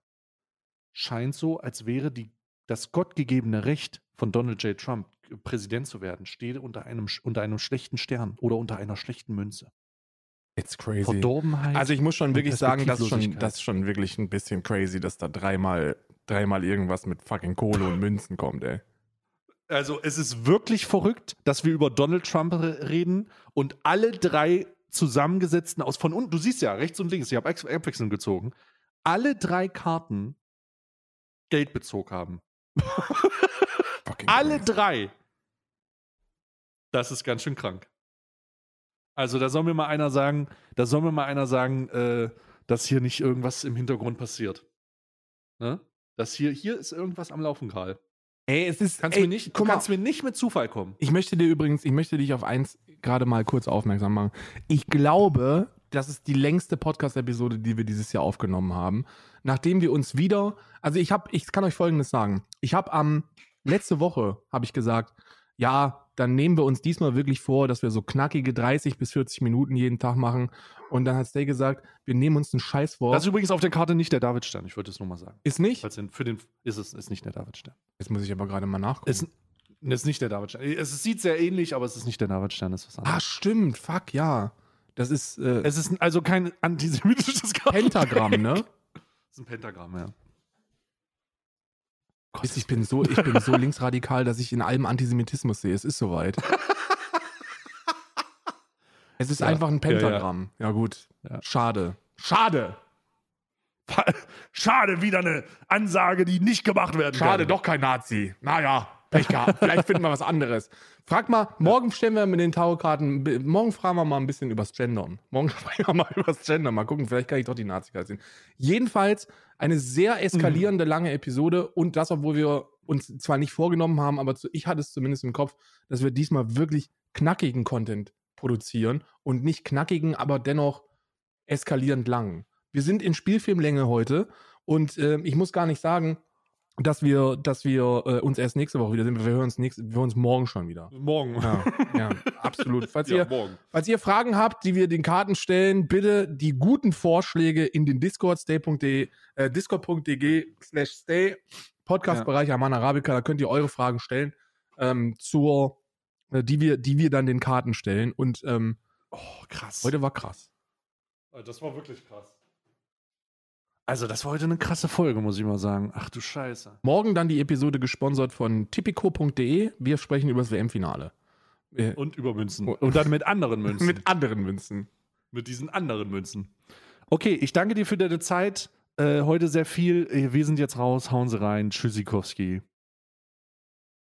Scheint so, als wäre die, das gottgegebene Recht von Donald J. Trump, Präsident zu werden, steht unter einem, unter einem schlechten Stern oder unter einer schlechten Münze. It's crazy. Verdorbenheit. Also ich muss schon wirklich sagen, das ist schon, das ist schon wirklich ein bisschen crazy, dass da dreimal, dreimal irgendwas mit fucking Kohle und Münzen kommt, ey. Also es ist wirklich verrückt, dass wir über Donald Trump re- reden und alle drei zusammengesetzten aus von unten, du siehst ja rechts und links, ich habe abwechselnd gezogen, alle drei Karten Geldbezug haben. Fucking Alle drei. Das ist ganz schön krank. Also da soll mir mal einer sagen, da soll mir mal einer sagen, äh, dass hier nicht irgendwas im Hintergrund passiert. Ne? Dass hier, hier ist irgendwas am Laufen, Karl. Ey, es ist. Kannst, ey, mir nicht, kannst mir nicht mit Zufall kommen. Ich möchte dir übrigens, ich möchte dich auf eins gerade mal kurz aufmerksam machen. Ich glaube, das ist die längste Podcast-Episode, die wir dieses Jahr aufgenommen haben. Nachdem wir uns wieder, also ich habe, ich kann euch Folgendes sagen. Ich habe am letzte Woche habe ich gesagt, ja, dann nehmen wir uns diesmal wirklich vor, dass wir so knackige 30 bis 40 Minuten jeden Tag machen. Und dann hat Stay gesagt, wir nehmen uns einen Scheiß vor. Das ist übrigens auf der Karte nicht der Davidstern, ich wollte es nur mal sagen. ist nicht? Für den ist es ist nicht der Davidstern. Jetzt muss ich aber gerade mal nachgucken. Es ist nicht der Davidstern. Es sieht sehr ähnlich, aber es ist nicht der Davidstern, ist was ah, anderes. stimmt, fuck, ja. Das ist äh, Es ist also kein antisemitisches Pentagramm, ne? Es ist ein Pentagramm, ja. Ihr, Ich bin so, ich bin so linksradikal, dass ich in allem Antisemitismus sehe. Es ist soweit. Es ist Ja, einfach ein ja, ja. Pentagramm. Ja, gut. Ja. Schade. Schade. Schade, wieder eine Ansage, die nicht gemacht werden Schade, kann. doch kein Nazi. Naja, Pech gehabt. Vielleicht finden wir was anderes. Frag mal, morgen stellen wir mit den Tarotkarten, morgen fragen wir mal ein bisschen übers Gendern. Morgen fragen wir mal übers Gendern. Mal gucken, vielleicht kann ich doch die Nazi-Karte sehen. Jedenfalls eine sehr eskalierende lange Episode und das, obwohl wir uns zwar nicht vorgenommen haben, aber ich hatte es zumindest im Kopf, dass wir diesmal wirklich knackigen Content produzieren und nicht knackigen, aber dennoch eskalierend lang. Wir sind in Spielfilmlänge heute und äh, ich muss gar nicht sagen, dass wir, dass wir äh, uns erst nächste Woche wieder sehen. Wir hören uns, nächste, wir hören uns morgen schon wieder. Morgen. Ja, ja absolut. Falls, Ja, ihr, morgen. falls ihr Fragen habt, die wir den Karten stellen, bitte die guten Vorschläge in den Discord, stay.de, äh, discord.de slash stay, Podcast-Bereich Aman Arabica, da könnt ihr eure Fragen stellen, ähm, zur, äh, die wir, die wir dann den Karten stellen. Und ähm, Oh, krass. heute war krass. Das war wirklich krass. Also, das war heute eine krasse Folge, muss ich mal sagen. Ach du Scheiße. Morgen dann die Episode gesponsert von tipico.de. Wir sprechen über das WM-Finale. Und über Münzen. Und dann mit anderen Münzen. Mit anderen Münzen. mit diesen anderen Münzen. Okay, ich danke dir für deine Zeit. Äh, heute sehr viel. Äh, Wir sind jetzt raus. Hauen Sie rein. Tschüssikowski.